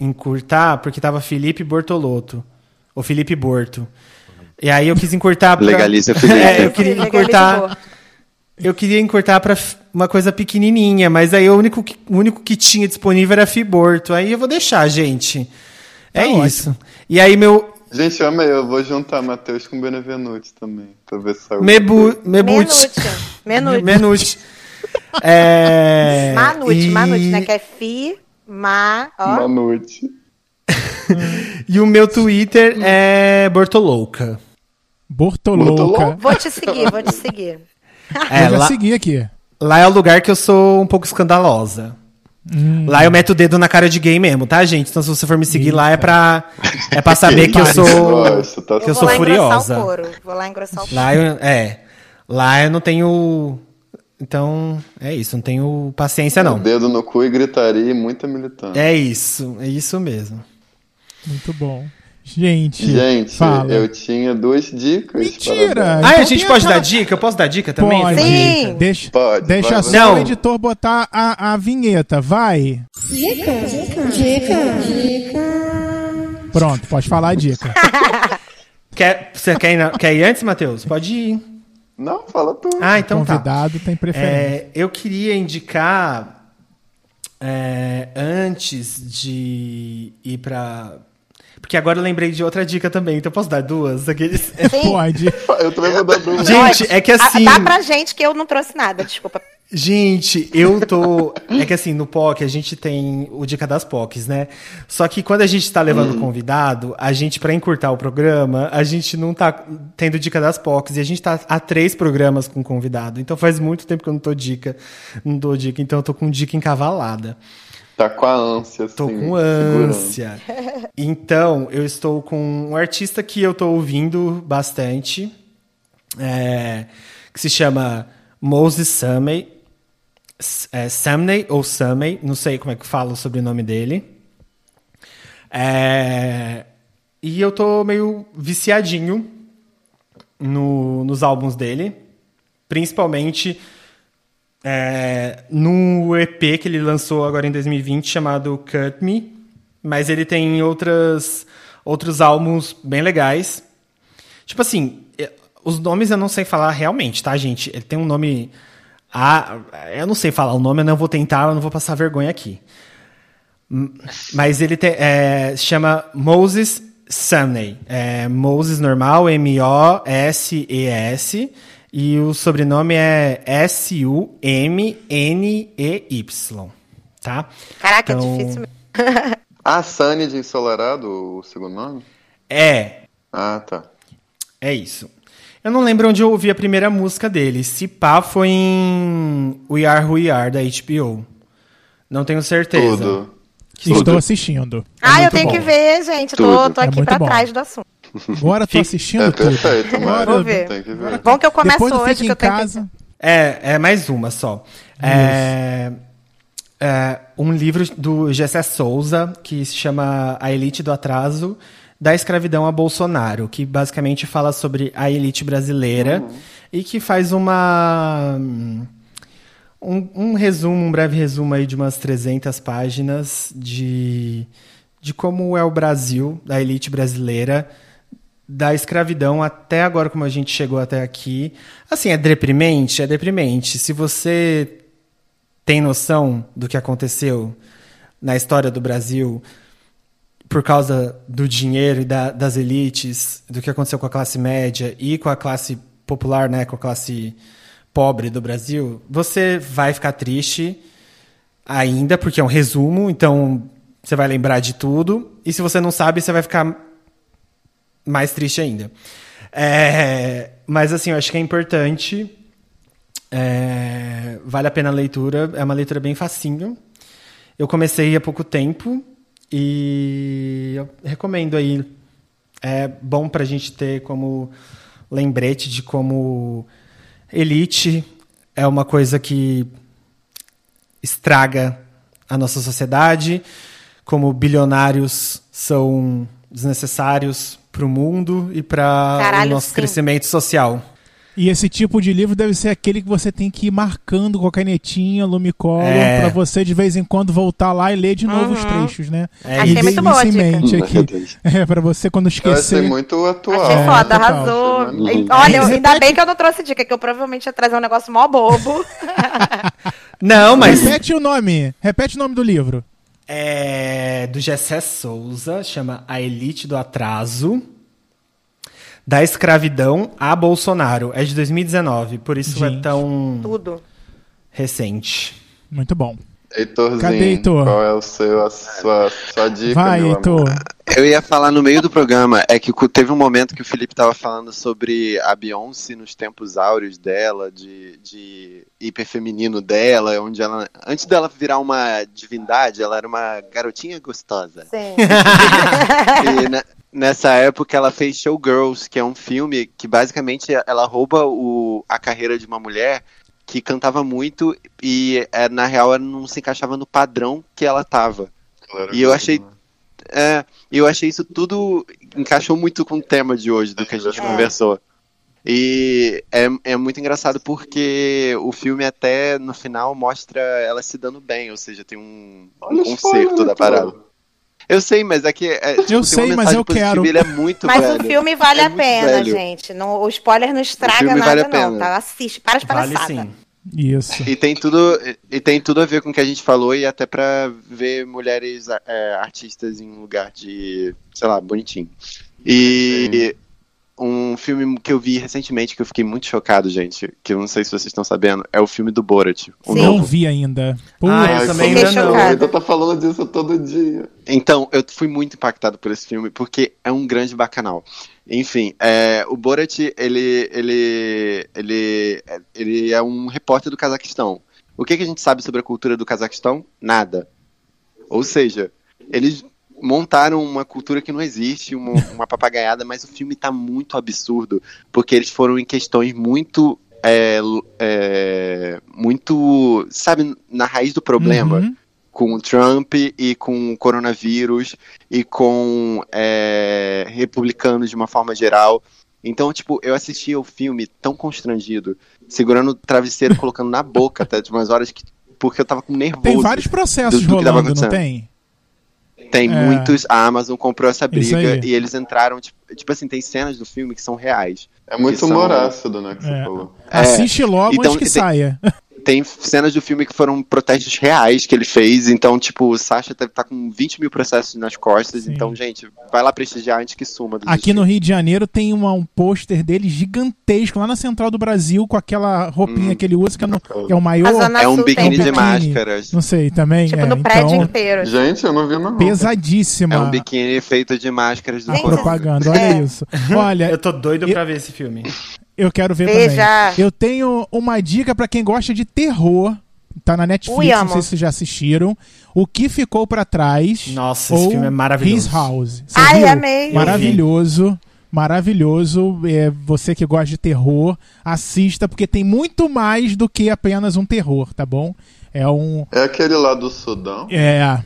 encurtar porque tava Felipe Bortolotto. Ou Felipe Borto. E aí eu quis encurtar pra... Legaliza Felipe. É, eu queria encurtar. Eu queria encurtar pra f- uma coisa pequenininha, mas aí o único que, o único que tinha disponível era Fiborto. Aí eu vou deixar, gente. É Tá isso. E aí meu Gente, ama eu vou juntar Matheus com Benevenuti também, pra ver se alguma Mebu, coisa. Mebut. Menute. Menute. Menute. É, Manute, e- Manute, né? Que é fi, ma, ó. Manute. E o meu Twitter é Bortolouca. Bortolouca. Bortolouca. Vou te seguir, vou te seguir. É, eu já lá, segui aqui. lá é o lugar que eu sou um pouco escandalosa. Hum. Lá eu meto o dedo na cara de gay mesmo, tá, gente? Então se você for me seguir lá é pra, é pra saber que eu sou. Gosto, tá que eu Vou sou lá engrossar furiosa. o couro. Vou lá engrossar o couro. Lá eu, é. Lá eu não tenho. Então, é isso, não tenho paciência, não. Dedo no cu e gritaria e muita militância. É isso, é isso mesmo. Muito bom. Gente, Gente, fala. eu tinha duas dicas. Mentira! para dar. Ah, Então a gente tem pode aquela- dar dica? Eu posso dar dica também? Pode. Sim. Deixa, Pode, deixa vai, só o editor botar a, a vinheta, vai. Pronto, pode falar a dica. Quer, você quer ir, quer ir antes, Matheus? Pode ir. Não, fala tu. Ah, então tá. Convidado tem preferência. É, eu queria indicar é, antes de ir pra. Porque agora eu lembrei de outra dica também, então eu posso dar duas? Aqueles... Pode. Eu também vou dar duas. Gente, é que Ah, assim. Dá pra gente que eu não trouxe nada, desculpa. Gente, eu tô. É que assim, no POC a gente tem o Dica das POCs, né? Só que quando a gente tá levando convidado, a gente, pra encurtar o programa, a gente não tá tendo Dica das POCs. E a gente tá há três programas com convidado. Então faz muito tempo que eu não tô dica. Não dou dica, então eu tô com dica encavalada. Tá com a ânsia, assim. Tô com segurando. ânsia. Então, eu estou com um artista que eu tô ouvindo bastante, é, que se chama Moses Samey. É, Samney ou Samey, não sei como é que fala o sobrenome dele. É, e eu tô meio viciadinho no- nos álbuns dele, principalmente é, no EP que ele lançou agora em 2020 chamado Cut Me, mas ele tem outras, outros álbuns bem legais. Tipo assim, eh, os nomes eu não sei falar realmente, tá, gente? Ele tem um nome. Ah, eu não sei falar o nome, eu não vou tentar, eu não vou passar vergonha aqui. Mas ele tem, é, se chama Moses Sumney. É Moses normal, M-O-S-E-S. E o sobrenome é S-U-M-N-E-Y. Tá? Caraca, Então, é difícil mesmo. Ah, Sunny de Ensolarado, o segundo nome? É, Ah, tá. É isso. Eu não lembro onde eu ouvi a primeira música dele. Se pá, foi em We Are Who We Are, da HBO. Não tenho certeza. Tudo. Estou Tudo. assistindo. ah, eu tenho bom. que ver, gente. Tô, Tudo. tô É aqui muito pra bom. trás do assunto. Agora tô assistindo É tudo. perfeito, Agora, Vou ver. Tem que ver. Bom que eu começo depois hoje, que em eu tenho Casa. É, é mais uma só. É, é um livro do Gessé Souza, que se chama A Elite do Atraso, da escravidão a Bolsonaro, que basicamente fala sobre a elite brasileira e que faz uma... Um, um resumo, um breve resumo aí de umas 300 páginas de, de como é o Brasil, da elite brasileira, da escravidão até agora, como a gente chegou até aqui. Assim, é deprimente? É deprimente. Se você tem noção do que aconteceu na história do Brasil por causa do dinheiro e da, das elites, do que aconteceu com a classe média e com a classe popular, né, com a classe pobre do Brasil, você vai ficar triste ainda, porque é um resumo, então você vai lembrar de tudo. E se você não sabe, você vai ficar mais triste ainda. É, mas assim, eu acho que é importante. É, vale a pena a leitura. É uma leitura bem facinho. Eu comecei há pouco tempo e eu recomendo aí. É bom para a gente ter como lembrete de como elite é uma coisa que estraga a nossa sociedade, como bilionários são desnecessários para o mundo e para o nosso sim. crescimento social. E esse tipo de livro deve ser aquele que você tem que ir marcando com a canetinha, lumicolo, É. pra você de vez em quando voltar lá e ler de novo os trechos, né? É Achei E muito ter boa isso em mente aqui. É, pra você quando Eu achei esquecer. muito atual. Achei É, foda, total. arrasou. Achei maneiro. Olha, eu- ainda bem que eu não trouxe dica, que eu provavelmente ia trazer um negócio mó bobo. Não, mas Repete o nome. Repete o nome do livro. é do Gessé Souza, chama A Elite do Atraso. Da escravidão a Bolsonaro. É de 2019, por isso é Gente. tão Tudo. recente. Muito bom. Heitorzinho, Cadê, Heitor? qual é o seu, a sua, sua dica, Vai, meu Heitor. amor? Eu ia falar no meio do programa, é que teve um momento que o Felipe tava falando sobre a Beyoncé nos tempos áureos dela, de, de hiperfeminino dela, onde ela, antes dela virar uma divindade, ela era uma garotinha gostosa. Sim. E ne- nessa época ela fez Showgirls, que é um filme que basicamente ela rouba o, a carreira de uma mulher que cantava muito e é, na real ela não se encaixava no padrão que ela tava. Claro E eu achei- não. É, eu achei isso tudo encaixou muito com o tema de hoje, do que a gente É. conversou. E é, é muito engraçado porque o filme até no final mostra ela se dando bem, ou seja, tem um, um concerto da parada. Eu sei, mas é que é, tipo, uma sei, mas eu positiva quero. Ele é muito Mas velho. o filme vale É a pena, velho. gente. Não, o spoiler não estraga filme nada, vale a não, pena. tá? Assiste, para de Vale palhaçada. sim. Isso. E tem tudo e tem tudo a ver com o que a gente falou e até pra ver mulheres é, artistas em um lugar de, sei lá, bonitinho. E um filme que eu vi recentemente que eu fiquei muito chocado, gente, que eu não sei se vocês estão sabendo, é o filme do Borat, o Sim. Não vi ainda. Pô, Ah, eu também ainda não. não. Chocada. Heitor tá falando disso todo dia. Então, eu fui muito impactado por esse filme, porque é um grande bacanal. Enfim, é, o Borat, ele, ele, ele, ele é um repórter do Cazaquistão. O que, que a gente sabe sobre a cultura do Cazaquistão? Nada. Ou seja, eles montaram uma cultura que não existe, uma, uma papagaiada, mas o filme tá muito absurdo, porque eles foram em questões muito... é, é, muito, sabe, na raiz do problema uhum. com o Trump e com o coronavírus e com é, republicanos de uma forma geral. Então, tipo, eu assisti ao filme tão constrangido, segurando o travesseiro, colocando na boca até de umas horas que. Porque eu tava com nervoso. Tem vários processos do- do rolando, não tem? Tem É. muitos. A Amazon comprou essa briga e eles entraram. Tipo, tipo assim, tem cenas do filme que são reais. É muito Que são- humor ácido, né, que você É. falou. Assiste logo Então, antes que tem- saia. Tem cenas do filme que foram protestos reais que ele fez, então, tipo, o Sasha deve estar com 20 mil processos nas costas, Sim. então, gente, vai lá prestigiar antes que suma. Aqui no. Rio de Janeiro tem uma- um pôster dele gigantesco lá na Central do Brasil com aquela roupinha que ele usa, que é, no- que é o maior. É um biquíni de também. máscaras. Não sei, também. Tipo, é, no prédio então, inteiro. Gente, eu não vi não. pesadíssima É um biquíni feito de máscaras do propaganda. Olha É. isso. Olha, Eu tô doido Eu- pra ver esse filme. Eu quero ver Veja. também. Eu tenho uma dica pra quem gosta de terror. Tá na Netflix, Ui, não sei se vocês já assistiram. O que ficou pra trás? Nossa, esse filme é maravilhoso. His House. Você Ai, viu? amei. Maravilhoso. Maravilhoso. É, você que gosta de terror, assista, porque tem muito mais do que apenas um terror, tá bom? É um. É aquele lá do Sudão? É.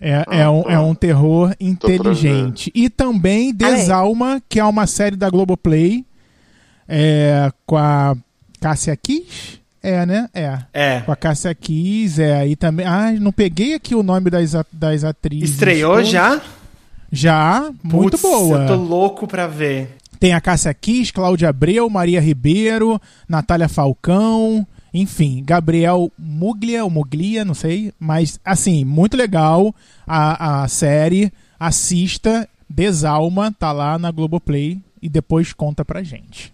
É, é, Ah, um, tá. é um terror inteligente. E também Desalma, que é uma série da Globoplay. É, com a Cássia Kiss. É, né? É. É. Com a Cássia Kiss, é aí também. Ah, não peguei aqui o nome das, das atrizes. Estreou todas. já? Já, muito Putz, boa. Eu tô louco pra ver. Tem a Cássia Kiss, Cláudia Abreu, Maria Ribeiro, Natália Falcão, enfim, Gabriel Muglia, ou Muglia, não sei. Mas, assim, muito legal a, a série. Assista, Desalma, tá lá na Globoplay e depois conta pra gente.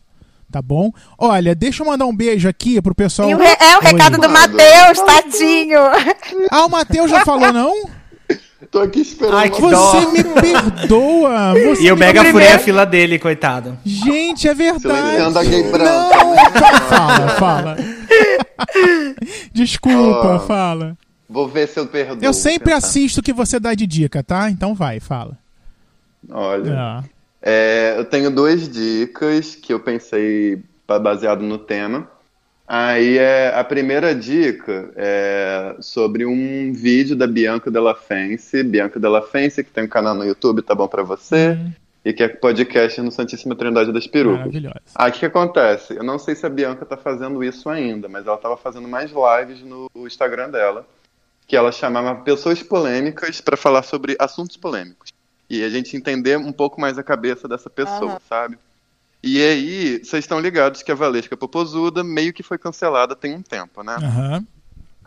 Tá bom? Olha, deixa eu mandar um beijo aqui pro pessoal. E o re- é o Oi. recado do Matheus, tadinho. Ah, o Matheus já falou, não? Tô aqui esperando. Ai, que uma- dó. Você me perdoa. Você E eu me mega furei a fila dele, coitado. Gente, é verdade. Silenciando a gay branca. Não, fala, fala. Desculpa, Ah. fala. Vou ver se eu perdoo. Eu sempre tentar. assisto o que você dá de dica, tá? Então vai, fala. Olha. Ah. É, eu tenho duas dicas que eu pensei ba- baseado no tema. Aí é, a primeira dica é sobre um vídeo da Bianca Della Fence. Bianca Della Fence, que tem um canal no YouTube, tá bom pra você? E que é podcast no Santíssima Trindade das Perucas. Maravilhosa. Aí o que, que acontece? Eu não sei se a Bianca tá fazendo isso ainda, mas ela tava fazendo mais lives no Instagram dela, que ela chamava pessoas polêmicas para falar sobre assuntos polêmicos. E a gente entender um pouco mais a cabeça dessa pessoa, Aham. sabe? E aí, vocês estão ligados que a Valesca Popozuda meio que foi cancelada tem um tempo, né? Aham.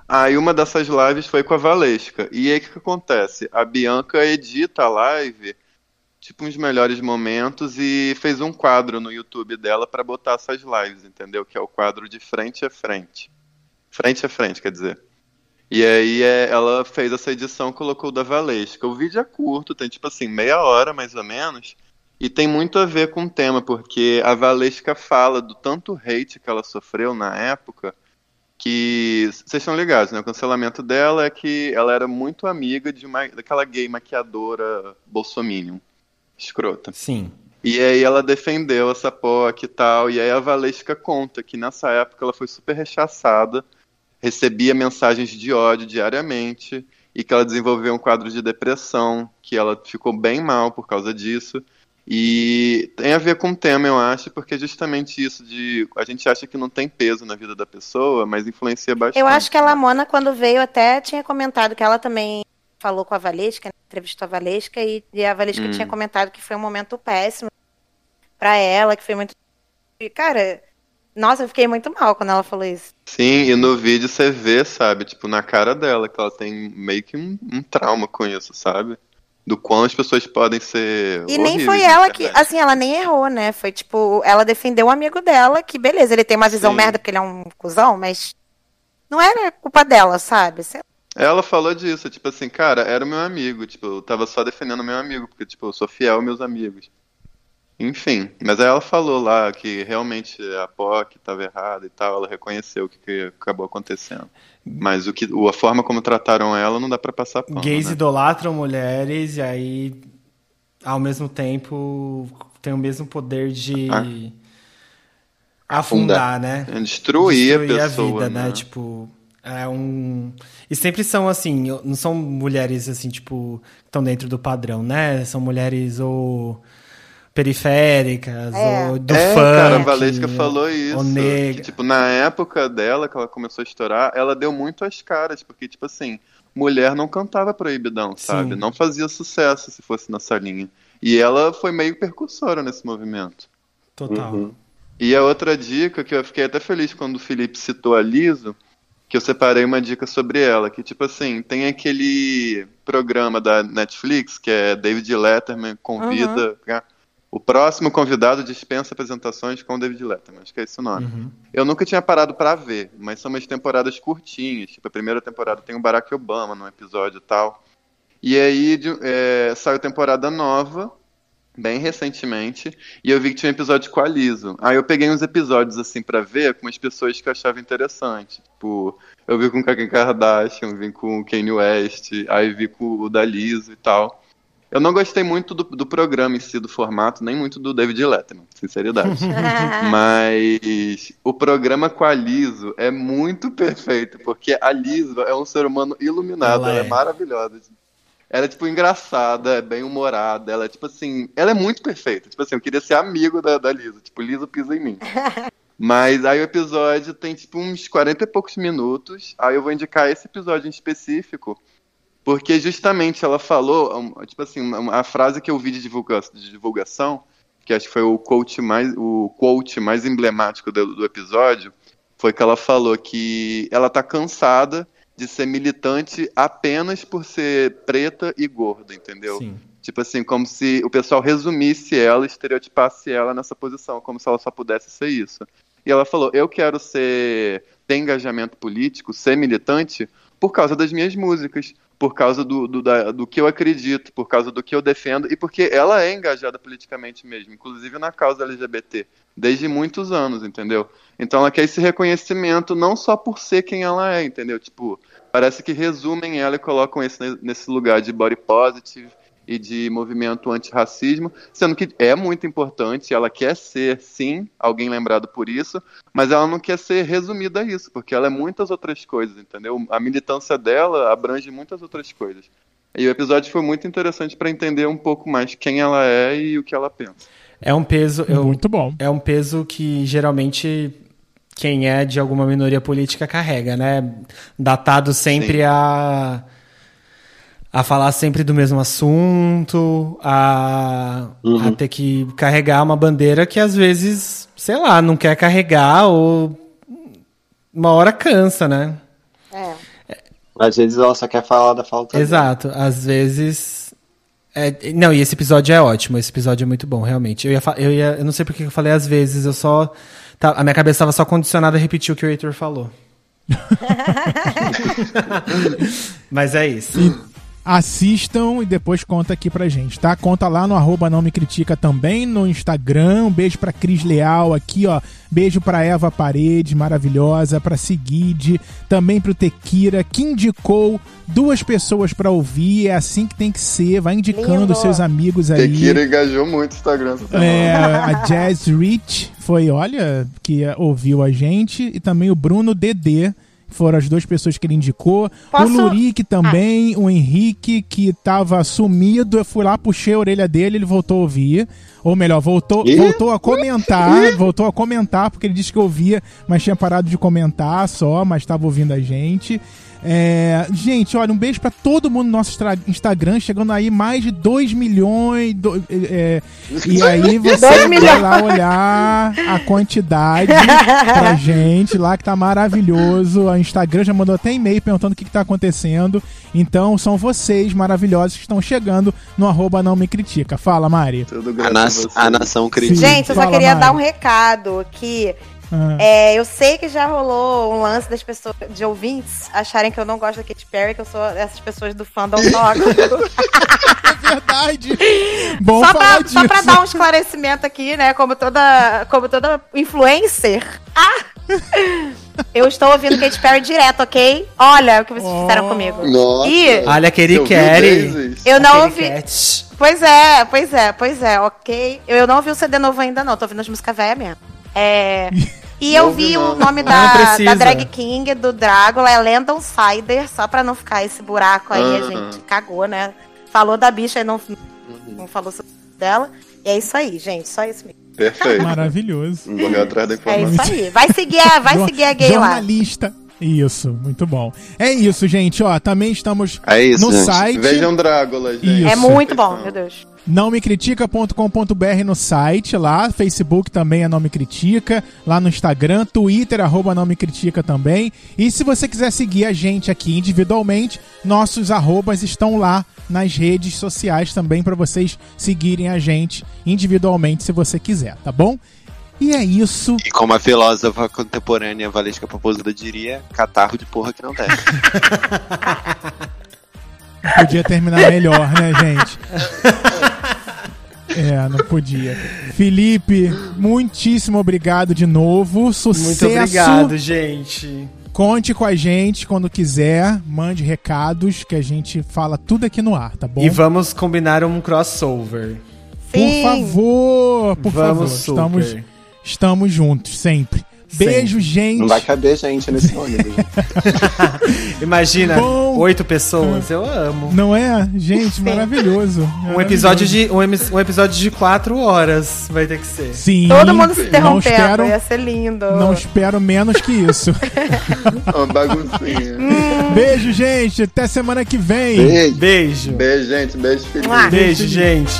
Aí uma dessas lives foi com a Valesca. E aí o que, que acontece? A Bianca edita a live, tipo, uns melhores momentos, e fez um quadro no YouTube dela pra botar essas lives, entendeu? Que é o quadro de frente a frente. Frente a frente, quer dizer. E aí é, ela fez essa edição, colocou o da Valesca. O vídeo é curto, tem tipo assim, meia hora mais ou menos. E tem muito a ver com o tema, porque a Valesca fala do tanto hate que ela sofreu na época que vocês estão ligados, né? O cancelamento dela é que ela era muito amiga de uma, daquela gay maquiadora bolsominion, escrota. Sim. E aí ela defendeu essa POC e tal, e aí a Valesca conta que nessa época ela foi super rechaçada, recebia mensagens de ódio diariamente, e que ela desenvolveu um quadro de depressão, que ela ficou bem mal por causa disso. E tem a ver com o tema, eu acho, porque é justamente isso de a gente acha que não tem peso na vida da pessoa, mas influencia bastante. Eu acho que a? Lamona, quando veio, até tinha comentado que ela também falou com a Valesca, né, entrevistou a Valesca, e, a Valesca Hum. tinha comentado que foi um momento péssimo pra ela, que foi muito. E, cara, nossa, eu fiquei muito mal quando ela falou isso. Sim, e no vídeo você vê, sabe, tipo, na cara dela, que ela tem meio que um, um trauma com isso, sabe? Do quão as pessoas podem ser. E nem foi ela que. Assim, ela nem errou, né? Foi tipo, ela defendeu o amigo dela, que beleza, ele tem uma visão Sim. merda porque ele é um cuzão, mas não era culpa dela, sabe? Sei. Ela falou disso, tipo assim, cara, era o meu amigo, tipo, eu tava só defendendo o meu amigo, porque, tipo, eu sou fiel aos meus amigos. Enfim, mas aí ela falou lá que realmente a POC tava errada e tal, ela reconheceu o que, que acabou acontecendo. Mas o que, a forma como trataram ela não dá pra passar pano, Gays né? idolatram mulheres e aí, ao mesmo tempo, tem o mesmo poder de Ah. afundar, né? É Destruir, a pessoa, vida, né? né? Tipo, é um. E sempre são assim, não são mulheres assim, tipo, que estão dentro do padrão, né? São mulheres ou periféricas, É. ou do é, funk. cara, a Valesca falou isso. Que, tipo, na época dela, que ela começou a estourar, ela deu muito as caras, porque, tipo assim, mulher não cantava proibidão, sabe? Sim. Não fazia sucesso se fosse nessa linha. E ela foi meio percussora nesse movimento. Total. Uhum. E a outra dica, que eu fiquei até feliz quando o Felipe citou a Liso, que eu separei uma dica sobre ela, que tipo assim, tem aquele programa da Netflix, que é David Letterman convida... né? O próximo convidado dispensa apresentações com David Letterman, acho que é esse o nome. Uhum. Eu nunca tinha parado pra ver, mas são umas temporadas curtinhas. Tipo, a primeira temporada tem o Barack Obama num episódio e tal. E aí de- é, saiu temporada nova, bem recentemente, e eu vi que tinha um episódio com a Liso. Aí eu peguei uns episódios assim pra ver com as pessoas que eu achava interessante. Tipo, eu vi com o Kim Kardashian, vi com o Kanye West, aí vi com o da Liso e tal. Eu não gostei muito do, do programa em si, do formato, nem muito do David Letterman, sinceridade. Mas o programa com a Liso é muito perfeito, porque a Liso é um ser humano iluminado, Ela ela, é. é. maravilhosa. Ela é, tipo, engraçada, é bem humorada, ela é, tipo assim, ela é muito perfeita. Tipo assim, eu queria ser amigo da, da Liso, tipo, Liso pisa em mim. Mas aí o episódio tem, tipo, uns 40 e poucos minutos, aí eu vou indicar esse episódio em específico, Porque justamente ela falou, tipo assim, a frase que eu vi de, divulga- de divulgação, que acho que foi o quote mais, o quote mais emblemático do, do episódio, foi que ela falou que ela tá cansada de ser militante apenas por ser preta e gorda, entendeu? Sim. Tipo assim, como se o pessoal resumisse ela, estereotipasse ela nessa posição, como se ela só pudesse ser isso. E ela falou: Eu quero ser ter engajamento político, ser militante, por causa das minhas músicas, por causa do, do, da- do que eu acredito, por causa do que eu defendo, e porque ela é engajada politicamente mesmo, inclusive na causa LGBT, desde muitos anos, entendeu? Então ela quer esse reconhecimento não só por ser quem ela é, entendeu? Tipo, parece que resumem ela e colocam esse nesse lugar de body positive e de movimento antirracismo, sendo que é muito importante, ela quer ser, sim, alguém lembrado por isso, mas ela não quer ser resumida a isso, porque ela é muitas outras coisas, entendeu? A militância dela abrange muitas outras coisas. E o episódio foi muito interessante para entender um pouco mais quem ela é e o que ela pensa. É um peso. Eu, Muito bom. É um peso que geralmente quem é de alguma minoria política carrega, né? Datado sempre Sim. a a falar sempre do mesmo assunto, a, a ter que carregar uma bandeira que às vezes, sei lá, não quer carregar ou uma hora cansa, né? É. Às vezes ela só quer falar da falta dela. Exato, às vezes. é, não, e esse episódio é ótimo, esse episódio é muito bom, realmente. Eu, ia, eu, ia, eu não sei porque eu falei às vezes, eu só. tá- a minha cabeça estava só condicionada a repetir o que o Heitor falou. Mas é isso. Assistam e depois conta aqui pra gente, tá? Conta lá no arroba não me critica também no Instagram. Um beijo pra Cris Leal aqui, ó. Beijo pra Eva Paredes, maravilhosa. Pra Seguide, também pro Tequira, que indicou duas pessoas pra ouvir. É assim que tem que ser. Vai indicando Lindo. seus amigos aí. Tequila engajou muito o Instagram essa semana. É, a Jazz Rich foi, olha, que ouviu a gente. E também o Bruno Dedê. Foram as duas pessoas que ele indicou. Posso- O Lurique também, o Henrique, que tava sumido. Eu fui lá, puxei a orelha dele, ele voltou a ouvir. Ou melhor, voltou, voltou a comentar. voltou a comentar, porque ele disse que ouvia, mas tinha parado de comentar só, mas tava ouvindo a gente. É, gente, olha, um beijo pra todo mundo no nosso Instagram, chegando aí mais de 2 milhões. do- é, e aí você vai milhões. lá olhar a quantidade pra gente lá, que tá maravilhoso. O Instagram já mandou até e-mail perguntando o que, que tá acontecendo. Então, são vocês maravilhosos que estão chegando no arroba não me critica. Fala, Mari. Tudo A, na- a a nação crítica. Sim. Gente, eu só Fala, queria Mari. dar um recado que Ah, é, eu sei que já rolou um lance das pessoas, de ouvintes, acharem que eu não gosto da Katy Perry, que eu sou dessas pessoas do fandom tóxico. verdade. Bom só, falar pra, só disso. pra dar um esclarecimento aqui, né? Como toda, como toda influencer. Ah! Eu estou ouvindo Katy Perry direto, ok? Olha o que vocês fizeram Oh. comigo. Nossa. Ih, Olha, querer. Daisies? eu não ouvi. cat. Pois é, pois é, pois é, ok. Eu não ouvi o CD novo ainda, não. Tô ouvindo as músicas velhas mesmo. É. E eu vi o nome da, da drag king do Drácula, é Landon Sider, só pra não ficar esse buraco aí, a gente cagou, né? Falou da bicha e não, não falou sobre dela. E é isso aí, gente, só isso mesmo. Perfeito. Maravilhoso. Correr atrás da É informação. isso aí. Vai seguir a, vai seguir a gay lá. Jornalista. Isso, muito bom. É isso, gente. Ó, também estamos É isso, no gente. site. Vejam Drácula, gente. Isso. É muito bom, meu Deus. Não me critica.com.br no site lá, Facebook também é Não Me Critica, lá no Instagram, Twitter, arroba Não Me Critica também. E se você quiser seguir a gente aqui individualmente, nossos arrobas estão lá nas redes sociais também para vocês seguirem a gente individualmente se você quiser, tá bom? E é isso. E como a filósofa contemporânea Valesca Popozuda diria, catarro de porra que não desce. Podia terminar melhor, né, gente? É, não podia. Felipe, muitíssimo obrigado de novo. Sucesso. Muito obrigado, gente. Conte com a gente quando quiser. Mande recados que a gente fala tudo aqui no ar, tá bom? E vamos combinar um crossover. Por favor, por Vamos favor. super. Estamos, estamos juntos, sempre. Beijo, gente. Não vai caber gente nesse ônibus. Imagina, Bom. oito pessoas, eu amo. Não é? Gente, maravilhoso. Um episódio, de, um, um episódio de quatro horas vai ter que ser. Sim. Todo mundo se Não interrompendo, espero, ia ser lindo. não espero menos que isso. Uma baguncinha. Beijo, gente. Até semana que vem. Beijo. Beijo. Beijo, gente. Beijo, Felipe. Beijo, gente.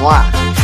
Mua.